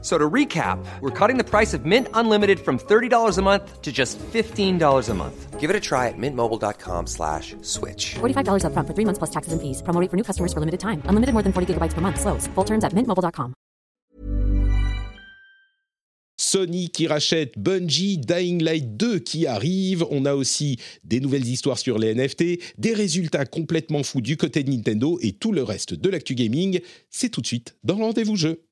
So to recap, we're cutting the price of Mint Unlimited from $30 a month to just $15 a month. Give it a try at mintmobile.com slash switch. $45 upfront for three months plus taxes and fees. Promo rate for new customers for limited time. Unlimited more than 40 gigabytes per month. Slows. Full terms at mintmobile.com. Sony qui rachète Bungie, Dying Light 2 qui arrive. On a aussi des nouvelles histoires sur les NFT, des résultats complètement fous du côté de Nintendo et tout le reste de l'actu gaming. C'est tout de suite dans le rendez-vous jeu.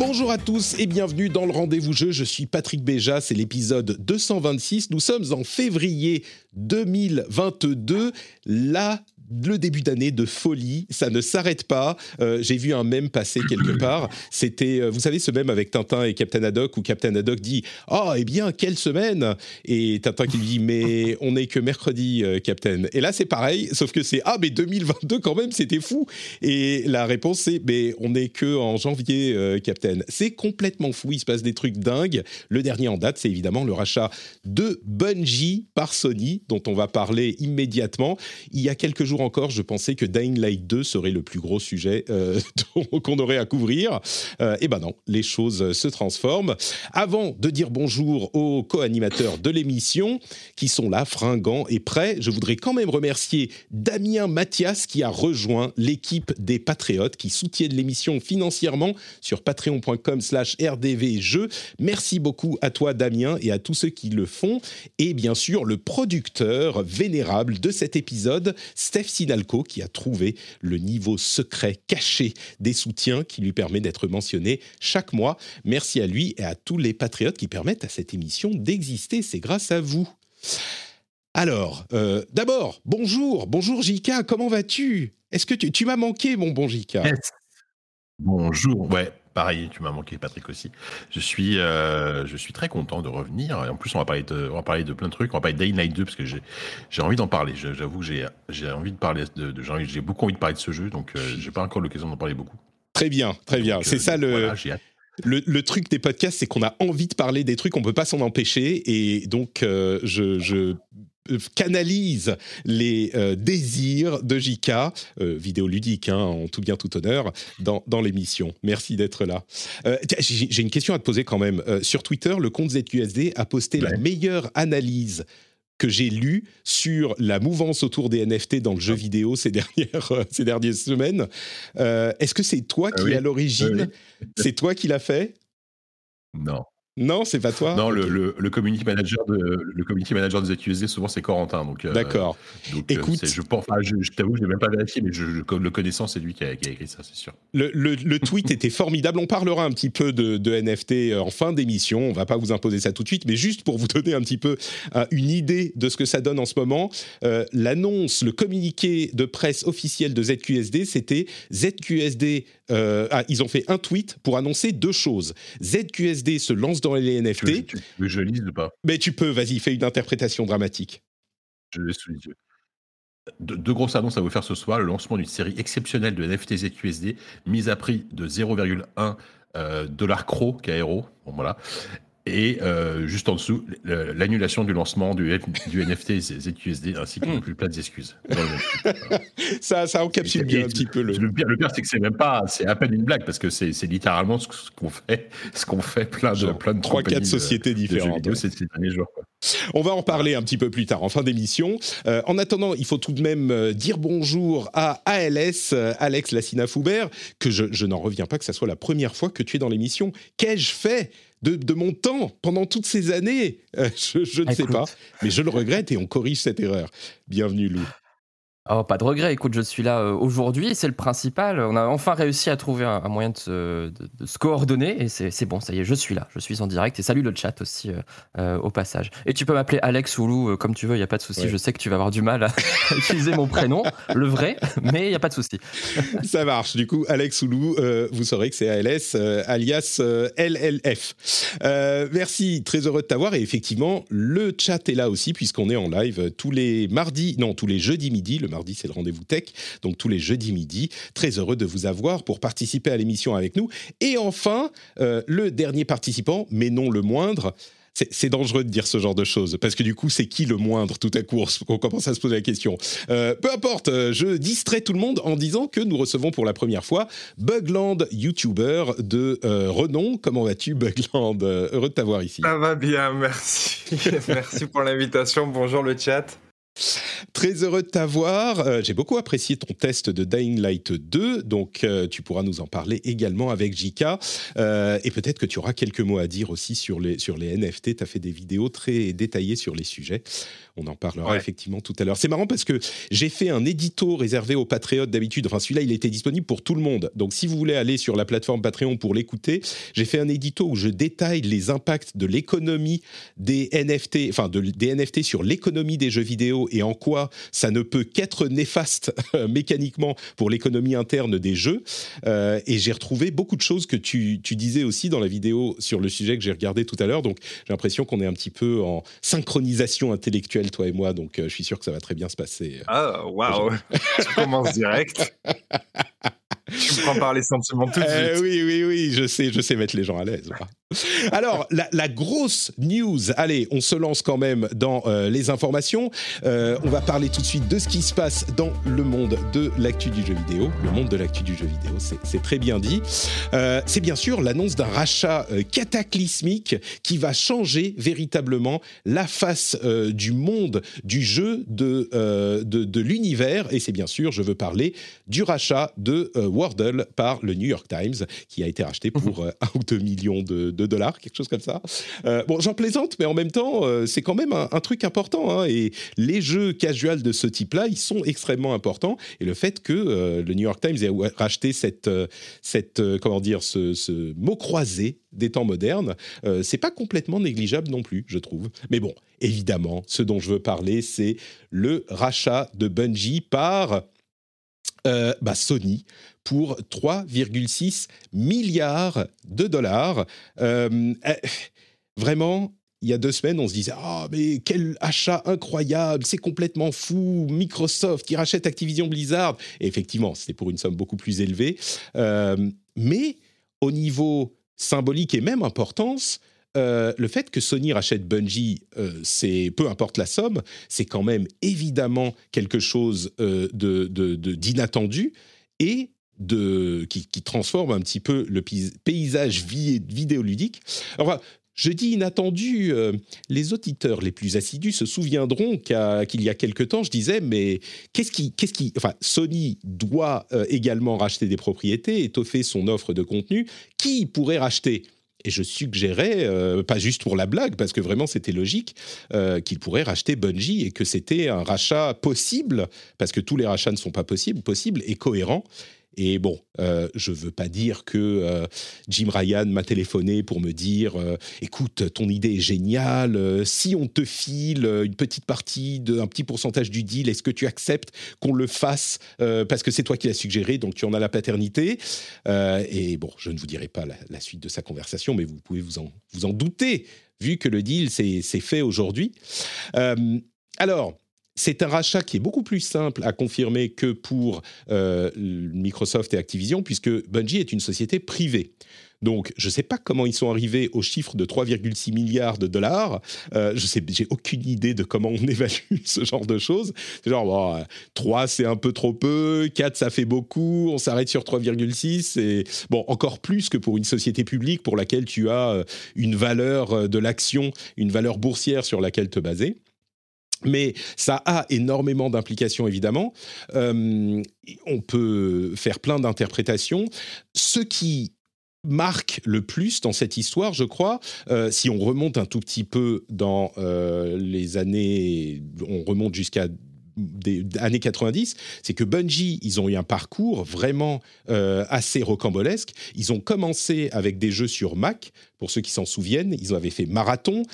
Bonjour à tous et bienvenue dans le rendez-vous jeu. Je suis Patrick Béja, c'est l'épisode 226. Nous sommes en février 2022. Là, le début d'année de folie, ça ne s'arrête pas. Euh, J'ai vu un mème passer quelque part. C'était, euh, vous savez, ce mème avec Tintin et Captain Haddock où Captain Haddock dit Oh, eh bien, quelle semaine Et Tintin qui lui dit Mais on n'est que mercredi, euh, Captain. Et là, c'est pareil, sauf que c'est Ah, mais 2022 quand même, c'était fou. Et la réponse, c'est Mais on n'est que en janvier, euh, Captain. C'est complètement fou, il se passe des trucs dingues. Le dernier en date, c'est évidemment le rachat de Bungie par Sony, dont on va parler immédiatement. Il y a quelques jours encore, je pensais que Dying Light 2 serait le plus gros sujet euh, qu'on aurait à couvrir. Euh, et ben non, les choses se transforment. Avant de dire bonjour aux co-animateurs de l'émission, qui sont là, fringants et prêts, je voudrais quand même remercier Damien Mathias, qui a rejoint l'équipe des Patriotes, qui soutiennent l'émission financièrement sur patreon.com slash rdvjeux. Merci beaucoup à toi, Damien, et à tous ceux qui le font. Et bien sûr, le producteur vénérable de cet épisode, Steph Sinalco, qui a trouvé le niveau secret caché des soutiens qui lui permet d'être mentionné chaque mois. Merci à lui et à tous les patriotes qui permettent à cette émission d'exister. C'est grâce à vous. Alors, euh, d'abord, bonjour, bonjour Jika, comment vas-tu? Est-ce que tu, tu m'as manqué, mon bon Jika. Bonjour, ouais, pareil, tu m'as manqué, Patrick aussi. Je suis, euh, je suis très content de revenir. Et en plus, on va parler de, on va parler de plein de trucs. On va parler de Dying Light 2 parce que j'ai, j'ai envie d'en parler. J'avoue que j'ai, j'ai envie de parler de, de- j'ai beaucoup envie de parler de ce jeu, donc euh, j'ai pas encore l'occasion d'en parler beaucoup. Très bien, très bien. Donc, C'est euh, ça le, voilà, le, le truc des podcasts, c'est qu'on a envie de parler des trucs, on peut pas s'en empêcher. Et donc, euh, je, je canalise les euh, désirs de JK, euh, vidéoludique, hein, en tout bien, tout honneur, dans, dans l'émission. Merci d'être là. Euh, J'ai une question à te poser quand même. Euh, sur Twitter, le compte ZQSD a posté la meilleure analyse que j'ai lue sur la mouvance autour des NFT dans le jeu vidéo ces dernières, euh, ces dernières semaines. Euh, Est-ce que c'est toi qui Ah oui. est à l'origine? Oui, C'est toi qui l'as fait? Non, Non, c'est pas toi non, le, Ok. le, le community manager de, le community manager de ZQSD, souvent c'est Corentin, donc. euh, D'accord. Donc, euh, Écoute- je pense, enfin, je, je t'avoue, je n'ai même pas vérifié, mais je, je- le connaissant, c'est lui qui a, qui a écrit ça, c'est sûr. Le, tweet était formidable. On parlera un petit peu de, de NFT euh, en fin d'émission. On va pas vous imposer ça tout de suite, mais juste pour vous donner un petit peu euh, une idée de ce que ça donne en ce moment. euh, L'annonce, le communiqué de presse officiel de ZQSD, c'était ZQSD. ah, ils ont fait un tweet pour annoncer deux choses. ZQSD se lance dans les Tu NFT, tu veux que je lise ou pas? Mais tu peux, vas-y, fais une interprétation dramatique. Je l'ai sous les yeux. De- Deux grosses annonces à vous faire ce soir. Le lancement d'une série exceptionnelle de NFT ZQSD, mise à prix de 0,1 euh, dollar cro KRO. Bon, voilà. Et euh, juste en dessous, l'annulation du lancement du, F- du NFT ZQSD ainsi que Hmm. plus plates excuses. Ça, ça encapsule Et- bien et un petit peu le. Le pire, le pire, c'est que c'est même pas, c'est à peine une blague parce que c'est littéralement ce qu'on fait, ce qu'on fait plein de, Genre, plein de trois, quatre de- sociétés de différentes, ouais. ces, ces derniers jours. quoi. On va en parler un petit peu plus tard, en fin d'émission. Euh, en attendant, il faut tout de même euh, dire bonjour à ALS, euh, Alex Lassina-Foubert, que je, je n'en reviens pas que ça soit la première fois que tu es dans l'émission. Qu'ai-je fait de, de mon temps pendant toutes ces années Euh, Je, je ne sais Écoute. pas, mais je le regrette et on corrige cette erreur. Bienvenue, Lou. Oh, pas de regret. Écoute, je suis là euh, aujourd'hui, c'est le principal. On a enfin réussi à trouver un, moyen de se, de, se, coordonner et c'est bon, ça y est, je suis là, je suis en direct. Et salut le chat aussi euh, euh, au passage. Et tu peux m'appeler Alex ou Lou comme tu veux, il n'y a pas de souci. Je sais que tu vas avoir du mal à, utiliser mon prénom, le vrai, mais il n'y a pas de souci. ça marche. Du coup, Alex ou Lou, vous saurez que c'est ALS, alias LLF. merci, très heureux de t'avoir. Et effectivement, le chat est là aussi puisqu'on est en live tous les mardis, non, tous les jeudis midi. Le mardi, c'est le rendez-vous tech, donc tous les jeudis midi. Très heureux de vous avoir pour participer à l'émission avec nous. Et enfin, euh, le dernier participant, mais non le moindre, c'est dangereux de dire ce genre de choses parce que du coup, c'est qui le moindre tout à coup On commence à se poser la question. Euh, peu importe, euh, je distrais tout le monde en disant que nous recevons pour la première fois Bugland, YouTuber de renom. Comment vas-tu, Bugland? Heureux de t'avoir ici. Ça va bien, merci. merci pour l'invitation. Bonjour le chat. Très heureux de t'avoir. Euh, j'ai beaucoup apprécié ton test de Dying Light 2, donc euh, tu pourras nous en parler également avec Jika. Euh, et peut-être que tu auras quelques mots à dire aussi sur les, sur les NFT. Tu as fait des vidéos très détaillées sur les sujets. On en parlera effectivement tout à l'heure. C'est marrant parce que j'ai fait un édito réservé aux patriotes d'habitude. Enfin, celui-là, il était disponible pour tout le monde. Donc, si vous voulez aller sur la plateforme Patreon pour l'écouter, j'ai fait un édito où je détaille les impacts de l'économie des NFT, enfin, des NFT sur l'économie des jeux vidéo et en quoi ça ne peut qu'être néfaste mécaniquement pour l'économie interne des jeux. Euh, et j'ai retrouvé beaucoup de choses que tu, tu disais aussi dans la vidéo sur le sujet que j'ai regardé tout à l'heure. Donc, j'ai l'impression qu'on est un petit peu en synchronisation intellectuelle toi et moi, donc euh, je suis sûr que ça va très bien se passer. Ah, waouh Tu commences direct tu me prends par les sentiments tout de euh, suite. oui, oui, oui, je sais, je sais mettre les gens à l'aise. Alors, la, grosse news, allez, on se lance quand même dans euh, les informations. Euh, on va parler tout de suite de ce qui se passe dans le monde de l'actu du jeu vidéo. Le monde de l'actu du jeu vidéo, c'est très bien dit. c'est bien sûr l'annonce d'un rachat cataclysmique qui va changer véritablement la face du monde du jeu, de, de, de l'univers. Et c'est bien sûr, je veux parler du rachat de Wordle par le New York Times, qui a été racheté pour 1 mhm. euh, ou 2 millions de, dollars, quelque chose comme ça. Euh, bon, j'en plaisante, mais en même temps, euh, c'est quand même un, truc important. Hein, et les jeux casual de ce type-là, ils sont extrêmement importants. Et le fait que le New York Times ait racheté cette, cette comment dire, ce, ce mot croisé des temps modernes, c'est pas complètement négligeable non plus, je trouve. Mais bon, évidemment, ce dont je veux parler, c'est le rachat de Bungie par euh, bah Sony pour 3,6 milliards de dollars. Euh, eh, vraiment, il y a deux semaines, on se disait Ah, mais quel achat incroyable, c'est complètement fou, Microsoft qui rachète Activision Blizzard. Et effectivement, c'était pour une somme beaucoup plus élevée. Euh, mais au niveau symbolique et même importance, euh, le fait que Sony rachète Bungie, euh, c'est peu importe la somme, c'est quand même évidemment quelque chose euh, d'inattendu et de, qui, transforme un petit peu le paysage vidéoludique. Alors, je dis inattendu, les auditeurs les plus assidus se souviendront qu'il y a quelque temps, je disais, mais qu'est-ce qui, qu'est-ce qui, enfin, Sony doit également racheter des propriétés, étoffer son offre de contenu. Qui pourrait racheter? Et je suggérais, euh, pas juste pour la blague, parce que vraiment c'était logique, euh, qu'il pourrait racheter Bungie et que c'était un rachat possible, parce que tous les rachats ne sont pas possibles, possibles et cohérents. Et bon, euh, je veux pas dire que euh, Jim Ryan m'a téléphoné pour me dire euh, écoute, ton idée est géniale, euh, si on te file une petite partie, de, un petit pourcentage du deal, est-ce que tu acceptes qu'on le fasse parce que c'est toi qui l'as suggéré, donc tu en as la paternité? Et bon, je ne vous dirai pas la, suite de sa conversation, mais vous pouvez vous en, vous en douter, vu que le deal s'est fait aujourd'hui. alors, c'est un rachat qui est beaucoup plus simple à confirmer que pour euh, Microsoft et Activision, puisque Bungie est une société privée. Donc, je ne sais pas comment ils sont arrivés au chiffre de 3,6 milliards de dollars. Euh, je sais, j'ai aucune idée de comment on évalue ce genre de choses. C'est genre, 3 c'est un peu trop peu, 4 ça fait beaucoup, on s'arrête sur 3,6 et bon, encore plus que pour une société publique pour laquelle tu as euh, une valeur de l'action, une valeur boursière sur laquelle te baser. Mais ça a énormément d'implications, évidemment. Euh, on peut faire plein d'interprétations. Ce qui marque le plus dans cette histoire, je crois, euh, si on remonte un tout petit peu dans euh, les années, on remonte jusqu'à des années 90, c'est que Bungie, ils ont eu un parcours vraiment assez rocambolesque. Ils ont commencé avec des jeux sur Mac, pour ceux qui s'en souviennent. Ils avaient fait Marathon.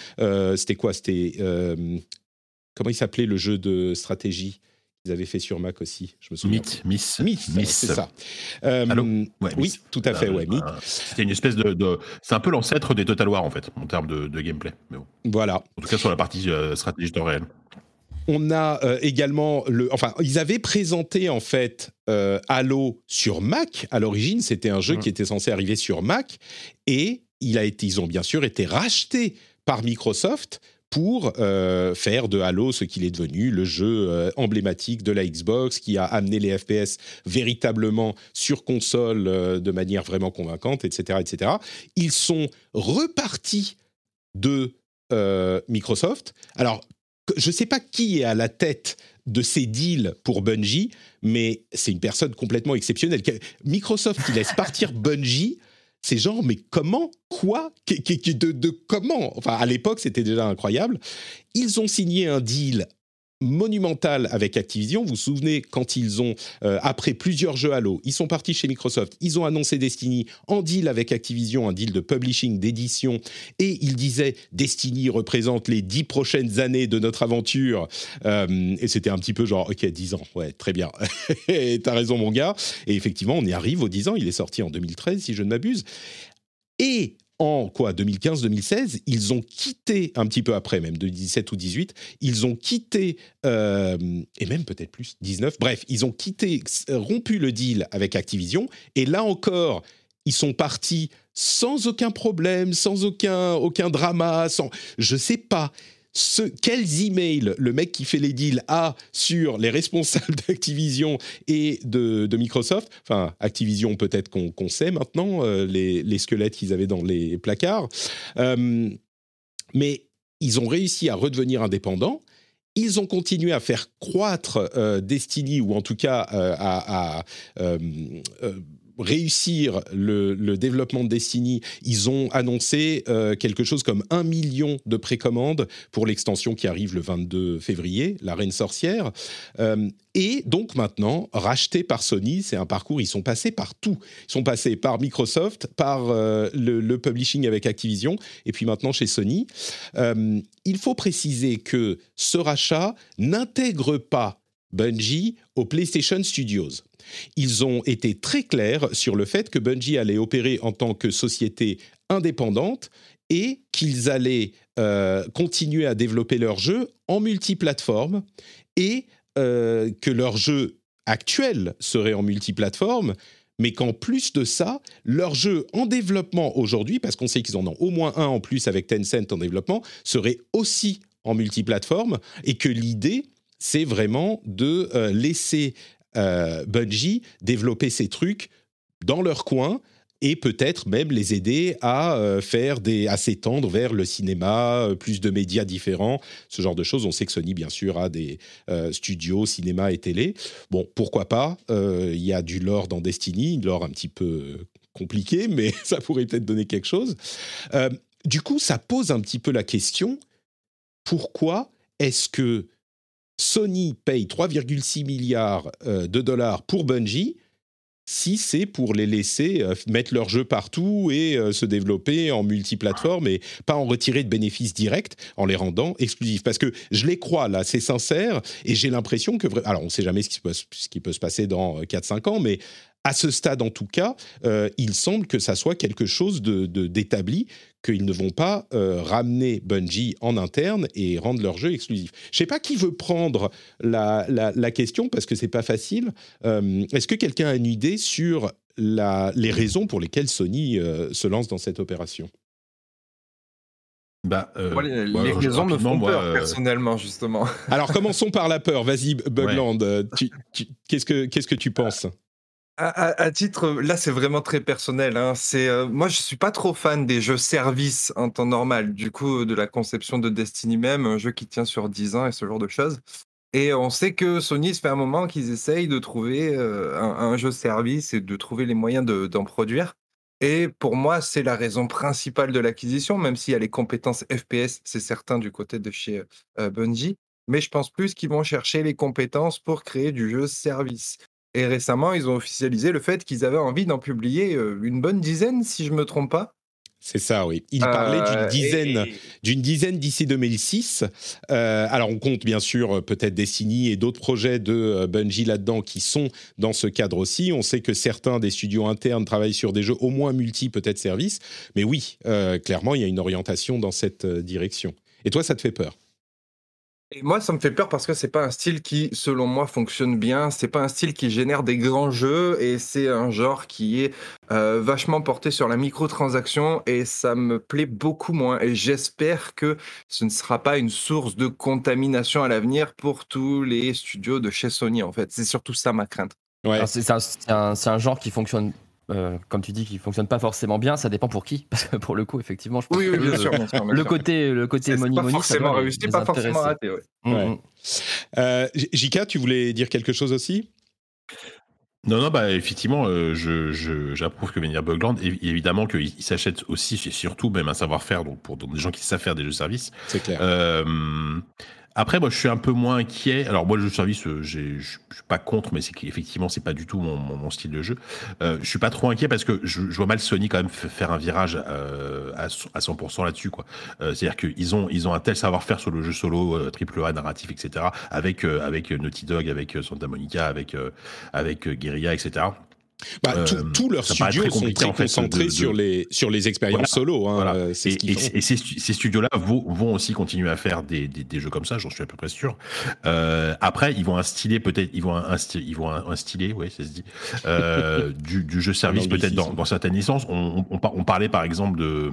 C'était quoi? C'était comment il s'appelait le jeu de stratégie ils avaient fait sur Mac aussi, je me souviens. Myth, Miss. Myth, c'est ça. Euh, oui, tout à fait, ouais, Myth. C'était une espèce de... C'est un peu l'ancêtre des Total War, en fait, en termes de, gameplay. Mais bon. Voilà. En tout cas, sur la partie euh, stratégie temps réel. On a euh, également le, enfin, ils avaient présenté en fait Halo sur Mac. À l'origine, c'était un jeu mmh. qui était censé arriver sur Mac et il a été, ils ont bien sûr été rachetés par Microsoft pour euh, faire de Halo ce qu'il est devenu, le jeu euh, emblématique de la Xbox qui a amené les FPS véritablement sur console euh, de manière vraiment convaincante, etc., etc. Ils sont repartis de Microsoft. Alors, je ne sais pas qui est à la tête de ces deals pour Bungie, mais c'est une personne complètement exceptionnelle. Microsoft qui laisse partir Bungie c'est genre, mais comment Quoi de, de, comment? Enfin, à l'époque, c'était déjà incroyable. Ils ont signé un deal monumental avec Activision. Vous vous souvenez quand ils ont, euh, après plusieurs jeux Halo, ils sont partis chez Microsoft, ils ont annoncé Destiny en deal avec Activision, un deal de publishing, d'édition, et ils disaient Destiny représente les dix prochaines années de notre aventure. Euh, et c'était un petit peu genre, ok, dix ans, ouais, très bien. T'as raison mon gars. Et effectivement, on y arrive aux dix ans, il est sorti en 2013 si je ne m'abuse. Et en quoi 2015-2016, ils ont quitté un petit peu après, même de 17 ou 18, ils ont quitté euh, et même peut-être plus 19. Bref, ils ont quitté, rompu le deal avec Activision et là encore, ils sont partis sans aucun problème, sans aucun aucun drama, sans je sais pas quels emails le mec qui fait les deals a sur les responsables d'Activision et de, Microsoft? Enfin, Activision, peut-être qu'on sait maintenant euh, les, squelettes qu'ils avaient dans les placards. Euh, mais ils ont réussi à redevenir indépendants. Ils ont continué à faire croître euh, Destiny, ou en tout cas à réussir le, développement de Destiny, ils ont annoncé euh, quelque chose comme un million de précommandes pour l'extension qui arrive le 22 février, la Reine Sorcière. Euh, et donc maintenant, racheté par Sony, c'est un parcours, ils sont passés par tout. Ils sont passés par Microsoft, par euh, le, le, publishing avec Activision, et puis maintenant chez Sony. il faut préciser que ce rachat n'intègre pas Bungie au PlayStation Studios. Ils ont été très clairs sur le fait que Bungie allait opérer en tant que société indépendante et qu'ils allaient euh, continuer à développer leurs jeux en multiplateforme et euh, que leurs jeux actuels seraient en multiplateforme, mais qu'en plus de ça, leurs jeux en développement aujourd'hui, parce qu'on sait qu'ils en ont au moins un en plus avec Tencent en développement, seraient aussi en multiplateforme et que l'idée, c'est vraiment de euh, laisser euh, Bungie développer ces trucs dans leur coin et peut-être même les aider à euh, faire des à s'étendre vers le cinéma, euh, plus de médias différents, ce genre de choses. On sait que Sony bien sûr a des studios cinéma et télé. Bon, pourquoi pas Il y a du lore dans Destiny, lore un petit peu compliqué, mais ça pourrait peut-être donner quelque chose. du coup, ça pose un petit peu la question pourquoi est-ce que Sony paye 3,6 milliards euh, de dollars pour Bungie si c'est pour les laisser euh, mettre leur jeu partout et euh, se développer en multiplateforme et pas en retirer de bénéfices directs en les rendant exclusifs. Parce que je les crois là, c'est sincère et j'ai l'impression que... Alors on ne sait jamais ce qui, peut, ce qui peut se passer dans 4-5 ans, mais à ce stade en tout cas, il semble que ça soit quelque chose de d'établi qu'ils ne vont pas euh, ramener Bungie en interne et rendre leur jeu exclusif. Je sais pas qui veut prendre la, la, question parce que c'est pas facile. Euh, est-ce que quelqu'un a une idée sur la, les raisons pour lesquelles Sony euh, se lance dans cette opération? Bah, les, bah, raisons me font peur, personnellement, justement. Alors, commençons par la peur. Vas-y, Bugland. Qu'est-ce que qu'est-ce que tu penses? À, titre, là, c'est vraiment très personnel. Hein. Euh, moi, je suis pas trop fan des jeux services en temps normal. Du coup, de la conception de Destiny même, un jeu qui tient sur 10 ans et ce genre de choses. Et on sait que Sony, ça fait un moment qu'ils essayent de trouver euh, un, jeu service et de trouver les moyens d'en produire. Et pour moi, c'est la raison principale de l'acquisition, même s'il y a les compétences FPS, c'est certain du côté de chez euh, Bungie. mais je pense plus qu'ils vont chercher les compétences pour créer du jeu service. Et récemment, ils ont officialisé le fait qu'ils avaient envie d'en publier euh, une bonne dizaine, si je me trompe pas. C'est ça, oui. Il parlait d'une Euh, dizaine, et- d'une dizaine d'ici 2006. Euh, alors, on compte bien sûr euh, peut-être Destiny et d'autres projets de Bungie là-dedans qui sont dans ce cadre aussi. On sait que certains des studios internes travaillent sur des jeux au moins multi, peut-être service. Mais oui, euh, clairement, il y a une orientation dans cette direction. Et toi, ça te fait peur? Et moi, ça me fait peur parce que c'est pas un style qui, selon moi, fonctionne bien. C'est pas un style qui génère des grands jeux et c'est un genre qui est euh, vachement porté sur la microtransaction et ça me plaît beaucoup moins. Et j'espère que ce ne sera pas une source de contamination à l'avenir pour tous les studios de chez Sony. En fait, c'est surtout ça ma crainte. Ouais. Un, un- c'est un genre qui fonctionne, euh, comme tu dis, qui fonctionne pas forcément bien. Ça dépend pour qui. Parce que pour le coup, effectivement, je pense Oui, oui, que bien le, sûr. bien sûr, bien le sûr. côté, le côté money pas money, forcément réussi, pas forcément raté. ouais. Mm, Ouais. Euh, Jika, tu voulais dire quelque chose aussi? Non, non, bah effectivement, euh, je, je- j'approuve que venir Bugland, et évidemment qu'il il s'achète aussi, et surtout même un savoir-faire, donc pour donc, des gens qui savent faire des jeux de service. C'est clair. Euh, après, moi, je suis un peu moins inquiet. Alors, moi, le jeu de service, euh, je suis pas contre, mais c'est qu'effectivement, c'est pas du tout mon, style de jeu. Euh, je suis pas trop inquiet parce que je, je vois mal Sony quand même faire un virage euh, à, so- à 100% là-dessus. Euh, C'est-à-dire qu'ils ont, ils ont un tel savoir-faire sur le jeu solo, euh, triple A, narratif, etc., avec euh, avec Naughty Dog, avec Santa Monica, avec avec Guerrilla, etc. Bah, euh, tout- tous leurs studios très sont très en fait, concentrés de- de- sur, les, sur les expériences Voilà. solo. hein, Voilà. euh, Et, ce qu'ils et- font. et ces, stu- ces studios-là vont, vont aussi continuer à faire des, des, des jeux comme ça, j'en suis à peu près sûr. Euh, après, ils vont instiller peut-être, ils vont instiller, ils vont instiller, oui, ça se dit, du, du jeu service peut-être dans, dans certaines licences. On, on, on parlait par exemple de,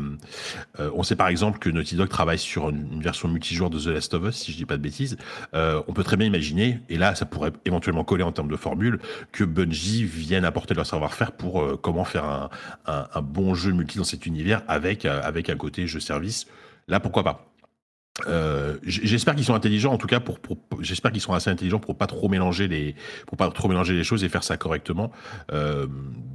on sait par exemple que Naughty Dog travaille sur une, une version multijoueur de The Last of Us, si je dis pas de bêtises. On peut très bien imaginer, et là, ça pourrait éventuellement coller en termes de formule, que Bungie vienne apporter leur savoir-faire pour euh, comment faire un, un, bon jeu multi dans cet univers avec, euh, avec un côté jeu service. Là, pourquoi pas? Euh, j'espère qu'ils sont intelligents en tout cas pour, pour j'espère qu'ils sont assez intelligents pour pas trop mélanger les pour pas trop mélanger les choses et faire ça correctement euh,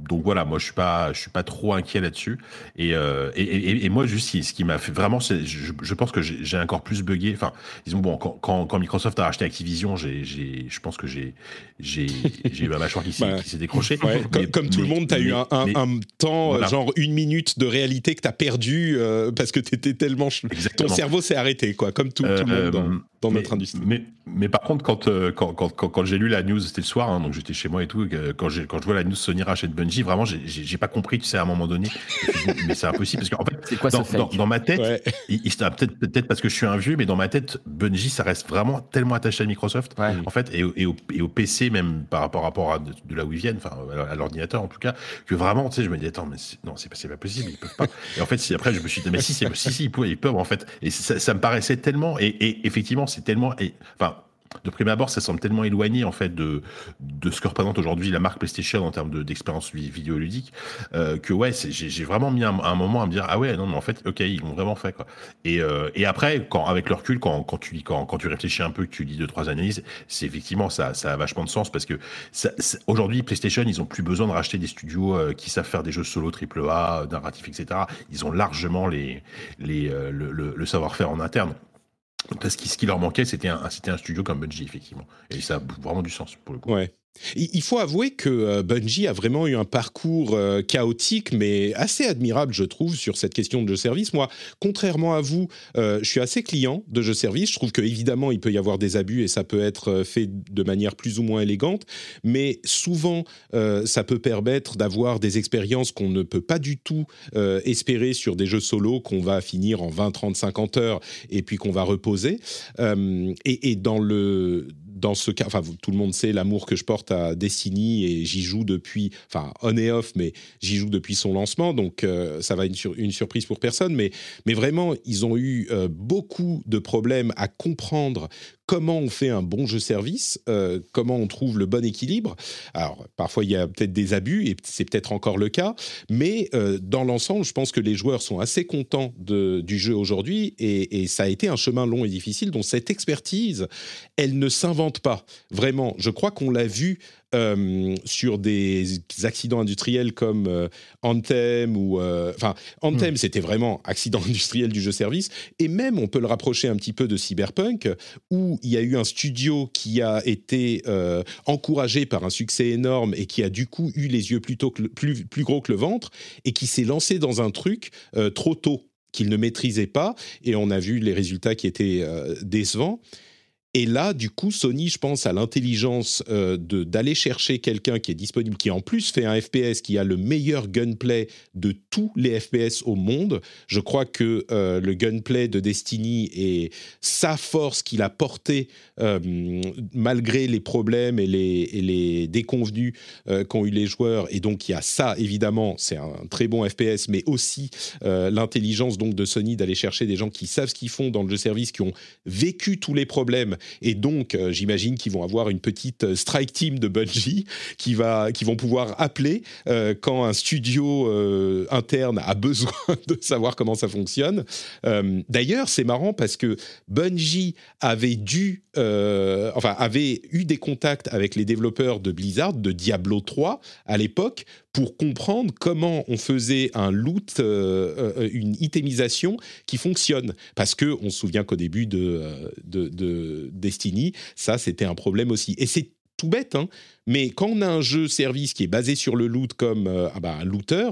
donc voilà moi je suis pas je suis pas trop inquiet là-dessus et, euh, et, et, et moi juste ce qui, m'a fait vraiment je, je pense que j'ai encore plus bugué enfin disons bon quand, quand, quand Microsoft a racheté Activision j'ai j'ai je pense que j'ai j'ai j'ai eu ma mâchoire qui s'est Bah, décrochée Ouais, comme, Mais- comme tout le monde, tu as eu un, un- mais- un temps, Voilà. genre une minute de réalité que tu as perdu parce que tu étais tellement. ch- Ton Exactement. cerveau s'est arrêté, quoi, comme tout, tout le monde dans, Euh, mais, notre industrie. Mais, mais par contre, quand, euh, quand, quand, quand, quand j'ai lu la news, c'était le soir, hein, donc j'étais chez moi et tout, que quand, j'ai- quand je vois la news Sony rachète Bungie, vraiment, j'ai- pas compris, tu sais, à un moment donné. Mais c'est impossible, parce qu'en fait, C'est quoi dans, ce dans, ma tête, Ouais. il, il- peut-être peut-être parce que je suis un vieux, mais dans ma tête, Bungie, ça reste vraiment tellement attaché à Microsoft, Ouais. en fait, et, au- et, au, et au PC même par rapport, rapport à de, de là où ils viennent, enfin à l'ordinateur en tout cas, que vraiment, tu sais, je me dis attends, mais c'est- non, c'est pas, c'est pas possible, ils peuvent pas. Et en fait, si après je me suis dit mais si, c'est- si, si, ils peuvent, ils peuvent en fait. Et ça, ça me paraissait tellement, et, et effectivement, c'est tellement, et, enfin. De prime abord, ça semble tellement éloigné en fait de, de ce que représente aujourd'hui la marque PlayStation en termes de- d'expérience vi- vidéoludique euh, que ouais, j'ai vraiment mis un, un moment à me dire ah ouais non mais en fait ok ils l'ont vraiment fait quoi. Et, euh, et après quand avec le recul quand, quand tu quand, quand tu réfléchis un peu que tu lis deux trois analyses c'est effectivement ça ça a vachement de sens parce que aujourd'hui PlayStation ils ont plus besoin de racheter des studios euh, qui savent faire des jeux solo triple A narratifs etc. Ils ont largement les les le, le- le savoir-faire en interne. Donc là, ce qui, leur manquait, c'était un, studio comme Bungie, effectivement. Et ça a vraiment du sens, pour le coup. Il faut avouer que euh, Bungie a vraiment eu un parcours euh, chaotique, mais assez admirable, je trouve, sur cette question de jeu service. Moi, contrairement à vous, euh, je suis assez client de jeux service. Je trouve qu'évidemment, il peut y avoir des abus et ça peut être fait de manière plus ou moins élégante, mais souvent, ça peut permettre d'avoir des expériences qu'on ne peut pas du tout espérer sur des jeux solo qu'on va finir en 20, 30, 50 heures et puis qu'on va reposer. Et dans le dans ce cas, enfin tout le monde sait l'amour que je porte à Destiny et j'y joue depuis, enfin on et off, mais j'y joue depuis son lancement, donc euh, ça va être une, sur- une surprise pour personne. Mais mais vraiment, ils ont eu euh, beaucoup de problèmes à comprendre comment on fait un bon jeu service, euh, comment on trouve le bon équilibre. Alors parfois il y a peut-être des abus et c'est peut-être encore le cas, mais euh, dans l'ensemble, je pense que les joueurs sont assez contents du jeu aujourd'hui et, et ça a été un chemin long et difficile. Donc cette expertise, elle ne s'invente pas. Vraiment, je crois qu'on l'a vu euh, sur des accidents industriels comme euh, Anthem ou euh, enfin Anthem, c'était vraiment accident industriel du jeu service. Et même on peut le rapprocher un petit peu de Cyberpunk où il y a eu un studio qui a été encouragé par un succès énorme et qui a du coup eu les yeux plutôt que le- plus plus gros que le ventre et qui s'est lancé dans un truc trop tôt qu'il ne maîtrisait pas. Et on a vu les résultats qui étaient euh, décevants. Et là, du coup, Sony, je pense, à l'intelligence euh, d'aller chercher quelqu'un qui est disponible, qui en plus fait un FPS, qui a le meilleur gunplay de tous les FPS au monde. Je crois que euh, le gunplay de Destiny est sa force qu'il a portée euh, malgré les problèmes et les, et les déconvenus qu'ont eu les joueurs. Et donc, il y a ça, évidemment, c'est un très bon FPS, mais aussi l'intelligence donc de Sony d'aller chercher des gens qui savent ce qu'ils font dans le jeu service, qui ont vécu tous les problèmes et donc euh, j'imagine qu'ils vont avoir une petite euh, strike team de Bungie qui va qui vont pouvoir appeler euh, quand un studio interne a besoin de savoir comment ça fonctionne. D'ailleurs, c'est marrant parce que Bungie avait dû euh, enfin avait eu des contacts avec les développeurs de Blizzard de Diablo 3 à l'époque pour comprendre comment on faisait un loot, euh, euh, une itemisation qui fonctionne. Parce que on se souvient qu'au début de, de, de Destiny, ça c'était un problème aussi. Et c'est tout bête, hein, mais quand on a un jeu service qui est basé sur le loot comme ah bah, un looter,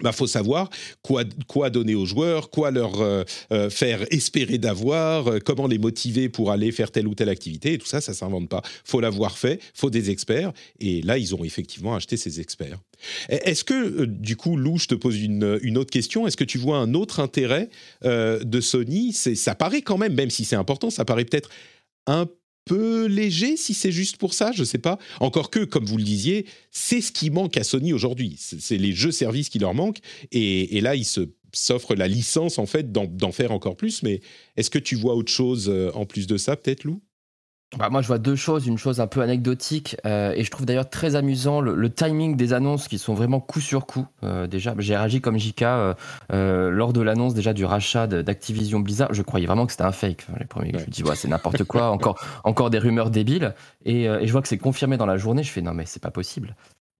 bah, faut savoir quoi, donner aux joueurs, quoi leur euh, euh, faire espérer d'avoir, euh, comment les motiver pour aller faire telle ou telle activité. Et tout ça, ça s'invente pas. faut l'avoir fait, faut des experts. Et là, ils ont effectivement acheté ces experts. E- Est-ce que, du coup, Lou, je te pose une, une autre question. Est-ce que tu vois un autre intérêt de Sony? Ça paraît quand même, même si c'est important, ça paraît peut-être un peu léger si c'est juste pour ça, je sais pas. Encore que, comme vous le disiez, c'est ce qui manque à Sony aujourd'hui. C'est les jeux services qui leur manquent. Et, et là, ils s'offrent la licence, en fait, d'en d'en faire encore plus. Mais est-ce que tu vois autre chose euh, en plus de ça, peut-être, Lou? Bah, moi, je vois deux choses. Une chose un peu anecdotique, euh, et je trouve d'ailleurs très amusant le, le timing des annonces qui sont vraiment coup sur coup. Euh, déjà, j'ai réagi comme JK euh, euh, lors de l'annonce déjà du rachat d'Activision Blizzard. Je croyais vraiment que c'était un fake. Enfin, les premiers, je me dis, ouais, c'est n'importe quoi, encore, encore des rumeurs débiles. Et, euh, et je vois que c'est confirmé dans la journée. Je fais, non, mais c'est pas possible.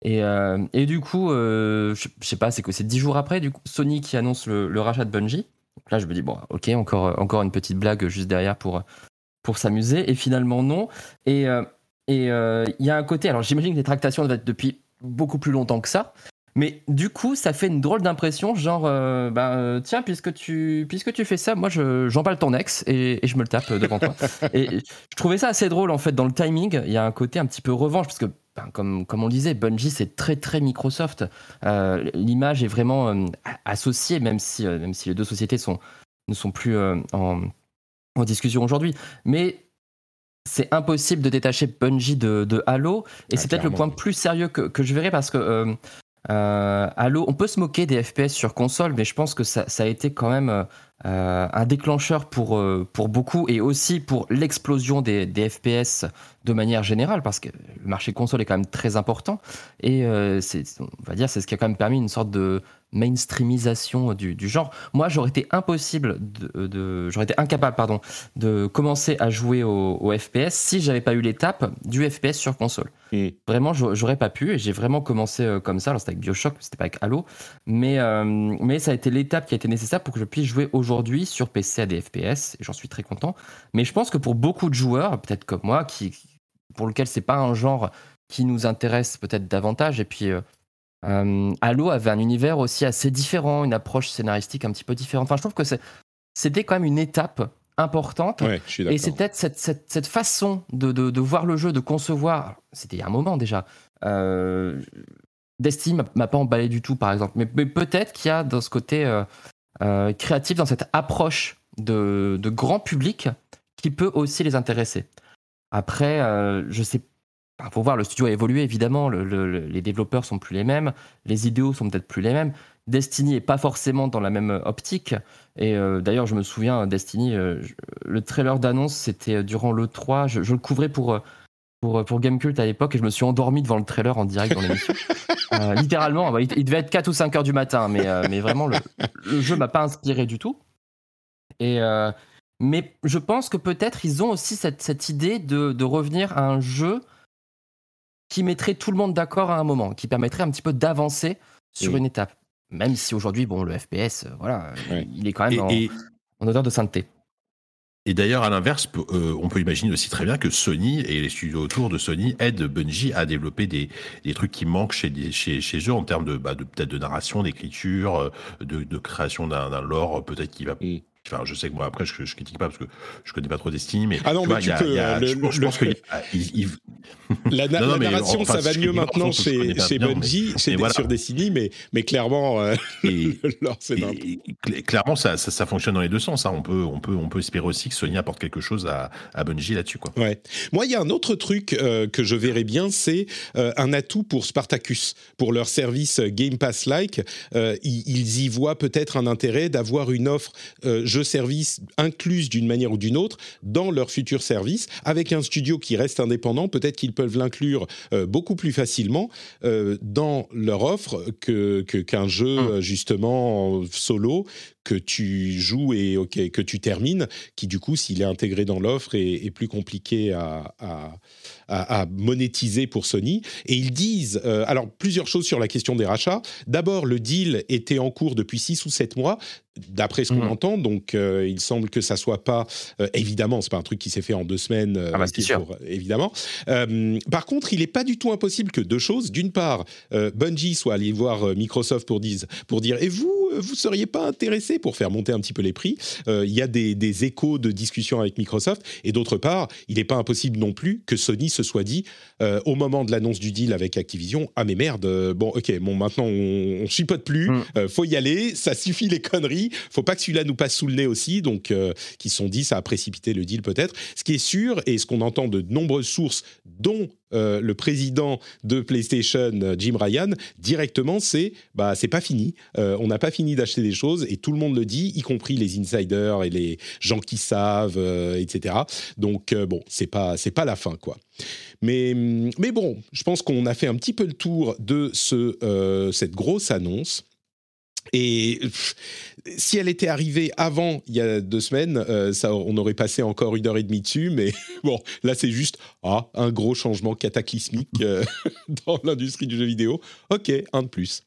Et, euh, et du coup, euh, je, je sais pas, c'est que c'est dix jours après, du coup, Sony qui annonce le, le rachat de Bungie. Donc là, je me dis, bon, ok, encore, encore une petite blague juste derrière pour, pour s'amuser. Et finalement, non. Et euh, et euh, il y a un côté, alors j'imagine que les tractations doivent être depuis beaucoup plus longtemps que ça. Mais du coup, ça fait une drôle d'impression, genre, euh, ben, euh, tiens, puisque tu, puisque tu fais ça, moi, je- j'emballe ton ex et, et je me le tape devant toi. et je trouvais ça assez drôle, en fait, dans le timing. Il y a un côté un petit peu revanche, parce que, ben, comme, comme on le disait, Bungie, c'est très, très Microsoft. Euh, L'image est vraiment associée, même si, même si les deux sociétés sont, ne sont plus en, en discussion aujourd'hui. Mais c'est impossible de détacher Bungie de, de Halo. Et Ah, c'est peut-être le point plus sérieux que, que je verrai parce que euh, euh, Halo, on peut se moquer des FPS sur console, mais je pense que ça, ça a été quand même euh, un déclencheur pour, pour beaucoup et aussi pour l'explosion des, des FPS de manière générale parce que le marché console est quand même très important et c'est, on va dire, c'est ce qui a quand même permis une sorte de mainstreamisation du, du genre. Moi, j'aurais été impossible de, de- j'aurais été incapable, pardon, de commencer à jouer au, au FPS si j'avais pas eu l'étape du FPS sur console. Vraiment, j'aurais j'aurais pas pu et j'ai vraiment commencé euh, comme ça. Alors, c'était avec Bioshock, c'était pas avec Halo, mais, euh, mais ça a été l'étape qui a été nécessaire pour que je puisse jouer aujourd'hui sur PC à des FPS et j'en suis très content. Mais je pense que pour beaucoup de joueurs, peut-être comme moi, qui, pour lequel c'est pas un genre qui nous intéresse peut-être davantage, et puis. euh, euh, Halo avait un univers aussi assez différent, une approche scénaristique un petit peu différente. Enfin, je trouve que c'était quand même une étape importante. Ouais, Et c'est peut-être cette, cette, cette façon de, de, de voir le jeu, de concevoir. C'était il y a un moment déjà. Euh, Destiny m'a- m'a pas emballé du tout, par exemple. Mais, mais peut-être qu'il y a dans ce côté euh, euh, créatif, dans cette approche de, de grand public, qui peut aussi les intéresser. Après, je sais il faut voir, le studio a évolué évidemment, le- le- le- les développeurs sont plus les mêmes, les idéaux sont peut-être plus les mêmes. Destiny est pas forcément dans la même optique. Et euh, d'ailleurs, je me souviens, Destiny, euh, je- le trailer d'annonce, c'était durant le 3. Je, je le couvrais pour, euh, pour, pour Gamecult à l'époque et je me suis endormi devant le trailer en direct dans l'émission. Euh, littéralement, il, il devait être 4 ou 5 heures du matin, mais, euh, mais vraiment, le, le jeu m'a pas inspiré du tout. Et, euh, mais je pense que peut-être ils ont aussi cette, cette idée de, de revenir à un jeu qui mettrait tout le monde d'accord à un moment, qui permettrait un petit peu d'avancer sur une étape. Même si aujourd'hui, bon, le FPS, euh, voilà, il est quand même Et, en, et- en odeur de sainteté. et d'ailleurs, à l'inverse, euh, on peut imaginer aussi très bien que Sony et les studios autour de Sony aident Bungie à développer des, des trucs qui manquent chez, des- chez, chez eux en termes de, bah, de peut-être de narration, d'écriture, euh, de, de création d'un lore, peut-être qui va. Enfin, je sais que moi après, je, je critique pas parce que je connais pas trop Destiny, mais Ah non, mais tu il y a- peux, je pense- il- La, narration, ça va mieux maintenant chez, chez Bungie, mais voilà. sur Destiny, mais, mais clairement, euh, et, c'est Et- et clairement, ça, ça, ça fonctionne dans les deux sens. hein. On, peut, on, peut, on peut espérer aussi que Sony apporte quelque chose à, à Bungie là-dessus. Quoi. Ouais. Moi, il y a un autre truc euh, que je verrais bien, c'est euh, un atout pour Spartacus, pour leur service Game Pass-like. Ils, ils y voient peut-être un intérêt d'avoir une offre euh, jeu-service incluse d'une manière ou d'une autre dans leur futur service, avec un studio qui reste indépendant. Peut-être qu'ils peuvent l'inclure euh, beaucoup plus facilement euh, dans leur offre que que- qu'un jeu euh, justement en solo que tu joues et ok que tu termines qui du coup, s'il est intégré dans l'offre, est, est plus compliqué à, à- à- à monétiser pour Sony. Et ils disent, euh, alors plusieurs choses sur la question des rachats. D'abord, le deal était en cours depuis 6 ou 7 mois, d'après ce qu'on Mhm. entend. Donc, euh, il semble que ça soit pas, euh, évidemment, c'est pas un truc qui s'est fait en deux semaines, euh, Ah bah, sûr. évidemment. Par contre, il n'est pas du tout impossible que deux choses. D'une part, Bungie soit allé voir Microsoft pour, dire- pour dire, et vous, vous seriez pas intéressé pour faire monter un petit peu les prix Euh, Il y a des, des échos de discussions avec Microsoft. Et d'autre part, il n'est pas impossible non plus que Sony se soit dit, euh, au moment de l'annonce du deal avec Activision, ah mais merde, euh, bon ok, bon maintenant on, on chipote plus, Mm. faut y aller, ça suffit les conneries, faut pas que celui-là nous passe sous le nez aussi, donc qui se sont dit ça a précipité le deal peut-être. Ce qui est sûr et ce qu'on entend de nombreuses sources, dont euh, le président de PlayStation, euh, Jim Ryan, directement, c'est bah c'est pas fini. Euh, on n'a pas fini d'acheter des choses et tout le monde le dit, y compris les insiders et les gens qui savent, etc. Donc bon, c'est pas c'est pas la fin quoi. Mais mais bon, je pense qu'on a fait un petit peu le tour de ce cette grosse annonce. Et si elle était arrivée avant, il y a deux semaines, euh, ça, on aurait passé encore une heure et demie dessus. Mais bon, là, c'est juste ah, un gros changement cataclysmique euh, dans l'industrie du jeu vidéo. Ok, un de plus.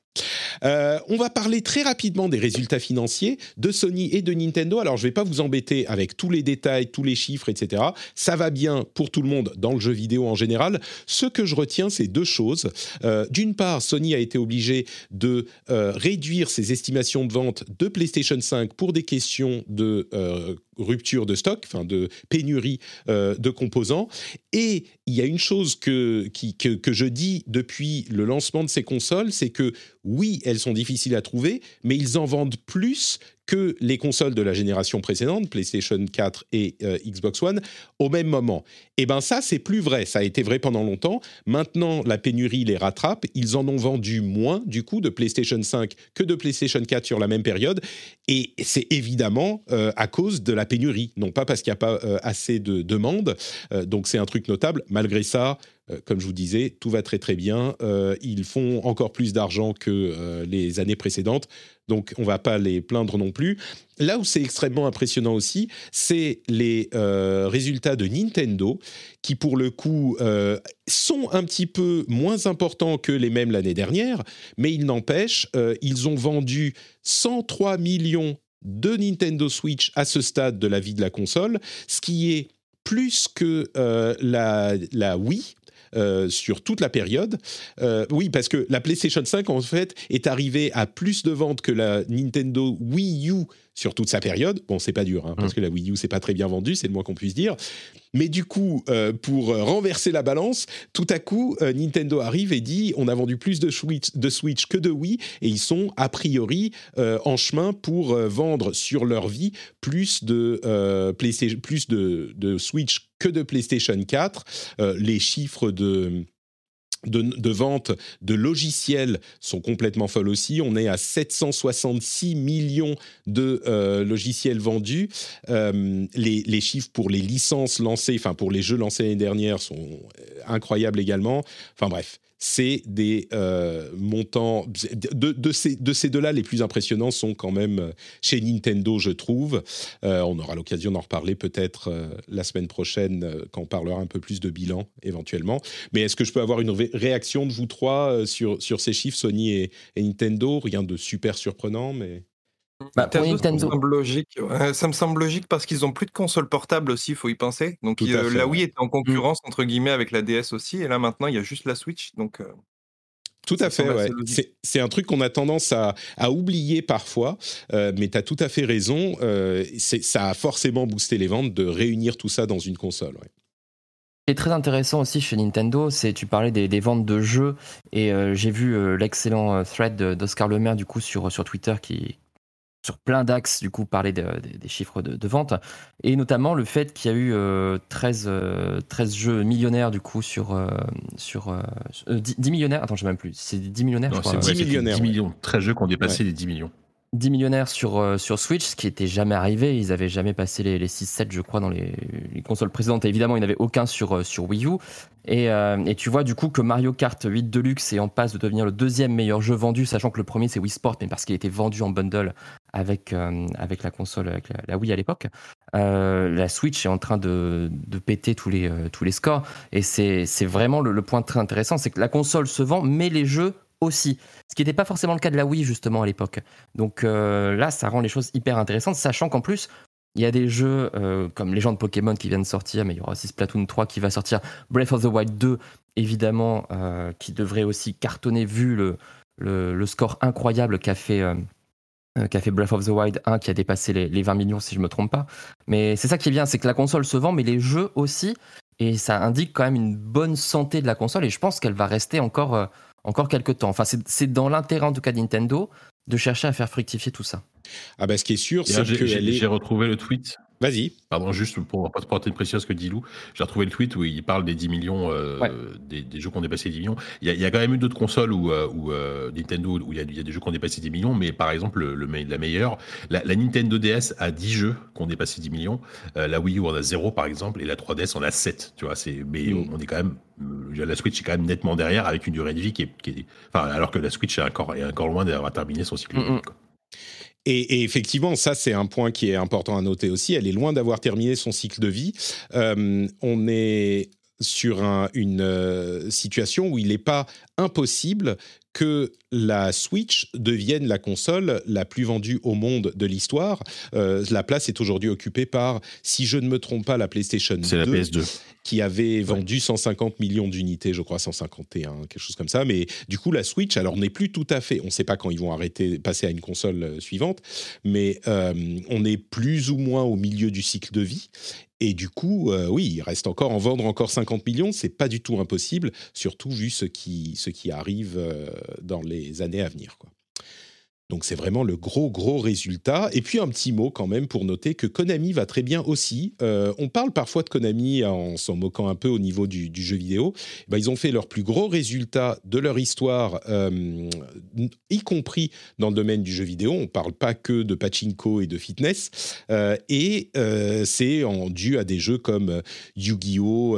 Euh, on va parler très rapidement des résultats financiers de Sony et de Nintendo. Alors, je ne vais pas vous embêter avec tous les détails, tous les chiffres, etc. Ça va bien pour tout le monde dans le jeu vidéo en général. Ce que je retiens, c'est deux choses. Euh, D'une part, Sony a été obligé de euh, réduire ses estimations de vente de PlayStation 5 pour des questions de rupture de stock, enfin de pénurie de composants. Et il y a une chose que, je dis depuis le lancement de ces consoles, c'est que oui, elles sont difficiles à trouver, mais ils en vendent plus que les consoles de la génération précédente, PlayStation 4 et euh, Xbox One, au même moment. Et ben ça, c'est plus vrai. Ça a été vrai pendant longtemps. Maintenant, la pénurie les rattrape. Ils en ont vendu moins, du coup, de PlayStation 5 que de PlayStation 4 sur la même période. Et c'est évidemment euh, à cause de la pénurie, non pas parce qu'il n'y a pas euh, assez de demandes. Donc c'est un truc notable. Malgré ça, comme je vous disais, tout va très très bien. Ils font encore plus d'argent que les années précédentes. Donc on va pas les plaindre non plus. Là où c'est extrêmement impressionnant aussi, c'est les euh, résultats de Nintendo, qui pour le coup euh, sont un petit peu moins importants que les mêmes l'année dernière, mais il n'empêche, euh, ils ont vendu 103 millions de Nintendo Switch à ce stade de la vie de la console, ce qui est plus que la Wii. Euh, sur toute la période. Euh, oui, parce que la PlayStation 5, en fait, est arrivée à plus de ventes que la Nintendo Wii U sur toute sa période. Bon, c'est pas dur, hein, parce que la Wii U, c'est pas très bien vendu, c'est le moins qu'on puisse dire. Mais du coup, euh, pour euh, renverser la balance, tout à coup, euh, Nintendo arrive et dit on a vendu plus de Switch, que de Wii, et ils sont a priori en chemin pour vendre sur leur vie plus de, plus de, Switch que de PlayStation 4. Euh, les chiffres de de, de vente de logiciels sont complètement folles aussi. On est à 766 millions de euh, logiciels vendus. Euh, les, les chiffres pour les licences lancées, enfin pour les jeux lancés l'année dernière sont euh, incroyables également. Enfin bref, c'est des euh, montants. De, ces, de deux-là, les plus impressionnants sont quand même euh, chez Nintendo, je trouve. Euh, on aura l'occasion d'en reparler peut-être la semaine prochaine quand on parlera un peu plus de bilan éventuellement. Mais est-ce que je peux avoir une réaction de vous trois sur, sur ces chiffres, Sony et, Nintendo? Rien de super surprenant, mais. Bah, pour Nintendo, ça me semble logique. ça me semble logique parce qu'ils ont plus de consoles portables aussi, il faut y penser. Donc la Wii était en concurrence entre guillemets avec la DS aussi, et là maintenant il y a juste la Switch. Donc tout à fait, ouais. C'est un truc qu'on a tendance à, oublier parfois, euh, mais tu as tout à fait raison. Euh, ça a forcément boosté les ventes de réunir tout ça dans une console. Ouais. Ce qui est très intéressant aussi chez Nintendo, c'est tu parlais des, ventes de jeux et euh, j'ai vu l'excellent thread d'Oscar Lemaire du coup sur, sur Twitter qui, sur plein d'axes, du coup, parler des chiffres de, vente, et notamment le fait qu'il y a eu 13, euh, 13, euh, jeux millionnaires, du coup, sur, euh, sur 10, millionnaires, attends, je sais même plus, c'est 10 millionnaires, je crois. 10 millionnaires. 10 millions, 13 jeux qui ont dépassé les 10 millions. 10 millionnaires sur, sur Switch, ce qui n'était jamais arrivé. Ils n'avaient jamais passé les, les 6-7, je crois, dans les, consoles précédentes. évidemment, il n'y en avait aucun sur, sur Wii U. Et, et, tu vois du coup que Mario Kart 8 Deluxe est en passe de devenir le deuxième meilleur jeu vendu, sachant que le premier c'est Wii Sport, mais parce qu'il était vendu en bundle avec, euh, avec la console, avec la, Wii à l'époque. Euh, la Switch est en train de, péter tous les, euh, tous les scores. Et c'est vraiment le, point très intéressant, c'est que la console se vend, mais les jeux aussi. Ce qui n'était pas forcément le cas de la Wii justement à l'époque. Donc là, ça rend les choses hyper intéressantes, sachant qu'en plus, il y a des jeux comme les gens de Pokémon qui viennent de sortir, mais il y aura aussi Splatoon 3 qui va sortir, Breath of the Wild 2, évidemment, qui devrait aussi cartonner vu le, le, score incroyable qu'a fait, qui a fait Breath of the Wild 1 qui a dépassé les, 20 millions si je me trompe pas. Mais c'est ça qui est bien, c'est que la console se vend, mais les jeux aussi, et ça indique quand même une bonne santé de la console, et je pense qu'elle va rester encore, euh, encore quelques temps. Enfin, c'est dans l'intérêt en tout cas de Nintendo de chercher à faire fructifier tout ça. Ah bah ce qui est sûr, c'est que j'ai retrouvé le tweet Vas-y. Pardon, juste pour pas se porter une précieuse que dit Lou, j'ai retrouvé le tweet où il parle des 10 millions, euh, des, jeux qui ont dépassé 10 millions. Il y, a, quand même eu d'autres consoles où, euh, euh, Nintendo, où il y, a, des jeux qui ont dépassé 10 millions, mais par exemple, le, la meilleure, la, Nintendo DS a 10 jeux qui ont dépassé 10 millions. la Wii U en a 0 par exemple, et la 3DS en a 7. Tu vois, c'est, mais mm. on est quand même, la Switch est quand même nettement derrière avec une durée de vie qui est, enfin, alors que la Switch est encore, est encore loin d'avoir terminé son cycle de vie. Et, effectivement, ça c'est un point qui est important à noter aussi. Elle est loin d'avoir terminé son cycle de vie. Euh, on est sur une euh, situation où il n'est pas impossible que la Switch devienne la console la plus vendue au monde de l'histoire. Euh, la place est aujourd'hui occupée par, si je ne me trompe pas, la PlayStation 2. la PS2 qui avait vendu 150 millions d'unités, je crois 151, quelque chose comme ça. Mais du coup, la Switch, alors n'est plus tout à fait, on ne sait pas quand ils vont arrêter, passer à une console euh, suivante, mais euh, on est plus ou moins au milieu du cycle de vie. Et du coup, euh, oui, il reste encore en vendre encore 50 millions, c'est pas du tout impossible, surtout vu ce qui, ce qui arrive dans les années à venir. Quoi. Donc c'est vraiment le gros gros résultat. Et puis un petit mot quand même pour noter que Konami va très bien aussi. Euh, on parle parfois de Konami en s'en moquant un peu au niveau du, jeu vidéo. Eh ben, ils ont fait leur plus gros résultat de leur histoire, euh, y compris dans le domaine du jeu vidéo. On parle pas que de pachinko et de fitness. Euh, et c'est dû à des jeux comme Yu-Gi-Oh,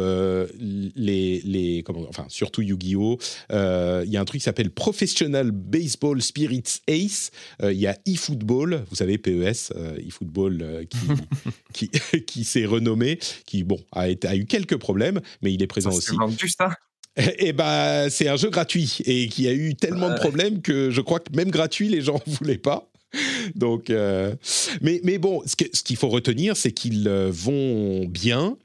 les, les enfin surtout Yu-Gi-Oh. Il y a un truc qui s'appelle Professional Baseball Spirits Ace euh, il y a eFootball, vous savez, PES, euh, eFootball euh, qui, qui, qui s'est renommé, qui bon, a, a, eu quelques problèmes, mais il est présent aussi. Vendu, ça et bah, c'est un jeu gratuit et qui a eu tellement de problèmes que je crois que même gratuit, les gens ne voulaient pas. Donc, mais, mais bon, ce qu'il faut retenir, c'est qu'ils vont bien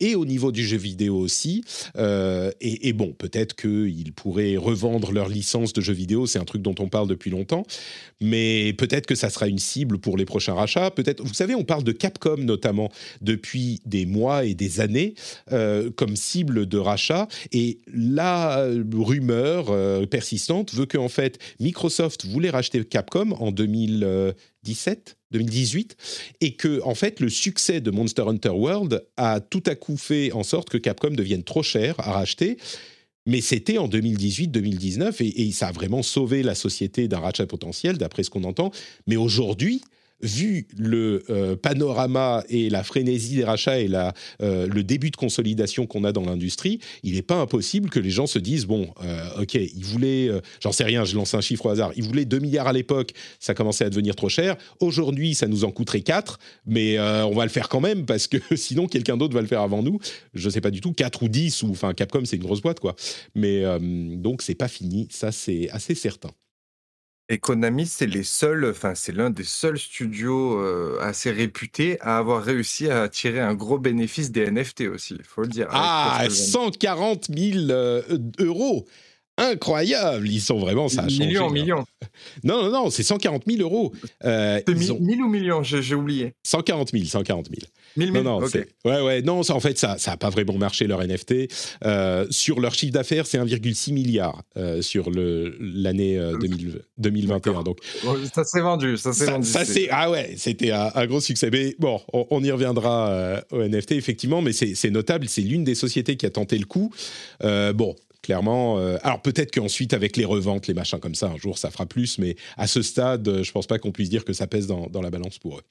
et au niveau du jeu vidéo aussi. Euh, et, bon, peut-être qu'ils pourraient revendre leur licence de jeux vidéo, c'est un truc dont on parle depuis longtemps, mais peut-être que ça sera une cible pour les prochains rachats. Peut-être, vous savez, on parle de Capcom notamment depuis des mois et des années euh, comme cible de rachat, et la rumeur euh, persistante veut qu'en fait Microsoft voulait racheter Capcom en 2017 2018, et que en fait le succès de Monster Hunter World a tout à coup fait en sorte que Capcom devienne trop cher à racheter. Mais c'était en 2018-2019 et, et, ça a vraiment sauvé la société d'un rachat potentiel, d'après ce qu'on entend. Mais aujourd'hui, vu le euh, panorama et la frénésie des rachats et euh, le début de consolidation qu'on a dans l'industrie, il n'est pas impossible que les gens se disent bon, euh, ok, ils voulaient, j'en sais rien, je lance un chiffre au hasard, ils voulaient 2 milliards à l'époque, ça commençait à devenir trop cher. Aujourd'hui, ça nous en coûterait 4, mais on va le faire quand même parce que sinon quelqu'un d'autre va le faire avant nous. Je ne sais pas du tout, 4 ou 10, ou enfin Capcom, c'est une grosse boîte quoi. Mais donc, c'est pas fini, ça c'est assez certain. Et Konami, c'est les seuls, enfin, c'est l'un des seuls studios euh, assez réputés à avoir réussi à tirer un gros bénéfice des NFT aussi, il faut le dire. Ah, 140 000 euh, euros incroyable. Ils sont vraiment, ça a changé. Millions, millions. Non, non, non, c'est 140 000 euros. Euh, 1000 ou millions, j'ai oublié. 140 000, 140 000. 1000 non, non, ouais, ouais, non, ça, en fait, ça n'a pas vraiment marché leur NFT. Euh, sur leur chiffre d'affaires, c'est 1,6 milliard euh, sur l'année 2021. Euh, donc, ça s'est vendu, ça s'est vendu. Ça ah ouais, c'était un, un, gros succès. Mais bon, on, on y reviendra au NFT, effectivement, mais c'est notable, c'est l'une des sociétés qui a tenté le coup. bon, clairement. Euh, alors peut-être qu'ensuite, avec les reventes, les machins comme ça, un jour, ça fera plus, mais à ce stade, je pense pas qu'on puisse dire que ça pèse dans, la balance pour eux.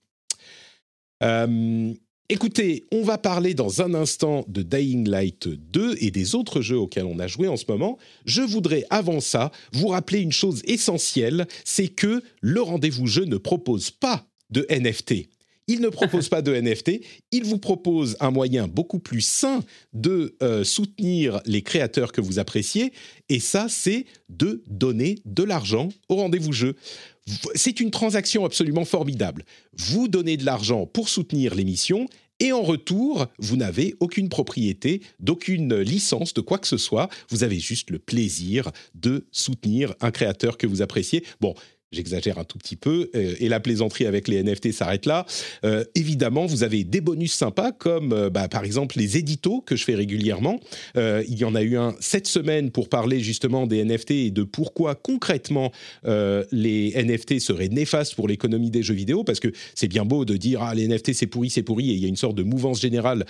Euh, écoutez, on va parler dans un instant de Dying Light 2 et des autres jeux auxquels on a joué en ce moment. Je voudrais, avant ça, vous rappeler une chose essentielle, c'est que le rendez-vous jeu ne propose pas de NFT. Il ne propose pas de NFT, il vous propose un moyen beaucoup plus sain de euh, soutenir les créateurs que vous appréciez, et ça, c'est de donner de l'argent au rendez-vous jeu. C'est une transaction absolument formidable. Vous donnez de l'argent pour soutenir l'émission, et en retour, vous n'avez aucune propriété, d'aucune licence, de quoi que ce soit. Vous avez juste le plaisir de soutenir un créateur que vous appréciez. Bon, J'exagère un tout petit peu, euh, et la plaisanterie avec les NFT s'arrête là. Euh, évidemment, vous avez des bonus sympas, comme euh, bah, par exemple les éditos que je fais régulièrement. il y en a eu un cette semaine pour parler justement des NFT et de pourquoi concrètement les NFT seraient néfastes pour l'économie des jeux vidéo, parce que c'est bien beau de dire ah les NFT c'est pourri, c'est pourri, et il y a une sorte de mouvance générale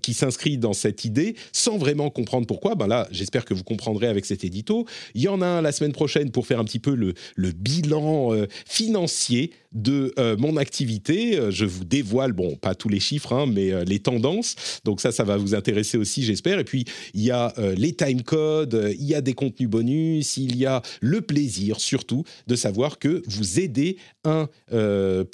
qui s'inscrit dans cette idée, sans vraiment comprendre pourquoi. Ben là, j'espère que vous comprendrez avec cet édito. Il y en a un la semaine prochaine pour faire un petit peu le, le bilan euh, financier de euh, mon activité. Euh, je vous dévoile, bon, pas tous les chiffres, hein, mais les tendances. Donc ça, ça va vous intéresser aussi, j'espère. Et puis, il y a les time codes, il y a des contenus bonus, il y a le plaisir surtout de savoir que vous aidez un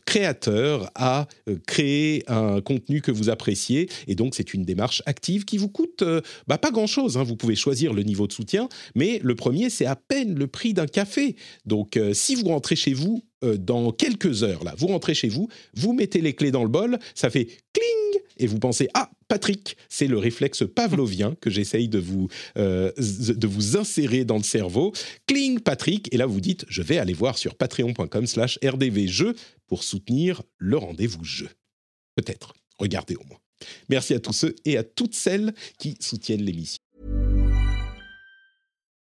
créateur à créer un contenu que vous appréciez. Et donc, c'est une démarche active qui vous coûte bah, pas grand-chose. Hein. Vous pouvez choisir le niveau de soutien, mais le premier, c'est à peine le prix d'un café. Donc, si vous rentrez chez vous euh, dans quelques heures, là, vous rentrez chez vous, vous mettez les clés dans le bol, ça fait cling, et vous pensez, ah, Patrick, c'est le réflexe pavlovien que j'essaye de vous, euh, de vous insérer dans le cerveau. Cling, Patrick, et là vous dites, je vais aller voir sur patreon.com slash rdvjeux pour soutenir le rendez-vous jeu. Peut-être, regardez au moins. Merci à tous ceux et à toutes celles qui soutiennent l'émission.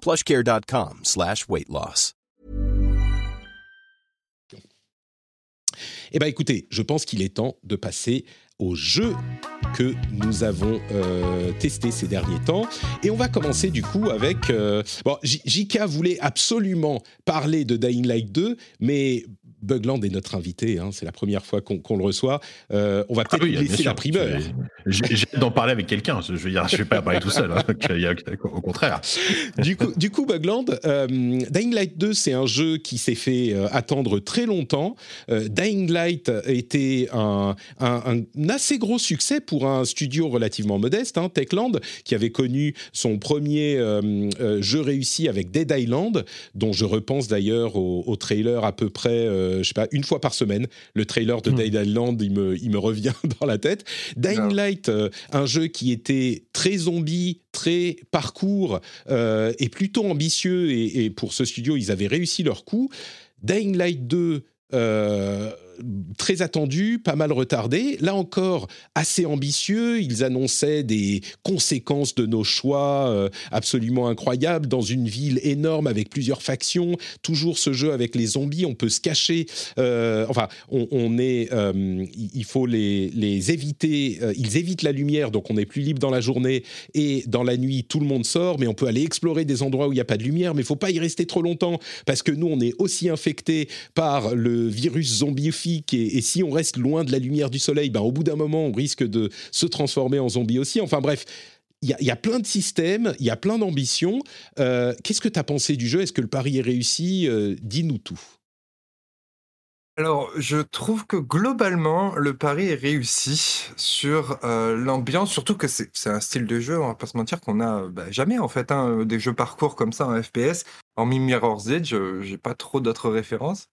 plushcare.com slash weight loss. Eh bien écoutez, je pense qu'il est temps de passer au jeu que nous avons euh, testé ces derniers temps. Et on va commencer du coup avec... Euh, bon, JK voulait absolument parler de Dying Light 2, mais Bugland est notre invité, hein, c'est la première fois qu'on le reçoit. Euh, on va Ah peut-être oui, laisser la primeur. J'ai hâte d'en parler avec quelqu'un. Je dire, je vais pas parler tout seul. hein. Au contraire. du coup, du coup Bugland, euh, Dying Light 2, c'est un jeu qui s'est fait euh, attendre très longtemps. Dying Light était un, un- un assez gros succès pour un studio relativement modeste, hein, Techland, qui avait connu son premier jeu réussi avec Dead Island, dont je repense d'ailleurs au, au trailer à peu près, je sais pas, une fois par semaine. Le trailer de Hmm. Dead Island, il me, il me revient dans la tête. Dying. Light, euh, un jeu qui était très zombie, très parcours euh, et plutôt ambitieux. Et, et pour ce studio, ils avaient réussi leur coup. Dying Light 2. euh, très attendu, pas mal retardé. Là encore, assez ambitieux. Ils annonçaient des conséquences de nos choix euh, absolument incroyables dans une ville énorme avec plusieurs factions. Toujours ce jeu avec les zombies, on peut se cacher. euh, enfin, on, est, euh, il faut les, éviter. ils évitent la lumière, donc on est plus libre dans la journée et dans la nuit, tout le monde sort, mais on peut aller explorer des endroits où il n'y a pas de lumière, mais il faut pas y rester trop longtemps parce que nous, on est aussi infectés par le virus et, si on reste loin de la lumière du soleil, ben, au bout d'un moment, on risque de se transformer en zombie aussi. Enfin bref. Il y, a, plein de systèmes, il y a plein d'ambitions. Euh, Qu'est-ce que tu as pensé du jeu? Est-ce que le pari est réussi? Euh, Dis-nous tout. Alors, je trouve que globalement, le pari est réussi sur euh, l'ambiance, surtout que c'est un style de jeu, on va pas se mentir, qu'on a bah, jamais en fait, hein, des jeux parcours comme ça en FPS. Hormis Mirror's Edge, j'ai pas trop d'autres références.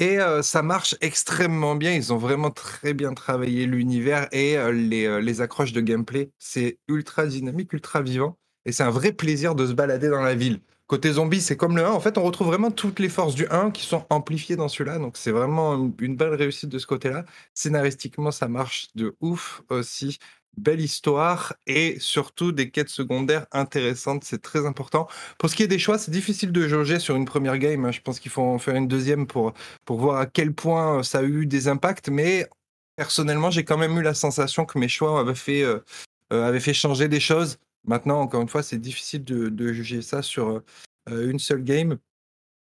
Et euh, ça marche extrêmement bien, ils ont vraiment très bien travaillé l'univers et euh, les, euh, les accroches de gameplay. C'est ultra dynamique, ultra vivant, et c'est un vrai plaisir de se balader dans la ville. Côté zombie, c'est comme le 1. En fait, on retrouve vraiment toutes les forces du 1 qui sont amplifiées dans celui-là. Donc, c'est vraiment une, belle réussite de ce côté-là. Scénaristiquement, ça marche de ouf aussi. Belle histoire et surtout des quêtes secondaires intéressantes. C'est très important. Pour ce qui est des choix, c'est difficile de jauger sur une première game. hein. Je pense qu'il faut en faire une deuxième pour, pour voir à quel point ça a eu des impacts. Mais personnellement, j'ai quand même eu la sensation que mes choix avaient fait, euh, euh, avaient fait changer des choses. Maintenant, encore une fois, c'est difficile de, juger ça sur euh, une seule game.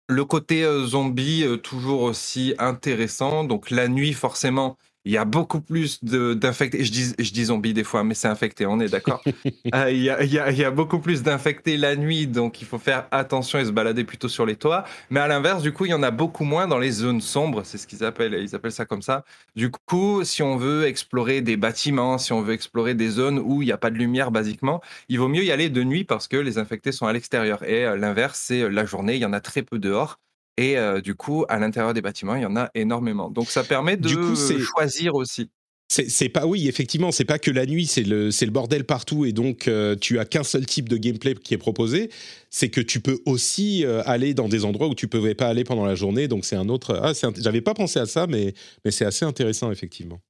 Le côté euh, zombie, euh, toujours aussi intéressant. Donc la nuit, forcément, il y a beaucoup plus d'infectés. Je dis, je dis zombie des fois, mais c'est infecté, on est d'accord. Euh, il y a beaucoup plus d'infectés la nuit, donc il faut faire attention et se balader plutôt sur les toits. Mais à l'inverse, du coup, il y en a beaucoup moins dans les zones sombres, c'est ce qu'ils appellent, ils appellent ça comme ça. Du coup, si on veut explorer des bâtiments, si on veut explorer des zones où il n'y a pas de lumière, basiquement, il vaut mieux y aller de nuit parce que les infectés sont à l'extérieur. Et euh, l'inverse, c'est euh, la journée, il y en a très peu dehors. Et euh, du coup, à l'intérieur des bâtiments, il y en a énormément. Donc ça permet de Du coup, c'est- choisir aussi. C'est pas, oui, effectivement, c'est pas que la nuit, c'est le, c'est le bordel partout et donc euh, tu as qu'un seul type de gameplay qui est proposé. C'est que tu peux aussi euh, aller dans des endroits où tu pouvais pas aller pendant la journée. Donc c'est un autre. Ah, j'avais pas pensé à ça, mais, mais c'est assez intéressant, effectivement.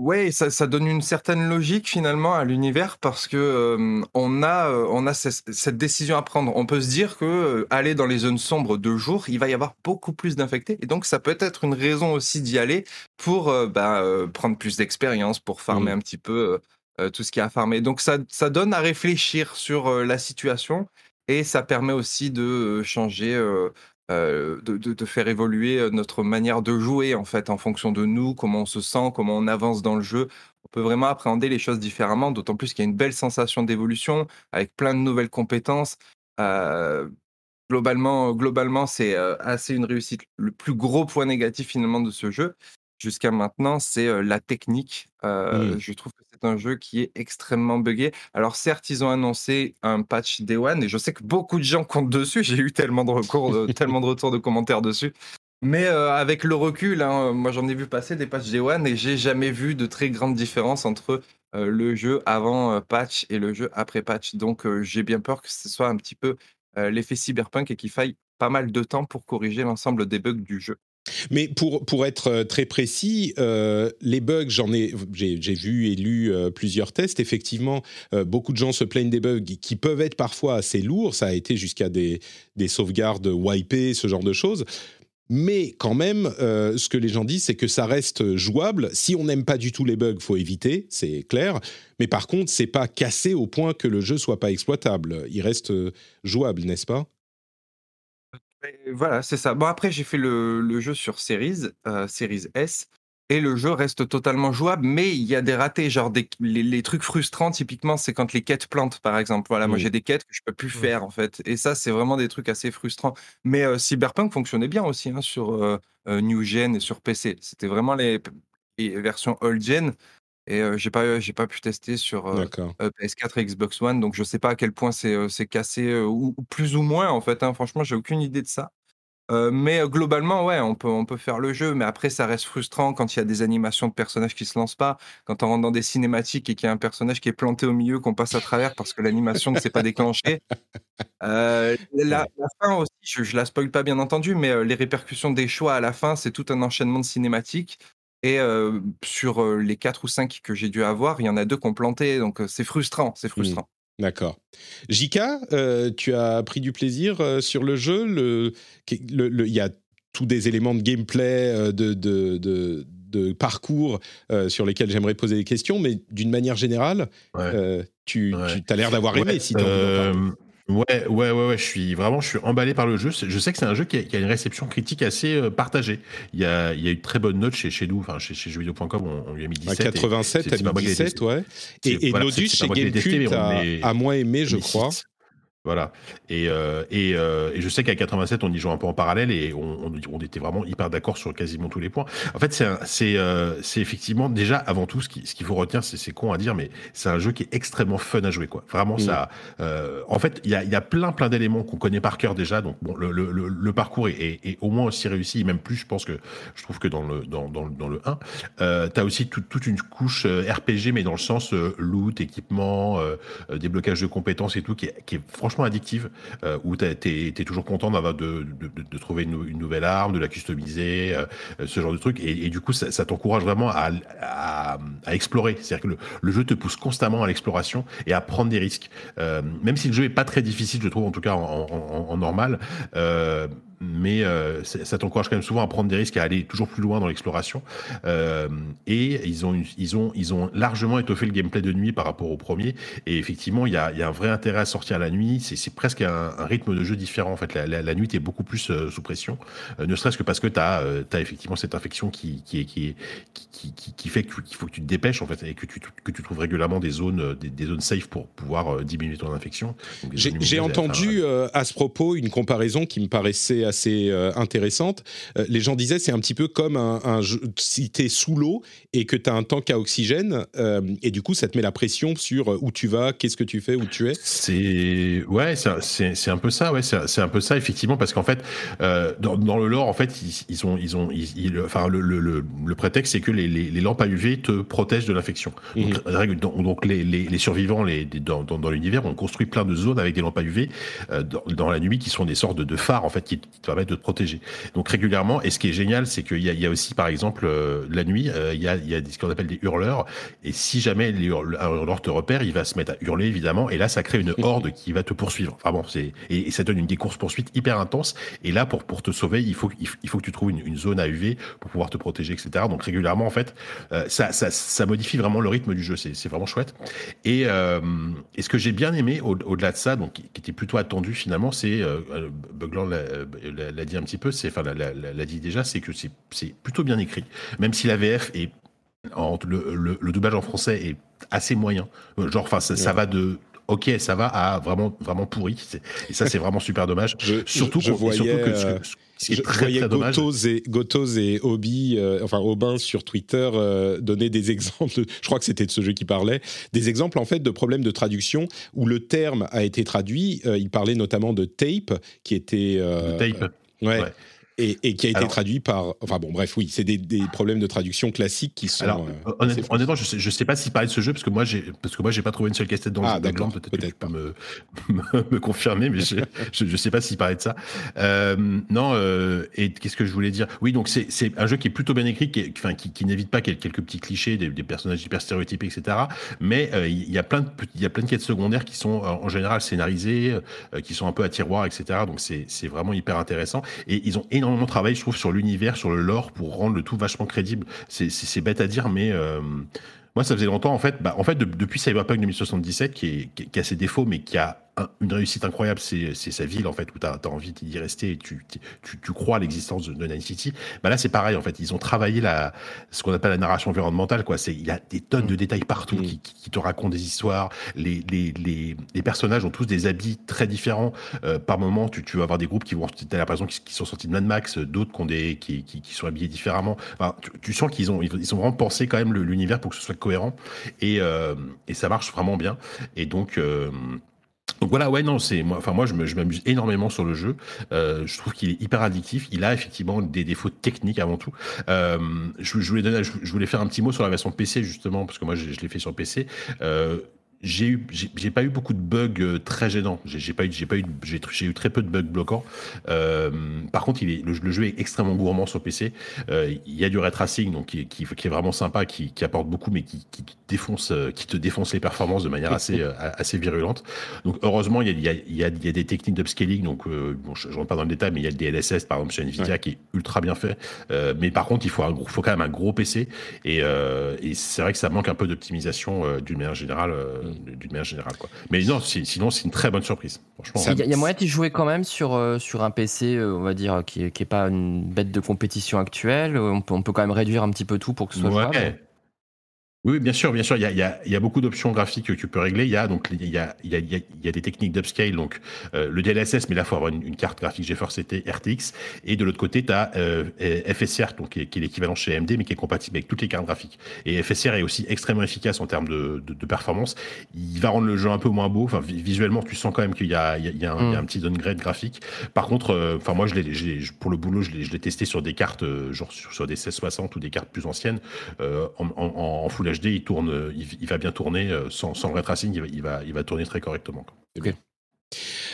Ouais, ça, ça donne une certaine logique finalement à l'univers parce que euh, on a, euh, on a ce- cette décision à prendre. On peut se dire que euh, aller dans les zones sombres de jour, il va y avoir beaucoup plus d'infectés et donc ça peut être une raison aussi d'y aller pour bah, prendre plus d'expérience, pour farmer Mhm. un petit peu tout ce qu'il y a à farmer. Donc ça, ça donne à réfléchir sur la situation et ça permet aussi de changer. Euh, de, faire évoluer euh, notre manière de jouer en fait en fonction de nous, comment on se sent, comment on avance dans le jeu. On peut vraiment appréhender les choses différemment, d'autant plus qu'il y a une belle sensation d'évolution avec plein de nouvelles compétences. Euh, globalement, globalement c'est assez une réussite. Le plus gros point négatif finalement de ce jeu, jusqu'à maintenant, c'est euh, la technique. Euh, Mm. Je trouve que c'est un jeu qui est extrêmement buggé. Alors certes, ils ont annoncé un patch Day One et je sais que beaucoup de gens comptent dessus. J'ai eu tellement de recours, de- tellement de retours de commentaires dessus. Mais euh, avec le recul, hein, moi j'en ai vu passer des patchs Day One et j'ai jamais vu de très grande différence entre le jeu avant patch et le jeu après patch. Donc j'ai bien peur que ce soit un petit peu l'effet cyberpunk et qu'il faille pas mal de temps pour corriger l'ensemble des bugs du jeu. Mais pour, pour être euh, très précis, euh, les bugs, j'en ai, j'ai, vu et lu euh, plusieurs tests. Effectivement, beaucoup de gens se plaignent des bugs qui peuvent être parfois assez lourds. Ça a été jusqu'à des, des sauvegardes wipées, ce genre de choses. Mais quand même, ce que les gens disent, c'est que ça reste jouable. Si on n'aime pas du tout les bugs, faut éviter, c'est clair. Mais par contre, c'est pas cassé au point que le jeu soit pas exploitable. Il reste jouable, n'est-ce pas? Et voilà, c'est ça. Bon, après, j'ai fait le, le jeu sur Series, euh, Series S, et le jeu reste totalement jouable, mais il y a des ratés, genre des, les, les trucs frustrants, typiquement, c'est quand les quêtes plantent, par exemple. Voilà, moi j'ai des quêtes que je peux plus faire, en fait. Et ça, c'est vraiment des trucs assez frustrants. Mais euh, Cyberpunk fonctionnait bien aussi hein, sur euh, euh, New Gen et sur PC. C'était vraiment les, les versions old gen. Et j'ai pas, j'ai pas pu tester sur euh, D'accord. euh, PS4 et Xbox One, donc je sais pas à quel point c'est cassé, ou, ou plus ou moins, en fait. hein. Franchement, j'ai aucune idée de ça. Euh, mais euh, globalement, ouais, on peut, on peut faire le jeu, mais après, ça reste frustrant quand il y a des animations de personnages qui se lancent pas, quand on rentre dans des cinématiques et qu'il y a un personnage qui est planté au milieu, qu'on passe à travers parce que l'animation ne s'est pas déclenchée. Euh, la, la fin aussi, je, je la spoil pas bien entendu, mais les répercussions des choix à la fin, c'est tout un enchaînement de cinématiques. Et euh, sur euh, les quatre ou cinq que j'ai dû avoir, il y en a deux qui ont planté, donc euh, c'est frustrant, c'est frustrant. D'accord. Jika, euh, tu as pris du plaisir euh, sur le jeu. Le, le- le- Il y a tous des éléments de gameplay, de, de, de- de parcours euh, sur lesquels j'aimerais poser des questions, mais d'une manière générale, Ouais. euh, tu, Ouais. tu as l'air d'avoir aimé. Ouais, si Ouais, ouais, ouais, ouais, je suis vraiment, je suis emballé par le jeu. Je sais que c'est un jeu qui a, qui a une réception critique assez euh, partagée. Il y a, il y a eu de très bonnes notes chez, chez nous, enfin chez, chez jeuxvideo.com, on, on lui a mis À 17. et 87, c'est- t'as c'est pas mis moi qui l'ai 17, testé. ouais. Et, et voilà, Nodus chez Gamecult a, est- a moins aimé, je crois. Voilà. Et, euh, et, euh, et je sais qu'à 87, on y joue un peu en parallèle et on, on, on était vraiment hyper d'accord sur quasiment tous les points. En fait, c'est euh, c'est effectivement déjà avant tout ce qui- ce qu'il faut retenir, c'est c'est con à dire, mais c'est un jeu qui est extrêmement fun à jouer. Quoi. Vraiment, Mm. ça. euh, en fait, il y a, il y a plein plein d'éléments qu'on connaît par cœur déjà. Donc bon, le, le, le, le parcours est, est, est au moins aussi réussi, et même plus, je pense que je trouve que dans le dans, dans, dans le 1, euh, tu as aussi tout- toute une couche euh, RPG, mais dans le sens euh, loot, équipement, déblocage de compétences et tout, qui est, qui est franchement addictive euh, où tu toujours content d'avoir de, trouver une, nou- une nouvelle arme, de la customiser, euh, euh, ce genre de truc. Et, du coup, ça, t'encourage vraiment à, explorer. C'est-à-dire que le, jeu te pousse constamment à l'exploration et à prendre des risques. Même si le jeu est pas très difficile, je trouve, en tout cas en normal. Mais euh, ça t'encourage quand même souvent à prendre des risques, à aller toujours plus loin dans l'exploration. Euh, et ils ont, ils, ont, ils ont largement étoffé le gameplay de nuit par rapport au premier. Et effectivement, il y a, il y a un vrai intérêt à sortir la nuit. C'est presque un, un rythme de jeu différent. En fait, la, la, la nuit, est beaucoup plus euh, sous pression. Ne serait-ce que parce que tu as, effectivement cette infection qui, qui, est, qui, est, qui, qui, qui fait qu'il faut que tu te dépêches en fait, et que tu, que tu trouves régulièrement des zones, des, des zones safe pour pouvoir diminuer ton infection. J'ai entendu euh, à ce propos une comparaison qui me paraissait assez euh, intéressante. Euh, les gens disaient c'est un petit peu comme un, un jeu, si tu es sous l'eau et que tu as un tank à oxygène, euh, et du coup ça te met la pression sur où tu vas, qu'est-ce que tu fais, où tu es. C'est ouais, c'est- un peu ça, ouais, c'est un peu ça effectivement parce qu'en fait, dans, dans le lore, en fait, ils, ils ont ils ont ils, ils- enfin le, le, le, le prétexte c'est que les, les, les lampes à UV te protègent de l'infection. Donc, règle- donc, donc les, les, survivants dans, dans, dans l'univers ont construit plein de zones avec des lampes à UV euh, dans, dans la nuit qui sont des sortes de, de phares en fait qui, qui te permettent de te protéger. Donc régulièrement, et ce qui est génial, c'est qu'il y y a aussi par exemple euh, la nuit, euh, il y a il y a ce qu'on appelle des hurleurs, et si jamais les hurle- un hurleur te repère, il va se mettre à hurler évidemment, et là ça crée une horde qui va te poursuivre. Vraiment, c'est et, et ça donne une des courses poursuites hyper intense. Et là, pour pour te sauver, il faut il faut- il faut que tu trouves une, une zone à UV pour pouvoir te protéger, etc. Donc régulièrement, en fait, euh, ça, ça ça modifie vraiment le rythme du jeu. C'est c'est vraiment chouette. Et euh, et ce que j'ai bien aimé au- au-delà de ça, donc qui, qui était plutôt attendu finalement, c'est euh, euh, Bugland l'a dit un petit peu, c'est enfin l'a- dit déjà, c'est que c'est plutôt bien écrit, même si la VF est en- le, le, le doublage en français est assez moyen. Euh, Genre, enfin, ça, va de ok, ça va à vraiment vraiment pourri. Et ça, c'est vraiment super dommage. Je, surtout, je, je qu'on- et voyais, surtout que ce, euh, que- ce qui est je très, voyais très dommage. Gotos et, Gotos et Obi, euh, enfin Aubin sur Twitter, euh, donner des exemples, de- je crois que c'était de ce jeu qui parlait, des exemples en fait de problèmes de traduction où le terme a été traduit. Euh, il parlait notamment de tape, qui était... euh, Le tape. ouais, Ouais. Et, et qui a été Alors- traduit par... Enfin bon, bref, oui, c'est des, des problèmes de traduction classiques qui sont... Alors, euh, honnêtement, je sais, je sais pas s'il parlait de ce jeu parce que moi, j'ai, parce que moi, j'ai pas trouvé une seule casse-tête dans Ah, le jeu. d'accord, Bugland, peut-être, que peut-être tu peux me, me, me confirmer, mais je, je, je sais pas s'il parlait de ça. Euh, non, euh, et qu'est-ce que je voulais dire? Oui, donc c'est, un jeu qui est plutôt bien écrit, qui, enfin, qui, qui n'évite pas quel- quelques petits clichés, des, des personnages hyper stéréotypés, etc. Mais il y a plein de, il y a plein de quêtes secondaires qui sont en général scénarisées, qui sont un peu à tiroir, etc. Donc c'est, c'est vraiment hyper intéressant. Et ils ont énormément travaillé, je trouve, sur l'univers, sur le lore, pour rendre le tout vachement crédible. C'est, bête à dire, mais euh, moi, ça faisait longtemps, en fait, bah, en fait, de- depuis Cyberpunk 2077, qui, qui, a ses défauts, mais qui a une réussite incroyable, c'est c'est sa ville en fait où tu as, envie d'y rester et tu, tu, tu crois à l'existence de, de Night City. Bah là c'est pareil en fait, ils ont travaillé la, ce qu'on appelle la narration environnementale quoi. C'est il y a des tonnes de détails partout qui, qui- qui te racontent des histoires. Les, les, les, les personnages ont tous des habits très différents. Euh, par moment, tu, tu vas avoir des groupes qui vont, t'as l'impression qu'ils qui sont sortis de Mad Max, euh, d'autres qui, ont des, qui, qui, qui sont habillés différemment. Enfin, tu, tu sens qu'ils ont, ils ont vraiment pensé quand même l'univers pour que ce soit cohérent et, euh, et ça marche vraiment bien. Et donc. euh, donc voilà, ouais, non, c'est moi. Enfin, moi, je m'amuse énormément sur le jeu. Euh, je trouve qu'il est hyper addictif. Il a effectivement des défauts techniques avant tout. Euh, je, voulais donner, je, voulais faire un petit mot sur la version PC justement parce que moi, je, je l'ai fait sur PC. Euh, j'ai eu, j'ai pas eu beaucoup de bugs euh, très gênants. J'ai pas eu, j'ai pas eu, j'ai eu très peu de bugs bloquants. Euh, par contre, il est, le, le jeu est extrêmement gourmand sur PC. Euh, il y a du ray tracing, donc qui, est- qui, qui est vraiment sympa, qui, qui apporte beaucoup, mais qui, qui te défonce, euh, qui te défonce les performances de manière assez, euh, assez virulente. Donc heureusement, il y a, il y a, il y a, des techniques d'upscaling. Donc euh, bon, je, je rentre pas dans le détail, mais il y a le DLSS par exemple chez Nvidia qui est ultra bien fait. Euh, mais par contre, il faut un gros, faut quand même un gros PC. Et, euh, et c'est vrai que ça manque un peu d'optimisation euh, d'une manière générale, d'une manière générale quoi. Mais non, si- sinon c'est une très bonne surprise. Franchement. Il y, a- il y a moyen d'y jouer quand même sur, euh, sur un PC, euh, on va dire, qui n'est qui est pas une bête de compétition actuelle. On peut, on peut quand même réduire un petit peu tout pour que ce soit Ouais. jouable. Oui, bien sûr, bien sûr. Il y a, il y a, il y a beaucoup d'options graphiques que tu peux régler. Il y a donc il y a, il y a, il y a, des techniques d'upscale, donc euh, le DLSS, mais là, il faut avoir une, une carte graphique GeForce GT RTX. Et de l'autre côté, tu as euh, FSR, donc qui est, qui est l'équivalent chez AMD, mais qui est compatible avec toutes les cartes graphiques. Et FSR est aussi extrêmement efficace en termes de, de, de performance. Il va rendre le jeu un peu moins beau. Enfin, vi- visuellement, tu sens quand même qu'il y a, un, a un petit downgrade graphique. Par contre, euh, enfin moi, je l'ai, pour le boulot, je l'ai, testé sur des cartes, genre sur, sur des 1660 ou des cartes plus anciennes. En, en, en Full HD, il tourne, il, il va bien tourner euh, sans, sans ray tracing. Il va, il va, il va tourner très correctement. quoi.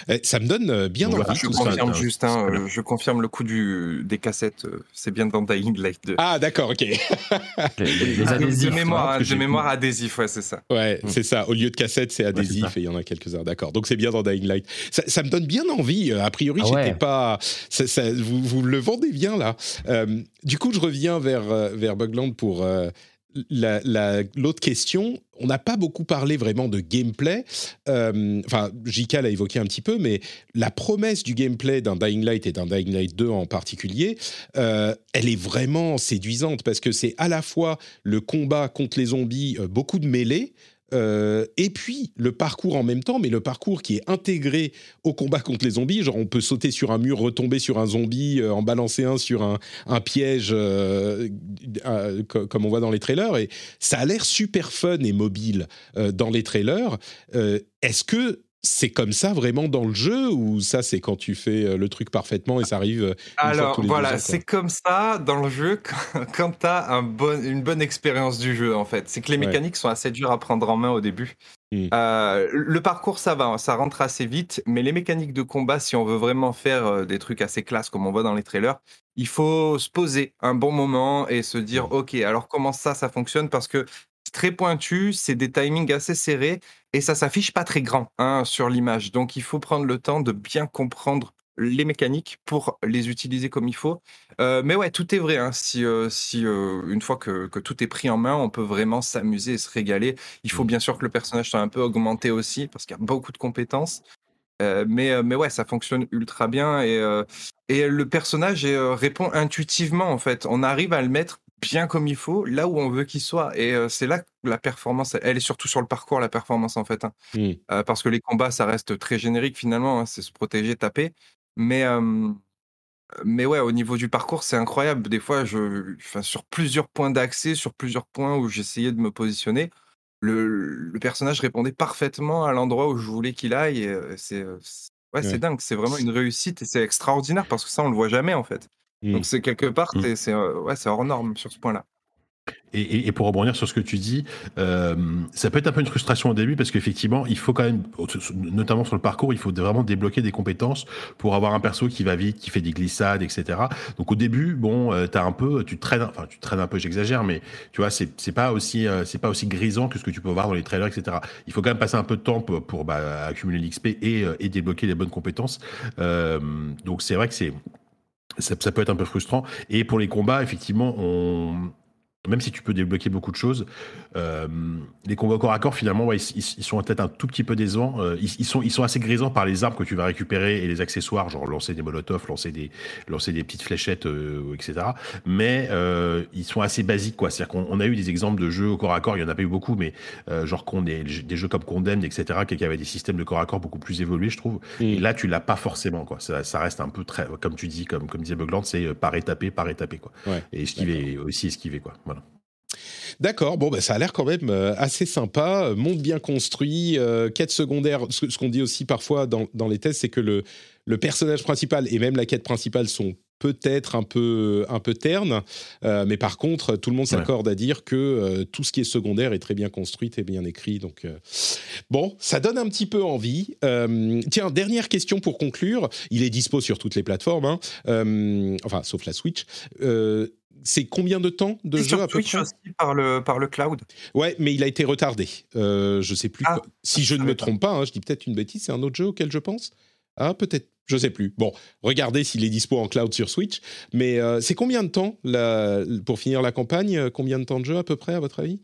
Eh, Ça me donne euh, bien envie. voilà, Je confirme hein, bien. euh, je confirme le coup du, des cassettes. euh, C'est bien dans Dying Light 2. Ah d'accord, ok. Les, les- Ah, adhésifs. de mémoire, j'ai- mémoire adhésif, ouais, c'est ça. Ouais, Mm. c'est ça. Au lieu de cassette, c'est adhésif et il y en a quelques-uns. D'accord. Donc c'est bien dans Dying Light. Ça, ça me donne bien envie. A priori, Ah ouais. j'étais pas. ça- ça- vous, vous le vendez bien là. Euh, du coup, je reviens vers vers Bugland pour. euh, la- la- L'autre question, on n'a pas beaucoup parlé vraiment de gameplay. Euh, Enfin, JK l'a évoqué un petit peu, mais la promesse du gameplay d'un Dying Light et d'un Dying Light 2 en particulier, euh, elle est vraiment séduisante parce que c'est à la fois le combat contre les zombies, euh, beaucoup de mêlées, euh, et puis le parcours en même temps, mais le parcours qui est intégré au combat contre les zombies. Genre, on peut sauter sur un mur, retomber sur un zombie, euh, en balancer un sur un, piège, euh, co- comme on voit dans les trailers. Et ça a l'air super fun et mobile dans les trailers. Est-ce que c'est comme ça vraiment dans le jeu ou ça c'est quand tu fais euh, le truc parfaitement et ça arrive euh, fois Alors tous les voilà, c'est comme ça dans le jeu quand, quand tu as un bon, une bonne expérience du jeu en fait. C'est que les Ouais. mécaniques sont assez dures à prendre en main au début. Mm. Euh, le parcours ça va, ça rentre assez vite, mais les mécaniques de combat, si on veut vraiment faire des trucs assez classe comme on voit dans les trailers, il faut se poser un bon moment et se dire ok, alors comment ça, ça fonctionne? Parce que très pointu, c'est des timings assez serrés et ça s'affiche pas très grand hein, sur l'image. Donc il faut prendre le temps de bien comprendre les mécaniques pour les utiliser comme il faut. Euh, mais ouais, tout est vrai. hein. Si, euh, si euh, une fois que, que tout est pris en main, on peut vraiment s'amuser et se régaler. Il faut bien sûr que le personnage soit un peu augmenté aussi parce qu'il y a beaucoup de compétences. Mais, mais ouais, ça fonctionne ultra bien et, et le personnage répond intuitivement en fait. On arrive à le mettre bien comme il faut, là où on veut qu'il soit. Et euh, c'est là que la performance, elle est surtout sur le parcours, la performance en fait. hein. Mm. Euh, parce que les combats, ça reste très générique finalement, hein, c'est se protéger, taper. Mais, euh, mais ouais, au niveau du parcours, c'est incroyable. Des fois, je, sur plusieurs points d'accès, sur plusieurs points où j'essayais de me positionner, le, le personnage répondait parfaitement à l'endroit où je voulais qu'il aille. C'est ouais, Ouais. dingue, c'est vraiment une réussite et c'est extraordinaire parce que ça, on le voit jamais en fait. Donc c'est quelque part, c'est euh, ouais, hors norme sur ce point-là. Et, et- et pour rebondir sur ce que tu dis, euh, ça peut être un peu une frustration au début parce qu'effectivement, il faut quand même, notamment sur le parcours, il faut vraiment débloquer des compétences pour avoir un perso qui va vite, qui fait des glissades, etc. Donc au début, bon, euh, t'as un peu, tu traînes, enfin tu traînes un peu, j'exagère, mais tu vois, c'est c'est pas aussi, euh, c'est pas aussi grisant que ce que tu peux voir dans les trailers, etc. Il faut quand même passer un peu de temps pour, pour, bah, accumuler l'XP et, et débloquer les bonnes compétences. Donc c'est vrai que c'est ça, peut être un peu frustrant. Et pour les combats, effectivement, on même si tu peux débloquer beaucoup de choses, euh, les combats corps à corps, finalement, ouais, ils, ils, sont peut-être un tout petit peu décevants. Euh, ils, ils, sont, ils sont assez grisants par les armes que tu vas récupérer et les accessoires, genre lancer des molotovs, lancer des, lancer des petites fléchettes, euh, etc. Mais ils sont assez basiques, quoi. C'est-à-dire qu'on on a eu des exemples de jeux au corps à corps, il y en a pas eu beaucoup, mais genre des, des jeux comme Condemned, etc., qui avaient des systèmes de corps à corps beaucoup plus évolués, je trouve. Mm. Et là, tu l'as pas forcément, quoi. Ça, ça, reste un peu très, comme tu dis, comme, comme disait Bugland, c'est par étapé, par étapé, quoi. Ouais, et esquiver, aussi esquiver, quoi. D'accord, bon, bah, ça a l'air quand même euh, assez sympa, monde bien construit, euh, quête secondaire. Ce, ce qu'on dit aussi parfois dans, dans les tests, c'est que le, le, personnage principal et même la quête principale sont peut-être un peu, un peu ternes, euh, mais par contre, tout le monde s'accorde ouais. à dire que euh, tout ce qui est secondaire est très bien construit et bien écrit. Donc, euh, bon, ça donne un petit peu envie. Euh, tiens, dernière question pour conclure. Il est dispo sur toutes les plateformes, hein. Euh, enfin, sauf la Switch c'est combien de temps de jeu sur à peu Twitch près aussi par le, par le cloud. Ouais, mais il a été retardé. Euh, je sais plus. Ah, si je ne me trompe pas, hein, je dis peut-être une bêtise, c'est un autre jeu auquel je pense? Ah, peut-être. Je sais plus. Bon, regardez s'il est dispo en cloud sur Switch. Mais euh, c'est combien de temps la, pour finir la campagne? Combien de temps de jeu à peu près, à votre avis?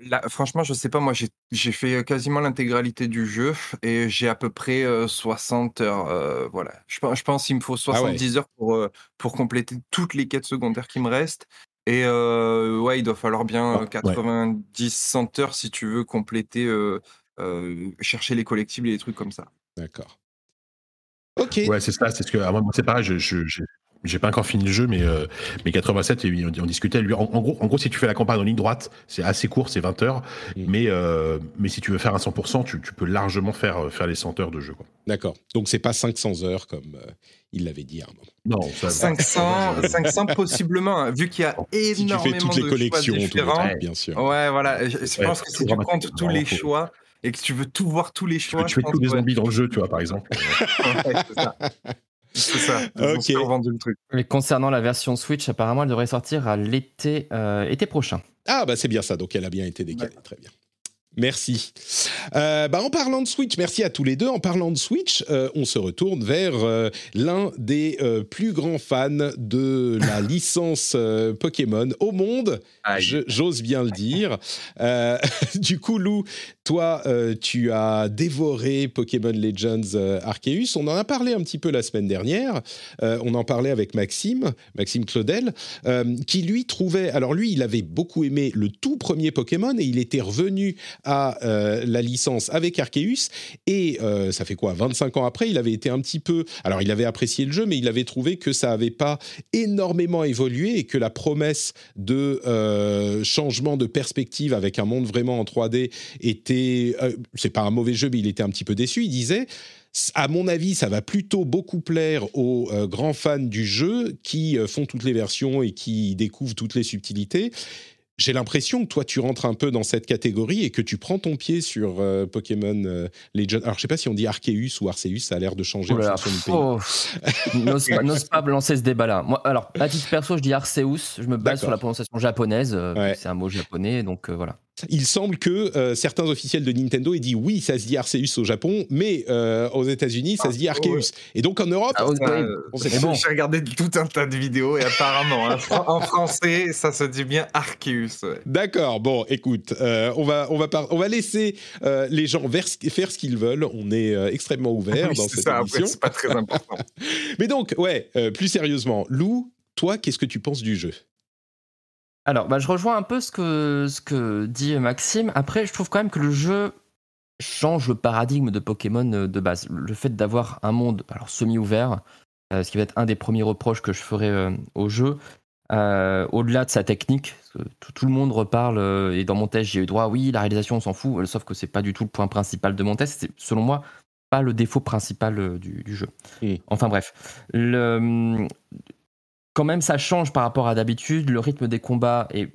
Là, franchement, je sais pas, moi j'ai j'ai fait quasiment l'intégralité du jeu et j'ai à peu près euh, 60 heures. euh, voilà. Je, pense- je pense qu'il me faut 70 heures pour, euh, pour compléter toutes les quêtes secondaires qui me restent. Et euh, ouais, il doit falloir bien euh, 90-100 heures si tu veux compléter, euh, euh, chercher les collectibles et les trucs comme ça. D'accord. Ok. Ouais, c'est ça. C'est ce que ah, moi, c'est pareil. Je, je, je- j'ai pas encore fini le jeu, mais euh, mais 87, et on, on discutait. Lui, en, en gros, en gros, si tu fais la campagne en ligne droite, c'est assez court, c'est 20 heures. Mm. Mais euh, mais si tu veux faire un 100%, tu, tu peux largement faire faire les 100 heures de jeu. D'accord. Donc c'est pas 500 heures comme euh, il l'avait dit à un moment. Non, ça, 500, 500 possiblement, hein, vu qu'il y a Si tu énormément fais toutes les de collections, choix les différents. trucs, bien sûr. Ouais, voilà. Je, je Ouais, pense que si tu comptes tous les choix et que tu veux tout voir tous les tu choix, peux je tuer tous les ouais. zombies dans le jeu, tu vois, par exemple. Ouais, c'est ça. C'est ça. Ils ont Ok. le truc. Mais concernant la version Switch, apparemment, elle devrait sortir à l'été euh, été prochain. Ah bah c'est bien ça, donc elle a bien été décalée, très bien. Merci. Euh, bah, en parlant de Switch, merci à tous les deux. En parlant de Switch, euh, on se retourne vers euh, l'un des plus grands fans de la licence Pokémon au monde. J'ose bien le dire. Du coup, Lou, toi, tu as dévoré Pokémon Legends Arceus. On en a parlé un petit peu la semaine dernière. On en parlait avec Maxime, Maxime Claudel, qui lui trouvait. Alors lui, il avait beaucoup aimé le tout premier Pokémon et il était revenu à euh, la licence avec Arceus. Et euh, ça fait quoi 25 ans après, il avait été un petit peu. Alors il avait apprécié le jeu, mais il avait trouvé que ça n'avait pas énormément évolué et que la promesse de euh, changement de perspective avec un monde vraiment en 3D était. c'est pas un mauvais jeu, mais il était un petit peu déçu. Il disait. À mon avis, ça va plutôt beaucoup plaire aux grands fans du jeu qui font toutes les versions et qui découvrent toutes les subtilités. J'ai l'impression que toi, tu rentres un peu dans cette catégorie et que tu prends ton pied sur euh, Pokémon euh, Legends. Alors, je sais pas si on dit Arceus ou Arceus, ça a l'air de changer Oh là en là, fonction du pays. N'ose pas, lancer ce débat-là. Moi, alors, à titre perso, je dis Arceus. Je me base sur la prononciation japonaise. euh, Ouais. C'est un mot japonais, donc euh, voilà. Il semble que euh, certains officiels de Nintendo aient dit oui, ça se dit Arceus au Japon, mais euh, aux États-Unis, ça se dit Arceus. ouais. Et donc en Europe, Ah, euh, bon. J'ai regardé tout un tas de vidéos et apparemment, hein, en français, ça se dit bien Arceus. ouais. D'accord, bon, écoute, euh, on, va, on, va par- on va laisser euh, les gens vers- faire ce qu'ils veulent. On est euh, extrêmement ouvert Oui, dans c'est cette ça, émission. c'est pas très important. Mais donc, ouais, euh, plus sérieusement, Lou, toi, qu'est-ce que tu penses du jeu? Alors, bah, je rejoins un peu ce que, ce que dit Maxime. Après, je trouve quand même que le jeu change le paradigme de Pokémon euh, de base. Le fait d'avoir un monde alors semi-ouvert, euh, ce qui va être un des premiers reproches que je ferai euh, au jeu, euh, au-delà de sa technique, tout, tout le monde reparle, et dans mon test, j'ai eu droit, oui, la réalisation, on s'en fout, sauf que c'est pas du tout le point principal de mon test. C'est, selon moi, pas le défaut principal du, du jeu. Mm. Enfin bref. Le, quand même, ça change par rapport à d'habitude. Le rythme des combats est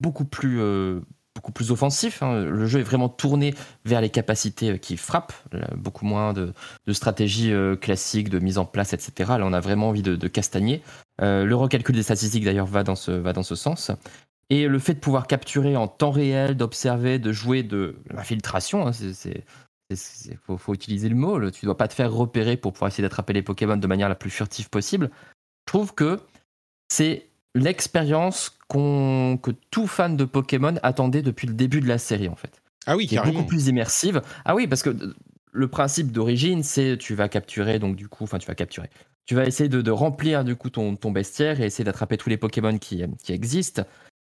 beaucoup plus, euh, beaucoup plus offensif. hein. Le jeu est vraiment tourné vers les capacités euh, qui frappent, beaucoup moins de, de stratégie euh, classique, de mise en place, etc. Là, on a vraiment envie de, de castagner. Le recalcul des statistiques, d'ailleurs, va, dans ce- va dans ce sens. Et le fait de pouvoir capturer en temps réel, d'observer, de jouer de l'infiltration, hein, il faut, faut utiliser le mot. le- tu dois pas te faire repérer pour pouvoir essayer d'attraper les Pokémon de manière la plus furtive possible. Je trouve que c'est l'expérience qu'on que tout fan de Pokémon attendait depuis le début de la série en fait. Ah oui, qui est beaucoup plus immersive. Ah oui, parce que euh, le principe d'origine, c'est tu vas capturer, donc du coup, enfin tu vas capturer. Tu vas essayer de, de remplir du coup ton, ton bestiaire et essayer d'attraper tous les Pokémon qui, qui existent.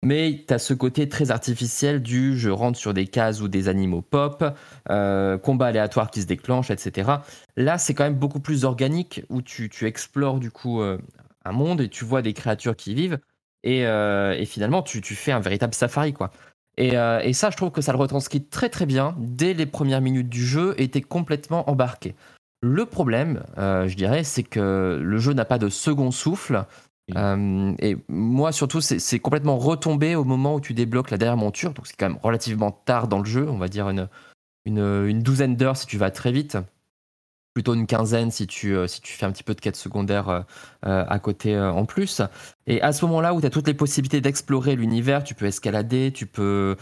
Mais tu as ce côté très artificiel du je rentre sur des cases ou des animaux pop, euh, combat aléatoire qui se déclenche, etc. Là, c'est quand même beaucoup plus organique où tu, tu explores du coup euh, un monde et tu vois des créatures qui vivent et, euh, et finalement tu, tu fais un véritable safari quoi. Et, euh, et ça, je trouve que ça le retranscrit très très bien dès les premières minutes du jeu et t'es complètement embarqué. Le problème, euh, je dirais, c'est que le jeu n'a pas de second souffle. Et moi, surtout, c'est c'est complètement retombé au moment où tu débloques la dernière monture. Donc, c'est quand même relativement tard dans le jeu. On va dire une, une, une douzaine d'heures si tu vas très vite. Plutôt une quinzaine si tu, euh, si tu fais un petit peu de quête secondaire euh, euh, à côté en plus. Et à ce moment-là où tu as toutes les possibilités d'explorer l'univers, tu peux escalader, tu peux,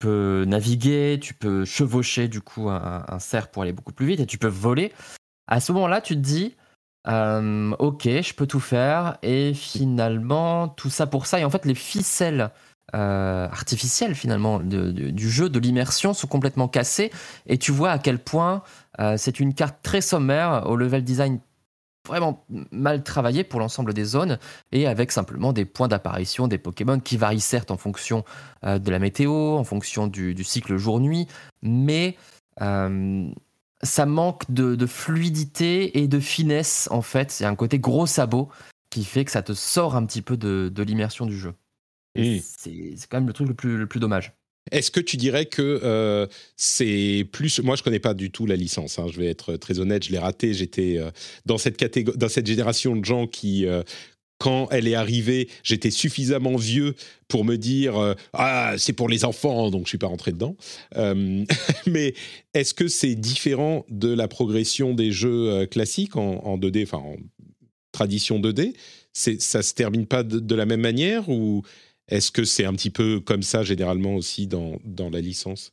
peux naviguer, tu peux chevaucher du coup un, cerf pour aller beaucoup plus vite et tu peux voler. À ce moment-là, tu te dis, ok, je peux tout faire. Et finalement, tout ça pour ça. Et en fait, les ficelles euh, artificielles finalement du jeu, de l'immersion, sont complètement cassées. Et tu vois à quel point euh, c'est une carte très sommaire, au level design vraiment mal travaillé pour l'ensemble des zones, et avec simplement des points d'apparition des Pokémon qui varient certes en fonction euh, de la météo, en fonction du, cycle jour-nuit, mais euh, ça manque de, fluidité et de finesse en fait. C'est un côté gros sabot qui fait que ça te sort un petit peu de l'immersion du jeu. Et. C'est quand même le truc le plus, le plus dommage. Est-ce que tu dirais que euh, c'est plus Moi, je connais pas du tout la licence. hein, je vais être très honnête, je l'ai raté. J'étais euh, dans cette catégorie, dans cette génération de gens qui, euh, quand elle est arrivée, j'étais suffisamment vieux pour me dire ah c'est pour les enfants, donc je suis pas rentré dedans. Mais est-ce que c'est différent de la progression des jeux classiques en, en 2D, enfin en tradition 2D C'est ça se termine pas de, de la même manière ou est-ce que c'est un petit peu comme ça généralement aussi dans, dans la licence?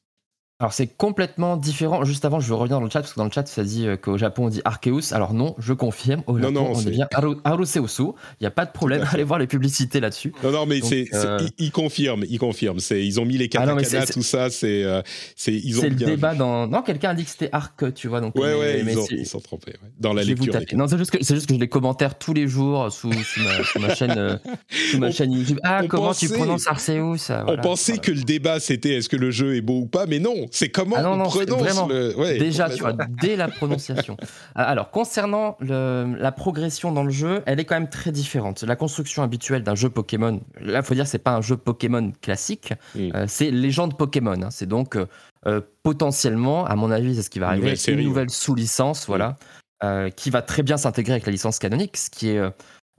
Alors c'est complètement différent. Juste avant, je veux revenir dans le chat parce que dans le chat ça dit euh, qu'au Japon on dit Arceus. Alors non, je confirme. Au Non, Japon non, on c'est- dit bien Aruseusu. Il n'y a pas de problème. Allez voir les publicités là-dessus. Non, non, mais c'est, euh, ils, confirment, ils confirment. C'est, ils ont mis les Ah non, katakana, tout ça, c'est, euh, c'est, ils ont C'est le bien débat vu. dans. Non, quelqu'un a dit que c'était Arc, tu vois. Donc, Ouais, mais- ouais, mais ils, ont, ils sont trompés. ouais. Dans la lecture. Non, c'est juste que c'est juste que je les commentaires tous les jours sous, sous ma, sous ma chaîne euh, sous ma On- chaîne YouTube. Ah, on comment tu prononces Arceus ça, On pensait voilà. que le débat c'était est-ce que le jeu est beau ou pas, mais non, c'est comment Ah non, on non, c'est prononce vraiment. le. ouais, Déjà, tu vois, dès la prononciation. Ah, Alors, concernant le- la progression dans le jeu, elle est quand même très différente. La construction habituelle d'un jeu Pokémon, là, faut dire, c'est pas un jeu Pokémon classique, Mm. euh, c'est légende Pokémon. hein. C'est donc euh, euh, potentiellement, à mon avis, c'est ce qui va arriver, une nouvelle sous-licence, voilà, euh, qui va très bien s'intégrer avec la licence canonique, ce qui est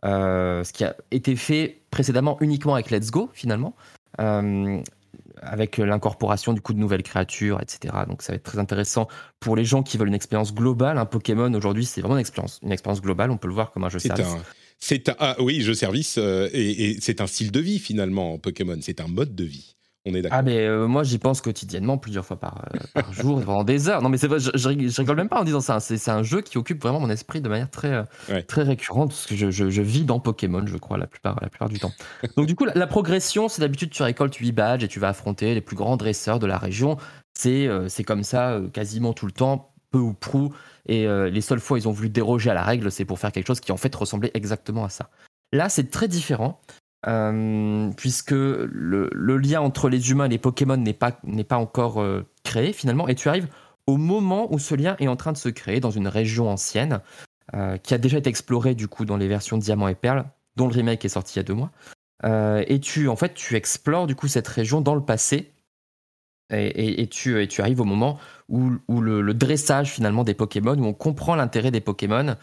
ce qui a été fait précédemment uniquement avec Let's Go finalement. Euh, avec l'incorporation du coup de nouvelles créatures, etc. Donc ça va être très intéressant pour les gens qui veulent une expérience globale. Un Pokémon aujourd'hui, c'est vraiment une expérience, une expérience globale. On peut le voir comme un jeu C'est service. un, c'est un, ah oui, jeu service, euh, et, et c'est un style de vie finalement en Pokémon. C'est un mode de vie. On est d'accord. Ah mais euh, moi j'y pense quotidiennement, plusieurs fois par, euh, par jour, pendant des heures. Non mais c'est vrai, je, je rigole- même pas en disant ça. C'est c'est un jeu qui occupe vraiment mon esprit de manière très, euh, Ouais. très récurrente parce que je, je- je vis dans Pokémon, je crois, la plupart, la plupart du temps. Donc du coup, la, la progression, c'est d'habitude tu récoltes 8 badges et tu vas affronter les plus grands dresseurs de la région. C'est c'est comme ça quasiment tout le temps, peu ou prou. Et les seules fois où ils ont voulu déroger à la règle, c'est pour faire quelque chose qui en fait ressemblait exactement à ça. Là, c'est très différent. Euh, puisque le, lien entre les humains et les Pokémon n'est pas, encore euh, créé finalement, et tu arrives au moment où ce lien est en train de se créer dans une région ancienne, euh, qui a déjà été explorée du coup dans les versions Diamant et Perle, dont le remake est sorti il y a deux mois. Et tu, en fait, tu explores du coup cette région dans le passé, et, tu, arrives au moment où, le, dressage finalement des Pokémon, où on comprend l'intérêt des Pokémon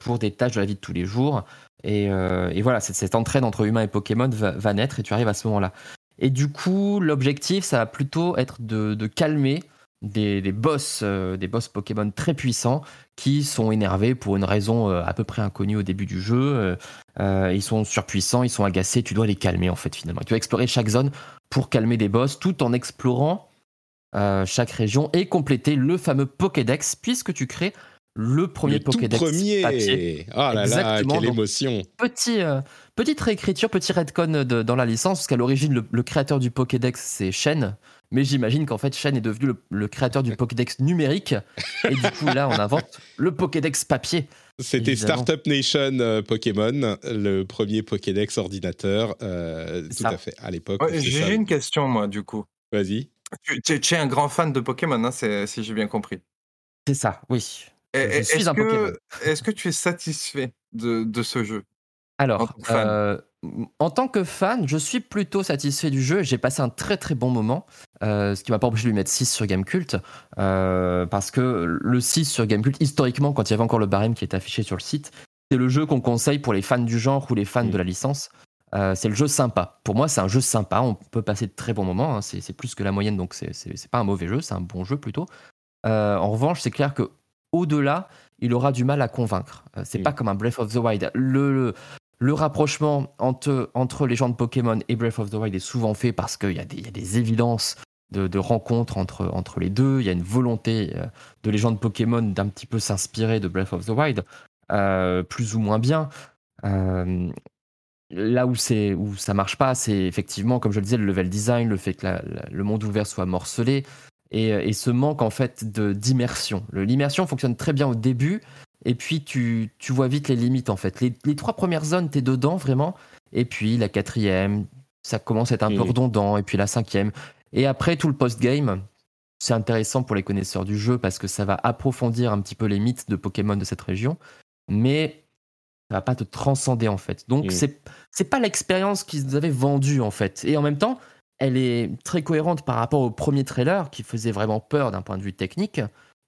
pour des tâches de la vie de tous les jours. Et, euh, voilà, cette, cette entraide entre humains et Pokémon va, naître et tu arrives à ce moment-là. Et du coup, l'objectif, ça va plutôt être de, calmer des, boss, euh, des boss Pokémon très puissants qui sont énervés pour une raison euh, à peu près inconnue au début du jeu. Euh, euh, ils sont surpuissants, ils sont agacés, tu dois les calmer en fait finalement. Tu dois explorer chaque zone pour calmer des boss tout en explorant euh, chaque région et compléter le fameux Pokédex puisque tu crées le premier le tout Pokédex premier. papier. Oh là là, Exactement, quelle donc- émotion. Petit, euh, petite réécriture, petit retcon de- dans la licence, parce qu'à l'origine, le, le créateur du Pokédex, c'est Shen. Mais j'imagine qu'en fait, Shen est devenu le, le créateur du Pokédex numérique. Et du coup, là, on invente le Pokédex papier. C'était. Startup Nation euh, Pokémon, le premier Pokédex ordinateur, euh, tout ça. à fait, à l'époque. Ouais, J'ai une question, moi, du coup. Vas-y. Tu, tu- tu es un grand fan de Pokémon, hein, c'est- si j'ai bien compris. C'est ça, oui. Est-ce que, tu es satisfait de, de ce jeu En Alors, euh, en tant que fan, je suis plutôt satisfait du jeu. J'ai passé un très très bon moment, euh, ce qui m'a pas empêché de lui mettre 6 sur Gamecult, euh, parce que le 6 sur Gamecult, historiquement, quand il y avait encore le barème qui était affiché sur le site, c'est le jeu qu'on conseille pour les fans du genre ou les fans Mm. de la licence. Euh, c'est le jeu sympa. Pour moi, c'est un jeu sympa. On peut passer de très bons moments. hein. C'est plus que la moyenne, donc c'est- c'est c'est pas un mauvais jeu. C'est un bon jeu plutôt. En revanche, c'est clair que au-delà, il aura du mal à convaincre. Euh, c'est Mm. pas comme un Breath of the Wild. Le, le, le rapprochement entre, entre les gens de Pokémon et Breath of the Wild est souvent fait parce qu'il y, a des- il y a des évidences de, de rencontres entre, entre les deux. Il y a une volonté euh, de les gens de Pokémon d'un petit peu s'inspirer de Breath of the Wild, euh, plus ou moins bien. Euh, là où, c'est, où ça marche pas, c'est effectivement, comme je le disais, le level design, le fait que la- la- le monde ouvert soit morcelé et, et ce manque en fait de, d'immersion. Le- L'immersion fonctionne très bien au début et puis tu, tu vois vite les limites en fait. Les, les trois premières zones, t'es dedans vraiment et puis la quatrième, ça commence à être un peu redondant et puis la cinquième. Et après tout le post-game, c'est intéressant pour les connaisseurs du jeu parce que ça va approfondir un petit peu les mythes de Pokémon de cette région, mais ça va pas te transcender en fait. Donc Mhm. c'est c'est pas l'expérience qu'ils nous avaient vendue en fait. Et en même temps, elle est très cohérente par rapport au premier trailer qui faisait vraiment peur d'un point de vue technique.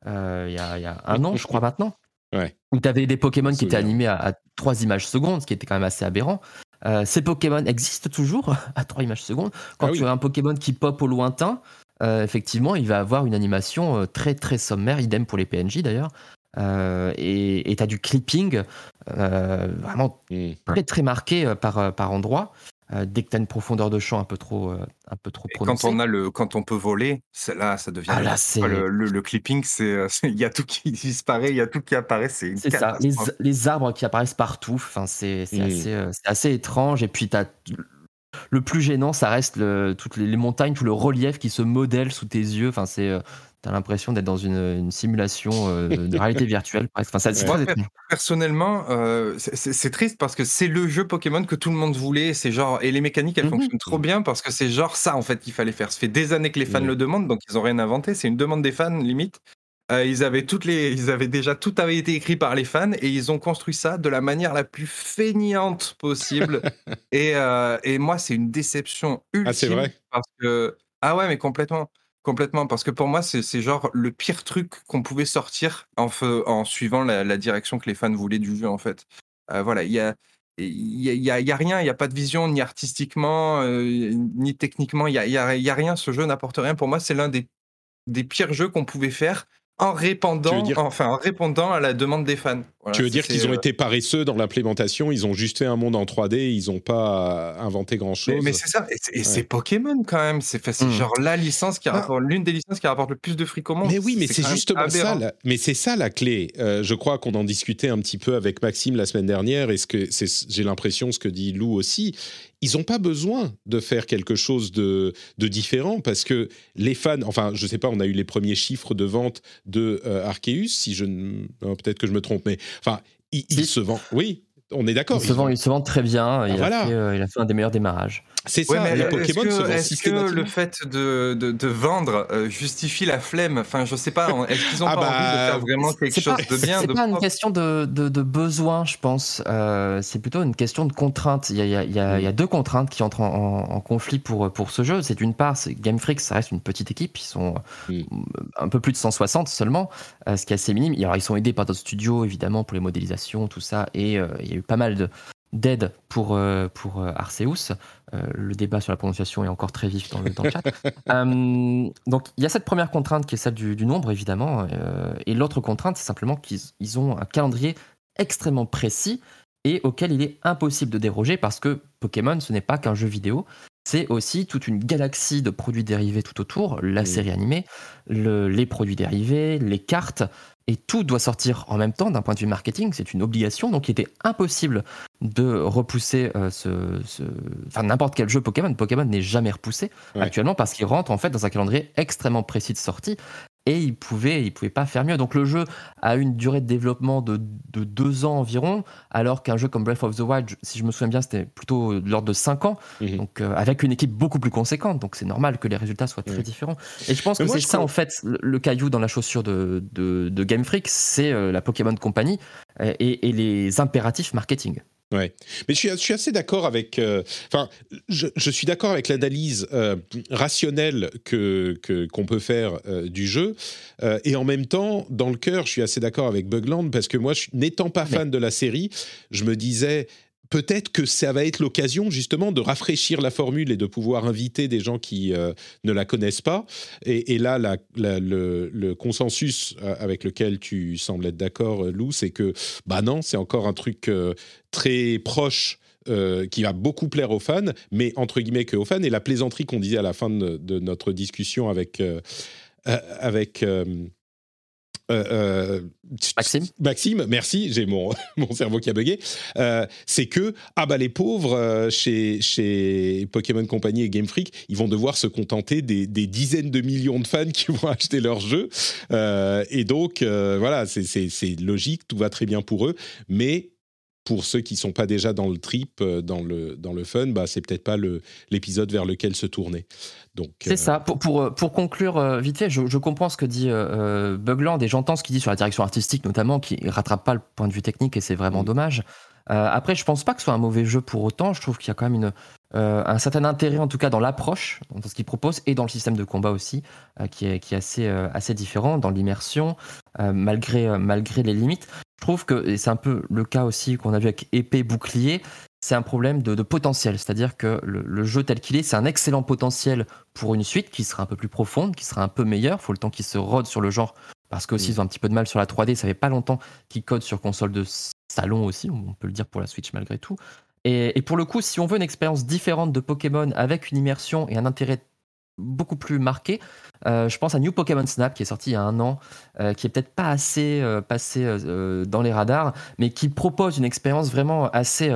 euh, Il y, a, il y a un an, je crois maintenant. Ouais. Où tu avais des Pokémon qui étaient animés à, à 3 images secondes, ce qui était quand même assez aberrant. Euh, ces Pokémon existent toujours à 3 images secondes. Quand Ah oui. tu as un Pokémon qui pop au lointain, euh, effectivement, il va avoir une animation très très sommaire, idem pour les PNJ d'ailleurs. Et tu as du clipping vraiment Mm. très très marqué par, par endroit. Euh, dès que tu as une profondeur de champ un peu trop, euh, un peu trop Et quand prononcée. on a le, quand on peut voler, là, ça devient. Ah, là, le, le- le clipping, c'est, euh, il y a tout qui disparaît, il y a tout qui apparaît, c'est ça, les, les arbres qui apparaissent partout, c'est c'est Mm. assez, étrange. Et puis, as, le plus gênant, ça reste le, toutes les, les montagnes, tout le relief qui se modèle sous tes yeux. Enfin, c'est, t'as l'impression d'être dans une, une simulation euh, de réalité virtuelle. presque. Enfin, ça- c'est Ouais. très étrange. Personnellement, euh, c'est- triste parce que c'est le jeu Pokémon que tout le monde voulait. C'est genre et les mécaniques elles Mhm. fonctionnent trop bien parce que c'est genre ça en fait qu'il fallait faire. Ça fait des années que les fans le demandent, donc ils ont rien inventé. C'est une demande des fans limite. Euh, ils avaient toutes les, ils avaient déjà tout avait été écrit par les fans et ils ont construit ça de la manière la plus feignante possible. et, euh, et moi c'est une déception ultime Ah, c'est vrai parce que ah ouais mais complètement. Complètement, parce que pour moi, c'est genre le pire truc qu'on pouvait sortir en, en suivant la, direction que les fans voulaient du jeu, en fait. Euh, voilà, il y a, y, a, y a- y a rien, il n'y a pas de vision, ni artistiquement, euh, ni techniquement, il n'y a rien. Ce jeu n'apporte rien. Pour moi, c'est l'un des, des pires jeux qu'on pouvait faire en répondant, dire- enfin, en répondant à la demande des fans. Voilà, tu veux dire qu'ils ont euh, été paresseux dans l'implémentation, ils ont juste fait un monde en 3D, ils n'ont pas inventé grand-chose. mais c'est ça, et c'est Ouais. Pokémon quand même. C'est fait- c'est Mm. genre la licence qui Ah. rapporte, l'une des licences qui rapporte le plus de fric au monde. Mais oui, mais c'est justement ça. la- mais c'est ça la clé. Euh, je crois qu'on en discutait un petit peu avec Maxime la semaine dernière, et ce que j'ai l'impression ce que dit Lou aussi. Ils n'ont pas besoin de faire quelque chose de, de différent parce que les fans, enfin, je sais pas, on a eu les premiers chiffres de vente de euh, Arceus, si je ne, non, peut-être que je me trompe, mais enfin, il, se vend. Oui, on est d'accord. Il se, ils- vend, il se vend très bien. Il, Ah, voilà. a fait, euh, il a fait un des meilleurs démarrages. C'est ça. Mais les est-ce Pokémon que, se vendent est-ce que le fait de, de, de vendre euh, justifie la flemme? Enfin, je sais pas. on- Est-ce qu'ils ont Ah pas bah, envie de faire vraiment quelque chose pas, de bien c'est pas une question de, de, de besoin, je pense. Euh, c'est plutôt une question de contrainte. Il y a, il y a- il y a- il y a deux contraintes qui entrent en, en- en conflit pour, pour ce jeu. C'est d'une part, Game Freak, ça reste une petite équipe. Ils sont Mm. un peu plus de 160 seulement, ce qui est assez minime. Et Alors, ils sont aidés par d'autres studios, évidemment, pour les modélisations, tout ça. Et euh, il y a eu pas mal de d'aide pour, euh, pour euh, Arceus. Euh, le débat sur la prononciation est encore très vif dans le, dans le chat. Euh, donc il y a cette première contrainte qui est celle du, du nombre évidemment, et l'autre contrainte c'est simplement qu'ils ils ont un calendrier extrêmement précis et auquel il est impossible de déroger parce que Pokémon ce n'est pas qu'un jeu vidéo, c'est aussi toute une galaxie de produits dérivés tout autour, la série animée, le- les produits dérivés, les cartes, et tout doit sortir en même temps d'un point de vue marketing, c'est une obligation, donc il était impossible de repousser euh, ce, ce- enfin n'importe quel jeu Pokémon. Pokémon n'est jamais repoussé Ouais. actuellement parce qu'il rentre en fait dans un calendrier extrêmement précis de sortie et il pouvait, il pouvait pas faire mieux. Donc le jeu a une durée de développement de, de deux ans environ, alors qu'un jeu comme Breath of the Wild, si je me souviens bien, c'était plutôt de l'ordre de cinq ans, Mhm. donc euh, avec une équipe beaucoup plus conséquente. Donc c'est normal que les résultats soient très différents. Et je pense Mais que c'est ça crois- en fait le, le caillou dans la chaussure de, de, de Game Freak, c'est euh, la Pokémon Company euh, et, et les impératifs marketing. Ouais. Mais je suis, je suis assez d'accord avec. euh, Enfin, je, je suis d'accord avec l'analyse euh, rationnelle que qu'on peut faire euh, du jeu, et en même temps, dans le cœur, je suis assez d'accord avec Bugland parce que moi, n'étant pas fan de la série, je me disais. Peut-être que ça va être l'occasion justement de rafraîchir la formule et de pouvoir inviter des gens qui euh, ne la connaissent pas. Et, là, le, consensus euh, avec lequel tu sembles être d'accord, euh, Lou, c'est que bah non, c'est encore un truc très proche. qui va beaucoup plaire aux fans, mais entre guillemets que aux fans. Et la plaisanterie qu'on disait à la fin de, de notre discussion avec avec euh, euh, Maxime Maxime, merci, j'ai mon, mon cerveau qui a bugué. Euh, c'est que, ah bah les pauvres, chez, chez Pokémon Company et Game Freak, ils vont devoir se contenter des, des dizaines de millions de fans qui vont acheter leur jeu. Euh, et donc, voilà, c'est logique, tout va très bien pour eux. Mais pour ceux qui sont pas déjà dans le trip, euh, dans le, dans le fun, bah, c'est peut-être pas l'épisode vers lequel se tourner. Donc, C'est euh, ça. Pour, pour, euh, pour conclure vite fait, je, je comprends ce que dit euh, Bugland et j'entends ce qu'il dit sur la direction artistique notamment, qui rattrape pas le point de vue technique et c'est vraiment Mm. dommage. Euh, après, je pense pas que ce soit un mauvais jeu pour autant. Je trouve qu'il y a quand même une, un certain intérêt en tout cas dans l'approche, dans ce qu'il propose et dans le système de combat aussi, qui est, qui est assez, assez différent, dans l'immersion, malgré, malgré les limites. Je trouve que, et c'est un peu le cas aussi qu'on a vu avec épée bouclier, c'est un problème de, de potentiel. C'est-à-dire que le, le jeu tel qu'il est, c'est un excellent potentiel pour une suite qui sera un peu plus profonde, qui sera un peu meilleure. Il faut le temps qu'ils se rodent sur le genre. Parce qu'aussi, Mm. ils ont un petit peu de mal sur la 3D. Ça fait pas longtemps qu'ils codent sur console de salon aussi, on peut le dire pour la Switch malgré tout. Et, et pour le coup, si on veut une expérience différente de Pokémon avec une immersion et un intérêt beaucoup plus marqué, euh, je pense à New Pokémon Snap qui est sorti il y a un an, euh, qui est peut-être pas assez euh, passé dans les radars, mais qui propose une expérience vraiment assez,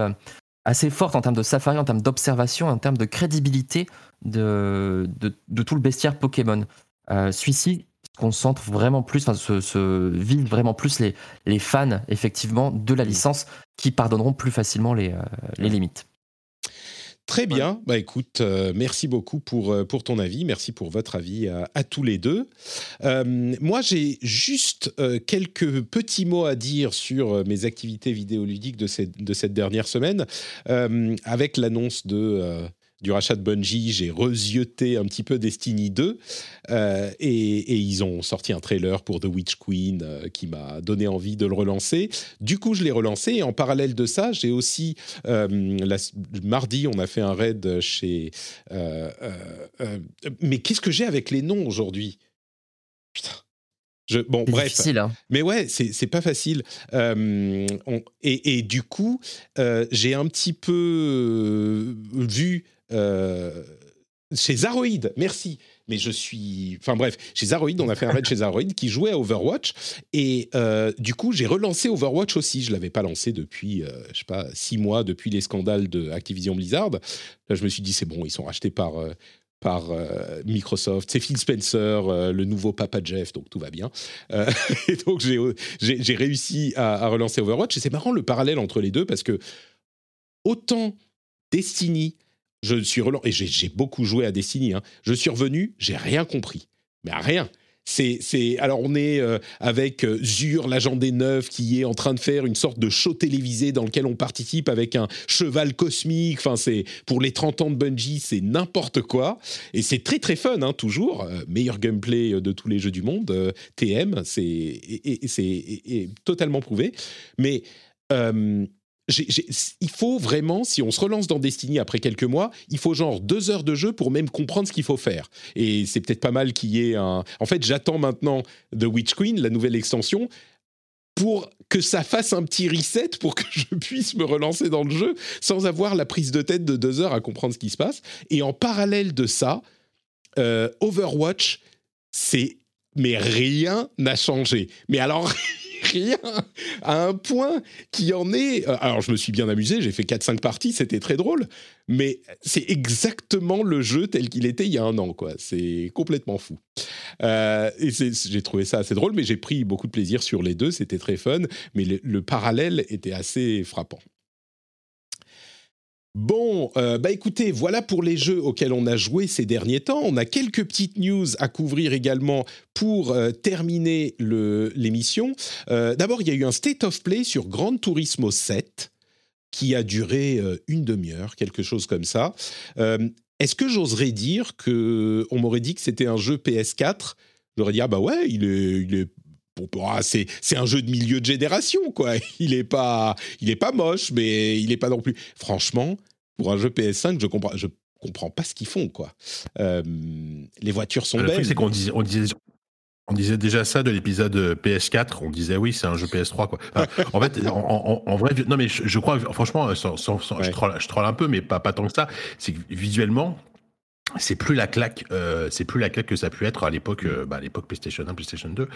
assez forte en termes de safari, en termes d'observation, en termes de crédibilité de, de, de tout le bestiaire Pokémon. Celui-ci concentre vraiment plus, enfin, se, se vise vraiment plus les, les fans, effectivement, de la licence qui pardonneront plus facilement les, les limites. Très bien. Bah écoute, euh, merci beaucoup pour, euh, pour ton avis. Merci pour votre avis à, à tous les deux. Euh, moi, j'ai juste euh, quelques petits mots à dire sur euh, mes activités vidéoludiques de cette, de cette dernière semaine. Euh, avec l'annonce de. Du rachat de Bungie, j'ai resioté un petit peu Destiny 2 euh, et, et ils ont sorti un trailer pour The Witch Queen euh, qui m'a donné envie de le relancer. Du coup, je l'ai relancé et en parallèle de ça, j'ai aussi euh, la- mardi, on a fait un raid chez. mais qu'est-ce que j'ai avec les noms aujourd'hui? Putain. Je, bon, bref. difficile, hein. Mais ouais, c'est pas facile. Euh, on- et, et du coup, euh, j'ai un petit peu vu euh, chez Zaroid, merci. Mais je suis. Enfin bref, chez Zaroid, on a fait un raid chez Zaroid qui jouait à Overwatch. Et euh, du coup, j'ai relancé Overwatch aussi. Je l'avais pas lancé depuis, euh, je sais pas, six mois, depuis les scandales de Activision Blizzard. Là, je me suis dit, c'est bon, ils sont rachetés par. euh, Microsoft, c'est Phil Spencer, le nouveau papa Jeff, donc tout va bien. Et donc j'ai réussi à, à relancer Overwatch. Et c'est marrant le parallèle entre les deux parce que autant Destiny, je suis relancé, et j'ai- beaucoup joué à Destiny, hein, je suis revenu, j'ai rien compris. Mais rien. C'est, alors on est euh, avec euh, Zur, l'agent des neufs, qui est en train de faire une sorte de show télévisé dans lequel on participe avec un cheval cosmique. Enfin, c'est pour les 30 ans de Bungie, c'est n'importe quoi. Et c'est très très fun, hein, toujours. Euh, meilleur gameplay de tous les jeux du monde. TM, c'est, c'est totalement prouvé. Mais il faut vraiment, si on se relance dans Destiny après quelques mois, il faut genre deux heures de jeu pour même comprendre ce qu'il faut faire. Et c'est peut-être pas mal qu'il y ait un. En fait, j'attends maintenant The Witch Queen, la nouvelle extension, pour que ça fasse un petit reset pour que je puisse me relancer dans le jeu sans avoir la prise de tête de deux heures à comprendre ce qui se passe. Et en parallèle de ça, euh, Overwatch, c'est mais rien n'a changé. Mais alors, rien, à un point qui en est... euh, Alors, je me suis bien amusé, j'ai fait 4-5 parties, c'était très drôle, mais c'est exactement le jeu tel qu'il était il y a un an, quoi. C'est complètement fou. Euh, et j'ai trouvé ça assez drôle, mais j'ai pris beaucoup de plaisir sur les deux, c'était très fun, mais le parallèle était assez frappant. Bon, euh, bah écoutez, voilà pour les jeux auxquels on a joué ces derniers temps. On a quelques petites news à couvrir également pour euh, terminer l'émission. Euh, D'abord, il y a eu un State of Play sur Gran Turismo 7 qui a duré une demi-heure, quelque chose comme ça. Est-ce que j'oserais dire que on m'aurait dit que c'était un jeu PS4 J'aurais dit ah bah ouais, il est, ah, c'est c'est un jeu de milieu de génération quoi. Il est pas il est pas moche, mais il est pas non plus. Franchement, pour un jeu PS5, je comprends je comprends pas ce qu'ils font quoi. Euh, les voitures sont Le belles. truc, c'est qu'on disait, on disait, on disait déjà ça de l'épisode euh, PS4. On disait oui, c'est un jeu PS3 quoi. Enfin, en fait, en, en- en vrai, non mais je, je crois, franchement, sans, sans- sans- je, troll, je troll un peu, mais pas, pas tant que ça. C'est que visuellement. C'est plus la claque, euh, c'est plus la claque que ça a pu être à l'époque, euh, bah, à l'époque PlayStation 1, PlayStation 2,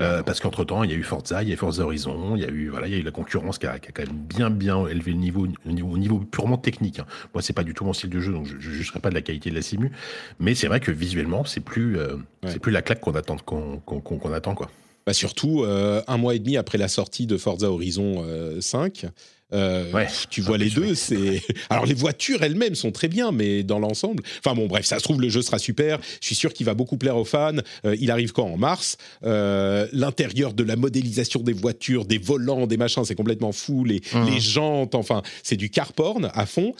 euh, parce qu'entre temps il y a eu Forza, il y a eu Forza Horizon, il y a eu voilà, il y a eu la concurrence qui a, qui a quand même bien bien élevé le niveau, au niveau, au niveau purement technique. hein. Moi c'est pas du tout mon style de jeu, donc je, je jugerai pas de la qualité de la simu, mais c'est vrai que visuellement c'est plus, Ouais. c'est plus la claque qu'on attend, qu'on attend quoi. Bah surtout un mois et demi après la sortie de Forza Horizon euh, 5. Euh, Ouais. tu vois les deux, c'est. Alors les voitures elles-mêmes sont très bien, mais dans l'ensemble, enfin bon, bref, ça se trouve le jeu sera super. Je suis sûr qu'il va beaucoup plaire aux fans. Euh, il arrive quand? En mars. Euh, L'intérieur de la modélisation des voitures, des volants, des machins, c'est complètement fou. Les, Mhm. les jantes, enfin, c'est du car porn à fond.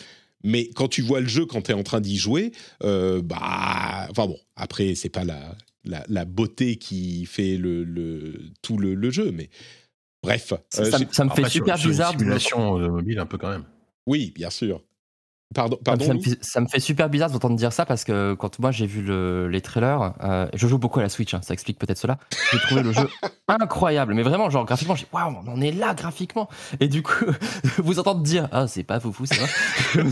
Mais quand tu vois le jeu, quand tu es en train d'y jouer, euh, bah, enfin bon, après c'est pas la, la, la beauté qui fait le, le- tout le, le jeu, mais bref. Ça, Euh, ça- ça me fait sur- super sur une bizarre. de- simulation euh, mobile un peu quand même. Oui, bien sûr. Pardon, Ça me, pardon. ça me fait, ça me fait super bizarre d'entendre dire ça parce que quand moi j'ai vu le- les trailers, euh, je joue beaucoup à la Switch, hein, ça explique peut-être cela. J'ai trouvé le jeu incroyable, mais vraiment, genre graphiquement, j'ai waouh, on en est là graphiquement. Et du coup, vous entendre dire ah c'est pas foufou, c'est vrai.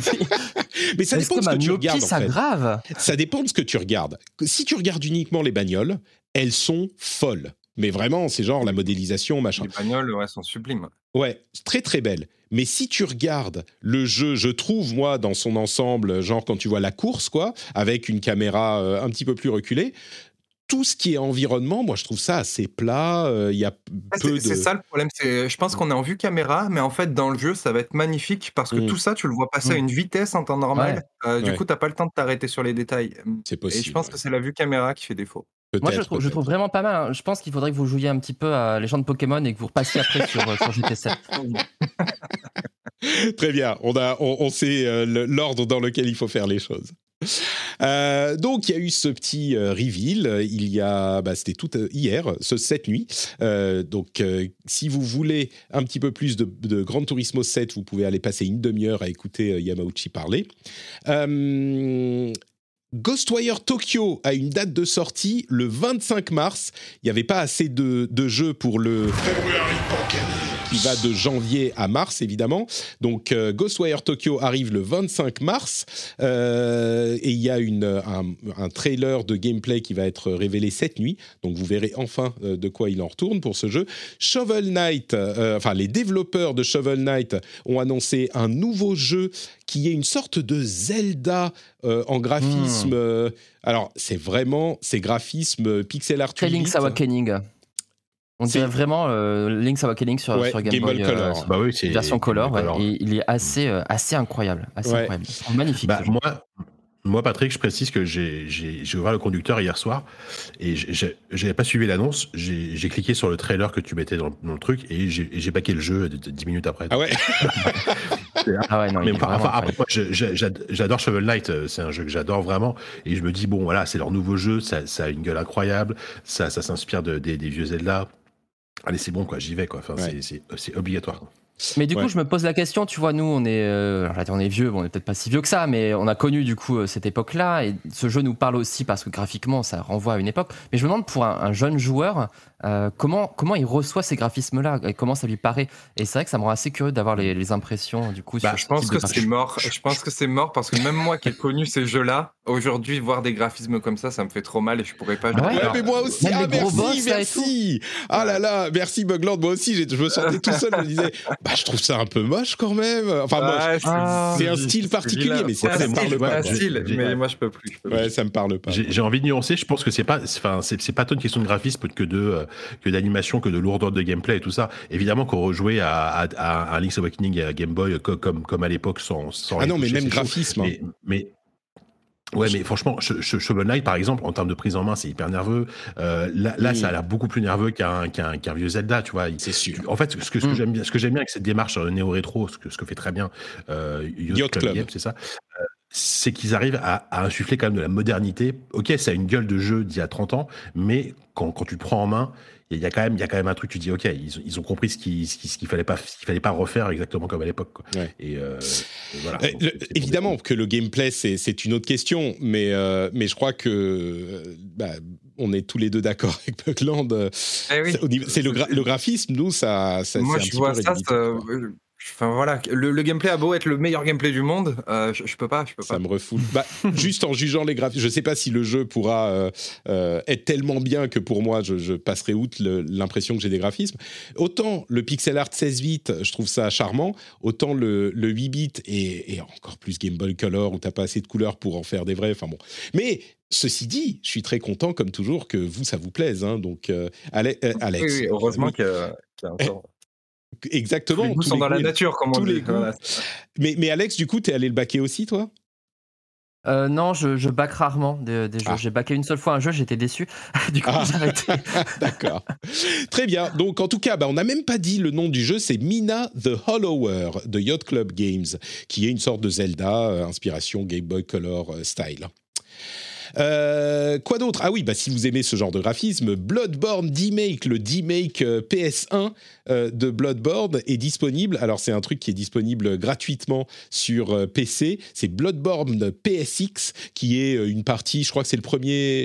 Mais ça dépend de ce que tu regardes. en fait. s'aggrave? Ça dépend de ce que tu regardes. Si tu regardes uniquement les bagnoles, elles sont folles. Mais vraiment, c'est genre la modélisation, machin. Les bagnoles ouais, sont sublimes. Ouais, très très belle. Mais si tu regardes le jeu, je trouve moi dans son ensemble, genre quand tu vois la course quoi, avec une caméra euh, un petit peu plus reculée, tout ce qui est environnement, moi je trouve ça assez plat. euh, Il y a Ouais, peu C'est de. c'est ça le problème. c'est- Je pense qu'on est en vue caméra, mais en fait, dans le jeu, ça va être magnifique parce que Mm. tout ça, tu le vois passer à Mm. une vitesse en temps normal. Euh, du Ouais. coup, tu n'as pas le temps de t'arrêter sur les détails. C'est Et possible. je pense que c'est la vue caméra qui fait défaut. Moi je trouve, je trouve peut-être. vraiment pas mal. hein. Je pense qu'il faudrait que vous jouiez un petit peu à Légende Pokémon et que vous repassiez après sur, euh, sur GT7. Très bien, on, a, on, on sait euh, l'ordre dans lequel il faut faire les choses. Euh, donc il y a eu ce petit euh, reveal, il y a, bah, c'était tout hier, ce cette nuit. Donc si vous voulez un petit peu plus de, de Gran Turismo 7, vous pouvez aller passer une demi-heure à écouter Yamauchi parler. Ghostwire Tokyo a une date de sortie le 25 mars. Il n'y avait pas assez de, de jeux pour le qui va de janvier à mars évidemment. Donc euh, Ghostwire Tokyo arrive le 25 mars euh, et il y a une, un, un trailer de gameplay qui va être révélé cette nuit. Donc vous verrez enfin euh, de quoi il en retourne pour ce jeu. Shovel Knight, euh, enfin les développeurs de Shovel Knight ont annoncé un nouveau jeu qui est une sorte de Zelda en graphisme. euh, alors c'est vraiment ces graphismes pixel art. Très 8 Link's Awakening. On dirait vraiment euh, Link's Awakening sur, Ouais, sur Game, Game Boy Boy, Color. Bah oui, c'est version color, ouais, Color. et il est assez, euh, assez incroyable, assez Ouais. incroyable. C'est magnifique. Bah, moi, moi, Patrick, je précise que j'ai ouvert le conducteur hier soir et j'avais pas suivi l'annonce. J'ai cliqué sur le trailer que tu mettais dans, le- dans le truc et j'ai paqué le jeu de- de 10 minutes après. Ah ouais. Ah ouais, non, Mais enfin, enfin, après, moi, j'adore Shovel Knight, euh, c'est un jeu que j'adore vraiment. Et je me dis, bon, voilà, c'est leur nouveau jeu, ça, ça a une gueule incroyable, ça, ça s'inspire de, des, des vieux Zelda. Allez, c'est bon, quoi, j'y vais, quoi. Enfin, Ouais. c'est- obligatoire. Mais du Ouais. coup, je me pose la question, tu vois, nous, on est, euh, on est vieux, bon, on est peut-être pas si vieux que ça, mais on a connu du coup euh, cette époque-là, et ce jeu nous parle aussi parce que graphiquement, ça renvoie à une époque. Mais je me demande pour un, un jeune joueur, euh, comment, comment il reçoit ces graphismes-là, et comment ça lui paraît? Et c'est vrai que ça me rend assez curieux d'avoir les, les impressions, du coup. Bah, sur je ce pense que c'est mort. Je pense que c'est mort parce que même moi qui ai connu ces jeux-là, aujourd'hui, voir des graphismes comme ça, ça me fait trop mal et je pourrais pas. Ah ouais? Ouais, mais moi aussi, Même ah, merci, boss, merci. Ah là là, merci Bugland. Moi aussi, je me sentais tout seul. Je me disais, bah, je trouve ça un peu moche quand même. Enfin, c'est- Ah. C'est un style particulier, mais c'est ça, un ça me parle pas. style, J'ai- mais moi je peux plus. je peux plus. Ouais, ça me parle pas. J'ai envie de nuancer. Je pense que c'est pas, enfin, c'est pas tant une question de graphisme que de euh, que d'animation, que de lourdeur de gameplay et tout ça. Évidemment qu'on rejouait à, à, Link's Awakening et à Game Boy co- comme comme à l'époque sans sans. Ah non, mais même chaud. graphisme. hein. Mais, mais Ouais, mais franchement, Sh- Sh- Shovel Knight, par exemple, en termes de prise en main, c'est hyper nerveux. Euh, là, là Oui. ça a l'air beaucoup plus nerveux qu'un vieux Zelda, tu vois. C'est sûr. En fait, ce que, ce que Mm. j'aime bien, ce que j'aime bien avec cette démarche euh, néo-rétro, ce que, ce que fait très bien euh, Yacht, Yacht Club, c'est ça. euh, c'est qu'ils arrivent à, à insuffler quand même de la modernité. Ok, ça a une gueule de jeu d'il y a 30 ans, mais quand, quand tu le prends en main, il y a quand même, il y a quand même un truc. Tu dis, ok, ils, ont- ils ont compris ce qu'il ce qu'il- ce qu'il fallait pas, ce qu'il fallait pas refaire exactement comme à l'époque. Ouais. Et, euh, et voilà. Euh, Donc, le- évidemment que le gameplay c'est c'est une autre question, mais euh, mais je crois que bah, on est tous les deux d'accord avec Bugland. euh, Eh oui. c'est le, gra- le graphisme, nous ça. ça Moi un je petit vois peu ça. Enfin voilà, le, le gameplay a beau être le meilleur gameplay du monde, euh, je, je peux pas, je peux Ça pas. me refoule. Bah, juste en jugeant les graphismes, je sais pas si le jeu pourra euh, euh, être tellement bien que pour moi, je, je passerai outre l'impression que j'ai des graphismes. Autant le pixel art 16 bits, je trouve ça charmant, autant le, le 8 bits et, et encore plus Game Boy Color où t'as pas assez de couleurs pour en faire des vrais. Enfin bon. Mais ceci dit, je suis très content comme toujours que vous ça vous plaise. hein. donc euh, Ale- euh, Alex, Oui, oui, heureusement Oui, qu'il y a, y a encore. Exactement. Tous les goûts tous sont les dans la nature, comme on tous dit. les goûts. Voilà. Mais, mais Alex, du coup, t'es allé le baquer aussi, toi? Euh, non, je, je back rarement des, des jeux. Ah. J'ai backé une seule fois un jeu, j'étais déçu. du coup, Ah. j'ai arrêté. D'accord. Très bien. Donc, en tout cas, bah, on n'a même pas dit le nom du jeu. C'est Mina the Hollower de Yacht Club Games, qui est une sorte de Zelda, euh, inspiration Game Boy Color euh, style. Euh, quoi d'autre? Ah oui, bah, si vous aimez ce genre de graphisme, Bloodborne D-Make, le D-Make euh, PS1 euh, de Bloodborne est disponible. Alors c'est un truc qui est disponible gratuitement sur PC. C'est Bloodborne PSX qui est une partie, je crois que c'est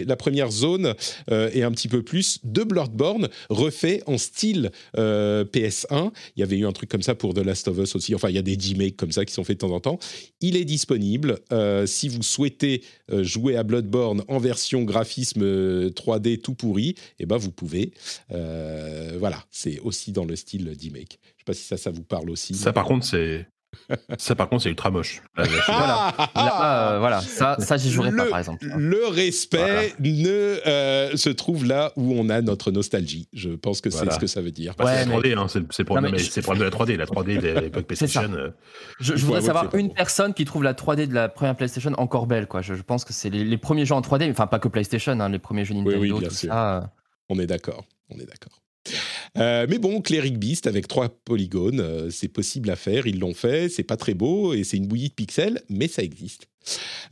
la première zone et un petit peu plus de Bloodborne refait en style euh, PS1. Il y avait eu un truc comme ça pour The Last of Us aussi. Enfin, il y a des remakes comme ça qui sont faits de temps en temps. Il est disponible. Si vous souhaitez jouer à Bloodborne en version graphisme euh, 3D tout pourri, eh ben vous pouvez. Euh, voilà, c'est aussi dans le style d'E-Make. Je sais pas si ça, ça vous parle aussi. Ça, par contre, c'est. Ça, par contre, c'est ultra moche. Là, Là, euh, voilà, ça, ça j'y jouerai pas, par exemple. Le respect ne euh, se trouve là où on a notre nostalgie. Je pense que Voilà. c'est ce que ça veut dire. Bah, Ouais, c'est la mais- 3D, hein, c'est le problème, mais de la 3D. La 3D de l'époque. PlayStation. euh, Je, je voudrais savoir une personne qui trouve la 3D de la première PlayStation encore belle. Quoi. Je, je pense que c'est les, les premiers jeux en 3D, enfin pas que PlayStation, hein, les premiers jeux Nintendo, oui, bien tout sûr. ça. On est d'accord. On est d'accord. Euh, mais bon, Cleric Beast avec trois polygones, euh, c'est possible à faire. Ils l'ont fait. C'est pas très beau et c'est une bouillie de pixels, mais ça existe.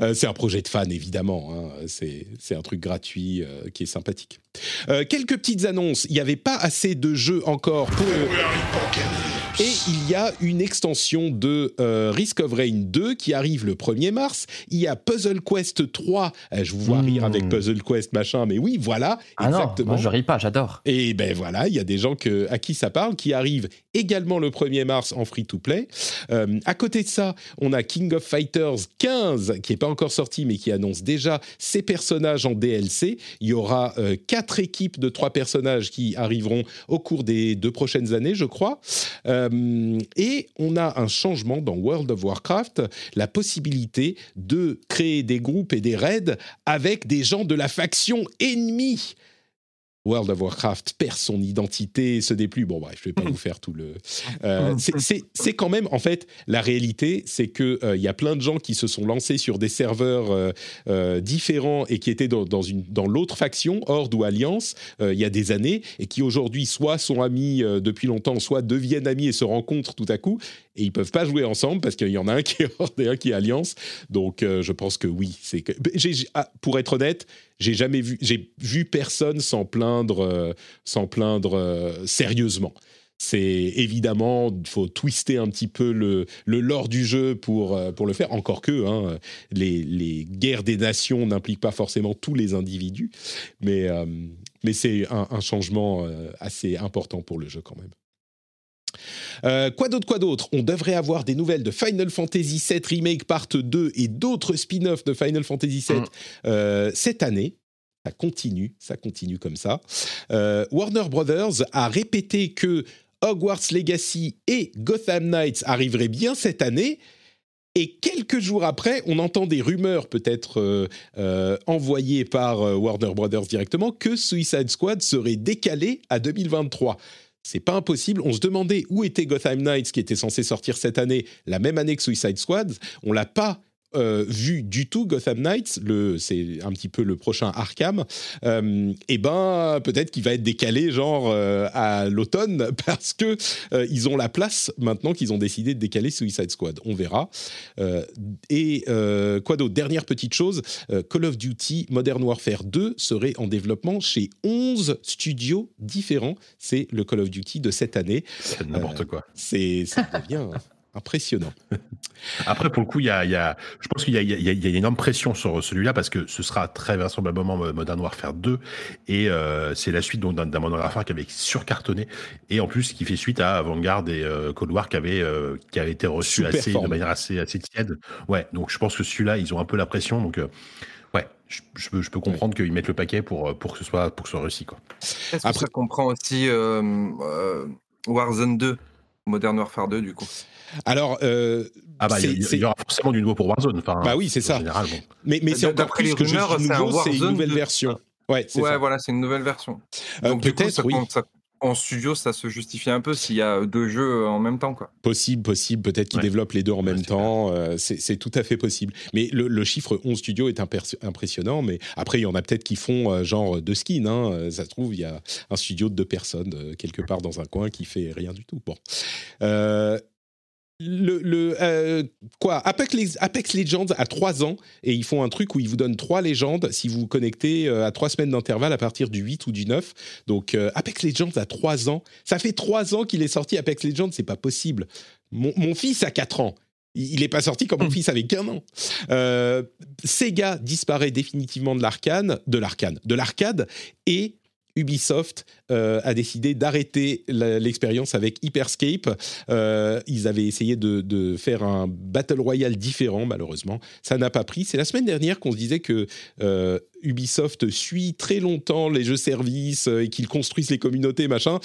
Euh, c'est un projet de fan, évidemment. hein. C'est un truc gratuit qui est sympathique. Quelques petites annonces. Il n'y avait pas assez de jeux encore pour. Et il y a une extension de euh, Risk of Rain 2 qui arrive le 1er mars. Il y a Puzzle Quest 3. Euh, je vous vois Mmh. rire avec Puzzle Quest, machin, mais oui, voilà. Ah non, exactement. moi je ris pas, j'adore. Et ben voilà, il y a des gens que, à qui ça parle, qui arrivent également le 1er mars en free-to-play. Euh, à côté de ça, on a King of Fighters 15, qui n'est pas encore sorti, mais qui annonce déjà ses personnages en DLC. Il y aura euh, quatre équipes de trois personnages qui arriveront au cours des deux prochaines années, je crois. Euh, et on a un changement dans World of Warcraft, la possibilité de créer des groupes et des raids avec des gens de la faction ennemie. World of Warcraft perd son identité, se déplie. Bon, bref, je vais pas vous faire tout le. Euh, c'est- c'est quand même, en fait, la réalité, c'est que euh, y a plein de gens qui se sont lancés sur des serveurs euh, euh, différents et qui étaient dans, dans dans l'autre faction, Horde ou Alliance, il y a des années, et qui aujourd'hui soit sont amis depuis longtemps, soit deviennent amis et se rencontrent tout à coup, et ils peuvent pas jouer ensemble parce qu'il y en a un qui est Horde et un qui est Alliance. Donc, je pense que oui, c'est que. ah, pour être honnête, j'ai jamais vu, j'ai vu personne s'en plaindre, euh, s'en plaindre euh, sérieusement. c'est évidemment, il faut twister un petit peu le, le lore du jeu pour, euh, pour le faire. Encore que hein, les, les, guerres des nations n'impliquent pas forcément tous les individus, mais, mais c'est un, changement assez important pour le jeu quand même. Euh, quoi d'autre, quoi d'autre? On devrait avoir des nouvelles de Final Fantasy VII Remake Part 2 et d'autres spin-offs de Final Fantasy VII mm. euh, cette année. Ça continue, ça continue comme ça. Euh, Warner Brothers a répété que Hogwarts Legacy et Gotham Knights arriveraient bien cette année. Et quelques jours après, on entend des rumeurs peut-être euh, euh, envoyées par Warner Brothers directement que Suicide Squad serait décalé à 2023 c'est pas impossible. On se demandait où était Gotham Knights qui était censé sortir cette année, la même année que Suicide Squad. On l'a pas euh, vu du tout Gotham Knights, c'est un petit peu le prochain Arkham, euh, et eh ben peut-être qu'il va être décalé genre euh, à l'automne parce que ils ont la place maintenant qu'ils ont décidé de décaler Suicide Squad. On verra. et quoi d'autre? Dernière petite chose, Call of Duty Modern Warfare 2 serait en développement chez 11 studios différents. C'est le Call of Duty de cette année. C'est n'importe quoi. C'est ça devient impressionnant. Après, pour le coup, il y a, y a, je pense qu'il y, y, y, a une énorme pression sur celui-là parce que ce sera très vraisemblablement Modern Warfare 2 et euh, c'est la suite donc d'un Modern Warfare qui avait surcartonné et en plus qui fait suite à Vanguard et euh, Cold War qui avait euh, qui avait été reçu assez, de manière assez assez tiède. Ouais, donc je pense que celui-là, ils ont un peu la pression, donc. Euh, ouais, je, je, peux, je peux comprendre qu'ils mettent le paquet pour, pour que ce soit pour que ce soit réussi quoi. Après, que ça comprend aussi Warzone 2 Modern Warfare 2 du coup alors, euh, ah bah, il y, aura forcément du nouveau pour Warzone. Enfin, bah oui, c'est ça. Général, bon. Mais, mais c'est encore plus que juste nouveau, c'est une nouvelle version. Ouais, ouais ça. voilà, c'est une nouvelle version. Euh, Donc peut-être, oui. Ça, en studio, ça se justifie un peu s'il y a deux jeux en même temps. Quoi. Possible, possible. Peut-être qu'ils ouais. développent les deux en même temps. Euh, c'est tout à fait possible. Mais le, le, chiffre 11 studios est impressionnant. Mais après, il y en a peut-être qui font euh, genre deux skins. Hein. Euh, ça se trouve, il y a un studio de deux personnes euh, quelque part dans un coin qui fait rien du tout. Bon. Le, le euh, quoi Apex, Apex, Legends a trois ans et ils font un truc où ils vous donnent trois légendes si vous vous connectez euh, à trois semaines d'intervalle à partir du 8 ou du 9. Donc euh, Apex Legends a trois ans. Ça fait trois ans qu'il est sorti Apex Legends, c'est pas possible. Mon, mon, fils a quatre ans. Il n'est pas sorti quand mon fils avait qu'un an. Euh, Sega disparaît définitivement de l'arcane, de l'arcane, de l'arcade et Ubisoft euh, a décidé d'arrêter l'expérience avec Hyperscape. Euh, ils avaient essayé de, faire un Battle Royale différent, malheureusement. Ça n'a pas pris. C'est la semaine dernière qu'on se disait que euh, Ubisoft suit très longtemps les jeux services et qu'ils construisent les communautés, machin.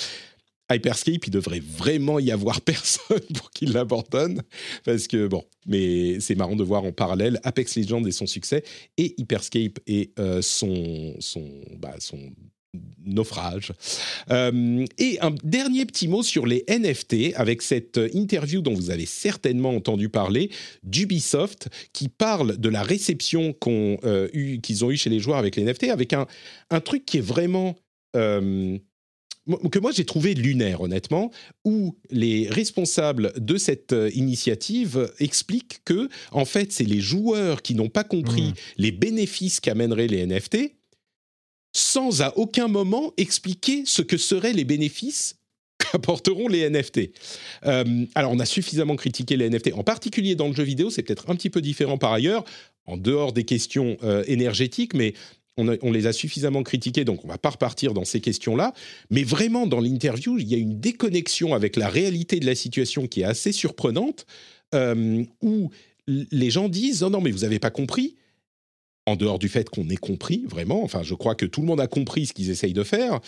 Hyperscape, il devrait vraiment y avoir personne pour qu'il l'abandonne. Parce que, bon, mais c'est marrant de voir en parallèle Apex Legends et son succès et Hyperscape et son, son, bah, son naufrage. Euh, et un dernier petit mot sur les NFT avec cette interview dont vous avez certainement entendu parler d'Ubisoft qui parle de la réception qu'on, euh, eu, qu'ils ont eu chez les joueurs avec les NFT avec un, un truc qui est vraiment... Euh, que moi j'ai trouvé lunaire honnêtement, où les responsables de cette initiative expliquent que en fait c'est les joueurs qui n'ont pas compris mmh. les bénéfices qu'amèneraient les NFT sans à aucun moment expliquer ce que seraient les bénéfices qu'apporteront les NFT. Euh, alors, on a suffisamment critiqué les NFT, en particulier dans le jeu vidéo, c'est peut-être un petit peu différent par ailleurs, en dehors des questions euh, énergétiques, mais on, les a suffisamment critiqués, donc on va pas repartir dans ces questions-là. Mais vraiment, dans l'interview, il y a une déconnexion avec la réalité de la situation qui est assez surprenante, euh, où les gens disent, oh non, mais vous n'avez pas compris, en dehors du fait qu'on ait compris, vraiment, enfin, je crois que tout le monde a compris ce qu'ils essayent de faire,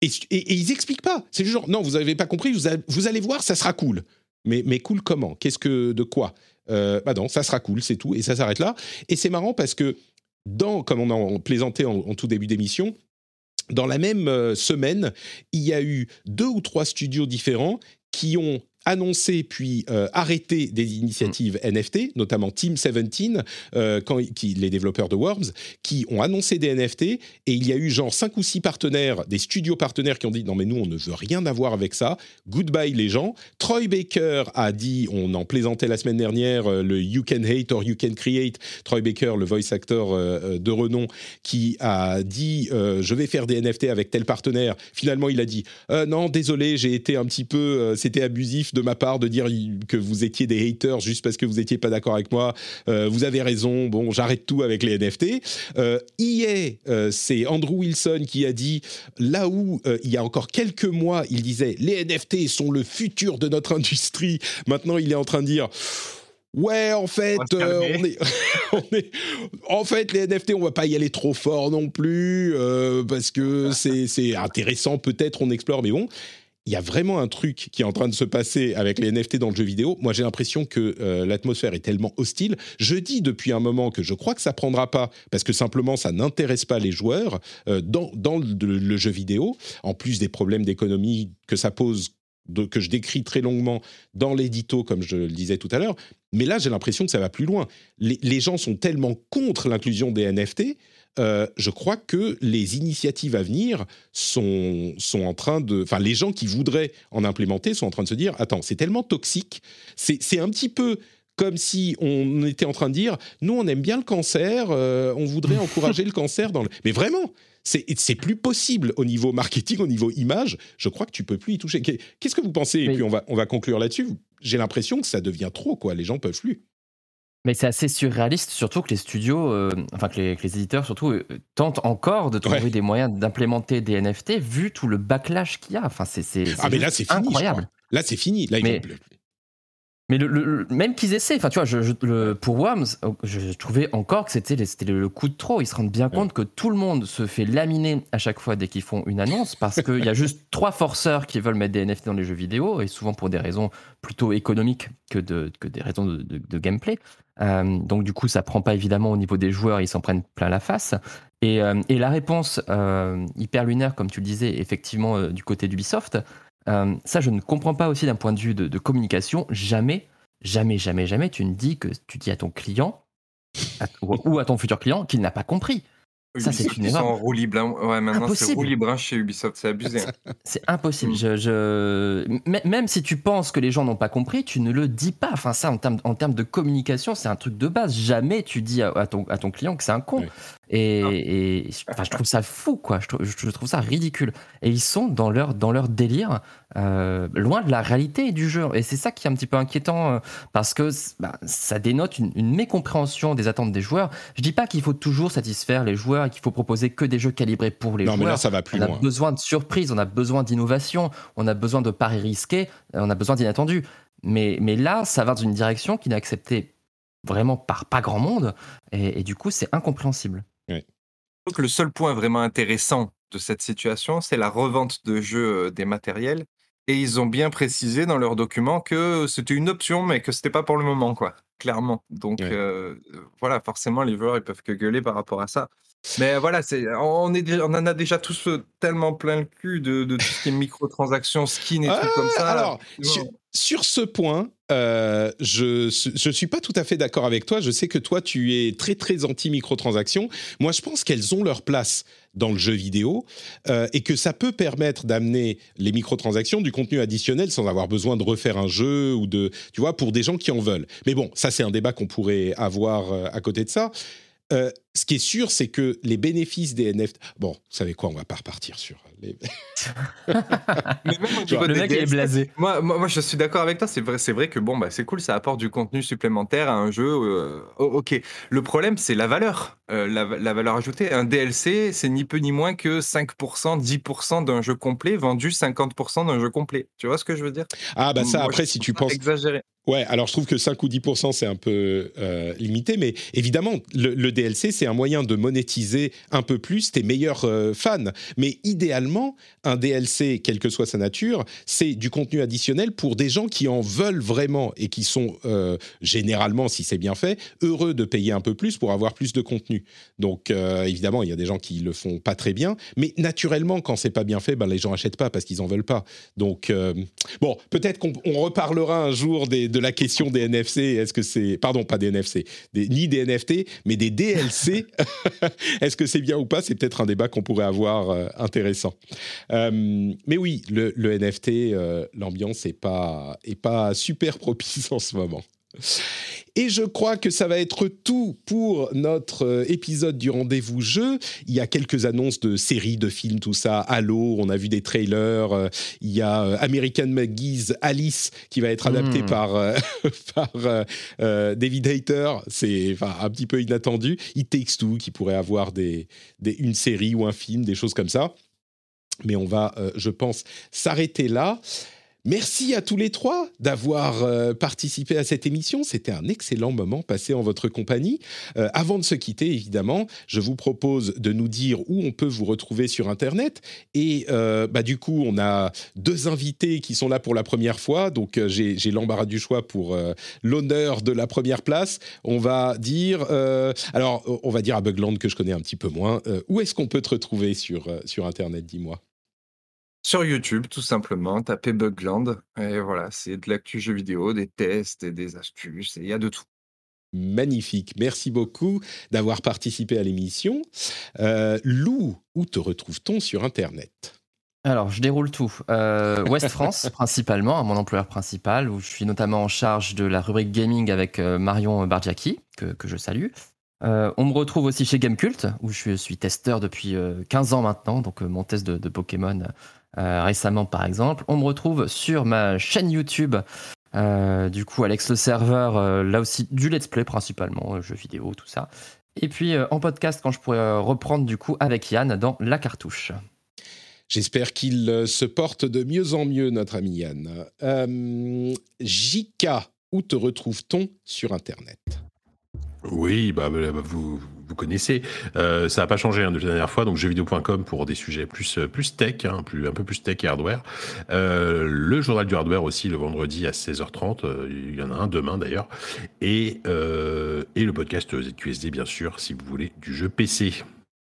et, ils expliquent pas. C'est genre, non, vous n'avez pas compris, vous, vous, allez voir, ça sera cool. Mais, mais cool comment? Qu'est-ce que, de quoi? Euh, Bah non, ça sera cool, c'est tout, et ça s'arrête là. Et c'est marrant parce que, dans, comme on en plaisantait en, en tout début d'émission, dans la même euh, semaine, il y a eu deux ou trois studios différents qui ont annoncé puis euh, arrêté des initiatives NFT, notamment Team 17, euh, quand, qui, les développeurs de Worms, qui ont annoncé des NFT et il y a eu genre cinq ou six partenaires, des studios partenaires qui ont dit non mais nous on ne veut rien avoir avec ça, goodbye les gens. Troy Baker a dit, on en plaisantait la semaine dernière, euh, le You Can Hate or You Can Create. Troy Baker, le voice actor euh, de renom, qui a dit je vais faire des NFT avec tel partenaire. Finalement, il a dit non, désolé, j'ai été un petit peu, c'était abusif de ma part de dire que vous étiez des haters juste parce que vous n'étiez pas d'accord avec moi. Euh, vous avez raison. Bon, j'arrête tout avec les NFT. Euh, euh, c'est Andrew Wilson qui a dit là où euh, il y a encore quelques mois, il disait les NFT sont le futur de notre industrie. Maintenant, il est en train de dire Ouais, en fait, On euh, est, on est- en fait, les NFT, on va pas y aller trop fort non plus euh, parce que c'est intéressant, peut-être on explore, mais bon. Il y a vraiment un truc qui est en train de se passer avec les NFT dans le jeu vidéo. Moi, j'ai l'impression que euh, l'atmosphère est tellement hostile. Je dis depuis un moment que je crois que ça prendra pas parce que simplement ça n'intéresse pas les joueurs euh, dans, le, jeu vidéo. En plus des problèmes d'économie que ça pose, que je décris très longuement dans l'édito, comme je le disais tout à l'heure. Mais là, j'ai l'impression que ça va plus loin. Les gens sont tellement contre l'inclusion des NFT. Euh, je crois que les initiatives à venir sont, sont en train de... Enfin, les gens qui voudraient en implémenter sont en train de se dire, attends, c'est tellement toxique, c'est un petit peu comme si on était en train de dire, nous, on aime bien le cancer, euh, on voudrait encourager le cancer dans le... Mais vraiment, c'est plus possible au niveau marketing, au niveau image. Je crois que tu peux plus y toucher. Qu'est- Qu'est-ce que vous pensez? Et puis on va, on va conclure là-dessus. J'ai l'impression que ça devient trop, quoi. Les gens peuvent plus. Mais c'est assez surréaliste, surtout que les studios, euh, enfin que les, que les éditeurs surtout, euh, tentent encore de trouver Ouais. des moyens d'implémenter des NFT vu tout le backlash qu'il y a. Enfin, c'est c'est- Ah, mais là, c'est fini. incroyable. Là, c'est fini. Là, Mais- Mais le, le- le- même qu'ils essaient, enfin tu vois, je, je- le, pour Worms, euh, je, trouvais encore que c'était le, coup de trop. Ils se rendent bien compte que tout le monde se fait laminer à chaque fois dès qu'ils font une annonce parce qu'il y a juste trois forceurs qui veulent mettre des NFT dans les jeux vidéo et souvent pour des raisons plutôt économiques que, de, que des raisons de, de- de gameplay. Euh, donc du coup, ça prend pas évidemment au niveau des joueurs, ils s'en prennent plein la face. Et, euh, et la réponse euh, hyper lunaire, comme tu le disais, effectivement du côté d'Ubisoft, euh, ça, je ne comprends pas aussi d'un point de vue de, de communication. Jamais, jamais, jamais, jamais, tu ne dis que tu dis à ton client à- ou, ou à ton futur client qu'il n'a pas compris. Ça, c'est une erreur. en roue libre. hein. Ouais, maintenant, c'est Impossible. roue libre hein, chez Ubisoft. C'est abusé. hein. C'est impossible. Mm. Je, je- Même si tu penses que les gens n'ont pas compris, tu ne le dis pas. Enfin, ça, en termes, en termes de communication, c'est un truc de base. Jamais tu dis à, à ton, à ton client que c'est un con. Oui. Et, et- enfin, je trouve ça fou, quoi. Je trouve, je trouve ça ridicule. Et ils sont dans leur, dans leur délire, euh, loin de la réalité du jeu. Et c'est ça qui est un petit peu inquiétant, euh, parce que bah, ça dénote une, une mécompréhension des attentes des joueurs. Je dis pas qu'il faut toujours satisfaire les joueurs et qu'il faut proposer que des jeux calibrés pour les Non, mais joueurs. là, ça va plus On a loin. besoin de surprises, on a besoin d'innovation, on a besoin de paris risqués, euh, on a besoin d'inattendus. Mais, mais là, ça va dans une direction qui n'est acceptée vraiment par pas grand monde, et, et du coup, c'est incompréhensible. Que le seul point vraiment intéressant de cette situation, c'est la revente de jeux euh, dématériels. Et ils ont bien précisé dans leur document que c'était une option, mais que c'était pas pour le moment, quoi. Clairement. Donc Ouais. euh, voilà, forcément, les joueurs ils peuvent que gueuler par rapport à ça. Mais voilà, c'est, on, est, on en a déjà tous tellement plein le cul de, de tout ce qui est microtransactions, skins et Ah, trucs comme ça. alors, sur, sur ce point, euh, je je suis pas tout à fait d'accord avec toi. Je sais que toi, tu es très très anti microtransactions. Moi, je pense qu'elles ont leur place dans le jeu vidéo euh, et que ça peut permettre d'amener les microtransactions du contenu additionnel sans avoir besoin de refaire un jeu ou de tu vois pour des gens qui en veulent. Mais bon, ça c'est un débat qu'on pourrait avoir à côté de ça. Euh, ce qui est sûr, c'est que les bénéfices des NFT. Bon, vous savez quoi, on va pas repartir sur les. Mais même au niveau Le des mec, est blasé. Moi, moi, moi, je suis d'accord avec toi. C'est vrai, c'est vrai que bon, bah, c'est cool, ça apporte du contenu supplémentaire à un jeu. euh, oh, ok. Le problème, c'est la valeur, euh, la, la valeur ajoutée. Un DLC, c'est ni peu ni moins que 5%, 10% d'un jeu complet vendu 50% d'un jeu complet. Tu vois ce que je veux dire? Ah bah ça Moi, après si tu penses exagéré. Ouais, alors je trouve que 5 ou 10%, c'est un peu euh, limité, mais évidemment, le, DLC, c'est un moyen de monétiser un peu plus tes meilleurs euh, fans. Mais idéalement, un DLC, quelle que soit sa nature, c'est du contenu additionnel pour des gens qui en veulent vraiment et qui sont euh, généralement, si c'est bien fait, heureux de payer un peu plus pour avoir plus de contenu. Donc évidemment, il y a des gens qui le font pas très bien, mais naturellement, quand c'est pas bien fait, ben, les gens achètent pas parce qu'ils en veulent pas. Donc bon, peut-être qu'on on reparlera un jour des, de la question des NFC. Est-ce que c'est, pardon, pas des NFC, ni des NFT, mais des DLC. Est-ce que c'est bien ou pas C'est peut-être un débat qu'on pourrait avoir euh, intéressant. Euh, mais oui, le, NFT, euh, l'ambiance est pas est pas super propice en ce moment. Et je crois que ça va être tout pour notre euh, épisode du rendez-vous jeu. Il y a quelques annonces de séries, de films, tout ça. Halo, on a vu des trailers. Euh, Il y a euh, American McGee's Alice qui va être adapté Mm. par, euh, par euh, euh, David Hayter. C'est enfin, un petit peu inattendu. It Takes Two qui pourrait avoir des, des- une série ou un film, des choses comme ça. Mais on va, euh, je pense, s'arrêter là. Merci à tous les trois d'avoir euh, participé à cette émission. C'était un excellent moment passé en votre compagnie. Euh, avant de se quitter, évidemment, je vous propose de nous dire où on peut vous retrouver sur Internet. Et euh, bah, du coup, on a deux invités qui sont là pour la première fois. Donc, j'ai l'embarras du choix pour l'honneur de la première place. On va dire, alors, on va dire à Bugland que je connais un petit peu moins. Où est-ce qu'on peut te retrouver sur, sur Internet Dis-moi? Sur YouTube, tout simplement, tapez Bugland. Et voilà, c'est de l'actu jeux vidéo, des tests et des astuces. et Il y a de tout. Magnifique. Merci beaucoup d'avoir participé à l'émission. Euh, Lou, où te retrouve-t-on sur Internet? Alors, je déroule tout. Euh, Ouest France, principalement, à mon employeur principal, où je suis notamment en charge de la rubrique gaming avec euh, Marion Bardiaki, que, que je salue. Euh, on me retrouve aussi chez Gamecult, où je suis testeur depuis euh, 15 ans maintenant, donc euh, mon test de, de Pokémon euh, récemment par exemple. On me retrouve sur ma chaîne YouTube, euh, du coup Alex le serveur, euh, là aussi du let's play principalement, euh, jeux vidéo, tout ça. Et puis euh, en podcast quand je pourrais euh, reprendre du coup avec Yann dans La Cartouche. J'espère qu'il euh, se porte de mieux en mieux, notre ami Yann. Euh, Jika, où te retrouve-t-on sur Internet? Oui, bah, bah, vous, vous connaissez. Euh, ça n'a pas changé hein, depuis la dernière fois. Donc jeuxvideo.com pour des sujets plus, euh, plus tech, hein, plus, un peu plus tech et hardware. Euh, le journal du hardware aussi le vendredi à 16h30. euh, il y en a un demain d'ailleurs. Et, et le podcast ZQSD bien sûr si vous voulez du jeu PC.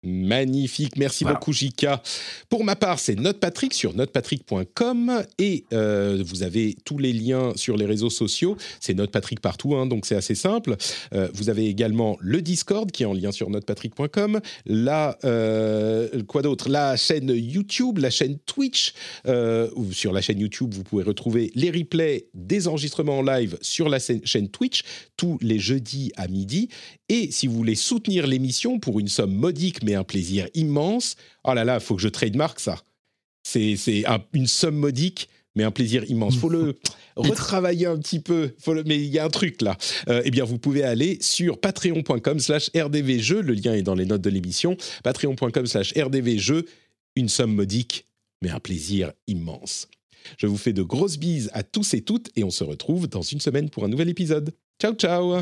Magnifique, merci Voilà. beaucoup Jika. Pour ma part, c'est NotePatrick sur notepatrick.com et euh, vous avez tous les liens sur les réseaux sociaux. C'est NotePatrick partout, hein, donc c'est assez simple. Euh, vous avez également le Discord qui est en lien sur notepatrick.com. La euh, quoi d'autre? La chaîne YouTube, la chaîne Twitch. Euh, sur la chaîne YouTube, vous pouvez retrouver les replays des enregistrements en live sur la chaîne Twitch tous les jeudis à midi. Et si vous voulez soutenir l'émission pour une somme modique mais un plaisir immense, oh là là, il faut que je trademark ça. C'est c'est un- une somme modique mais un plaisir immense. faut le retravailler un petit peu, faut le- mais il y a un truc là. Euh, eh bien, vous pouvez aller sur patreon.com slash rdvjeux, le lien est dans les notes de l'émission, patreon.com slash rdvjeux, une somme modique mais un plaisir immense. Je vous fais de grosses bises à tous et toutes et on se retrouve dans une semaine pour un nouvel épisode. Ciao ciao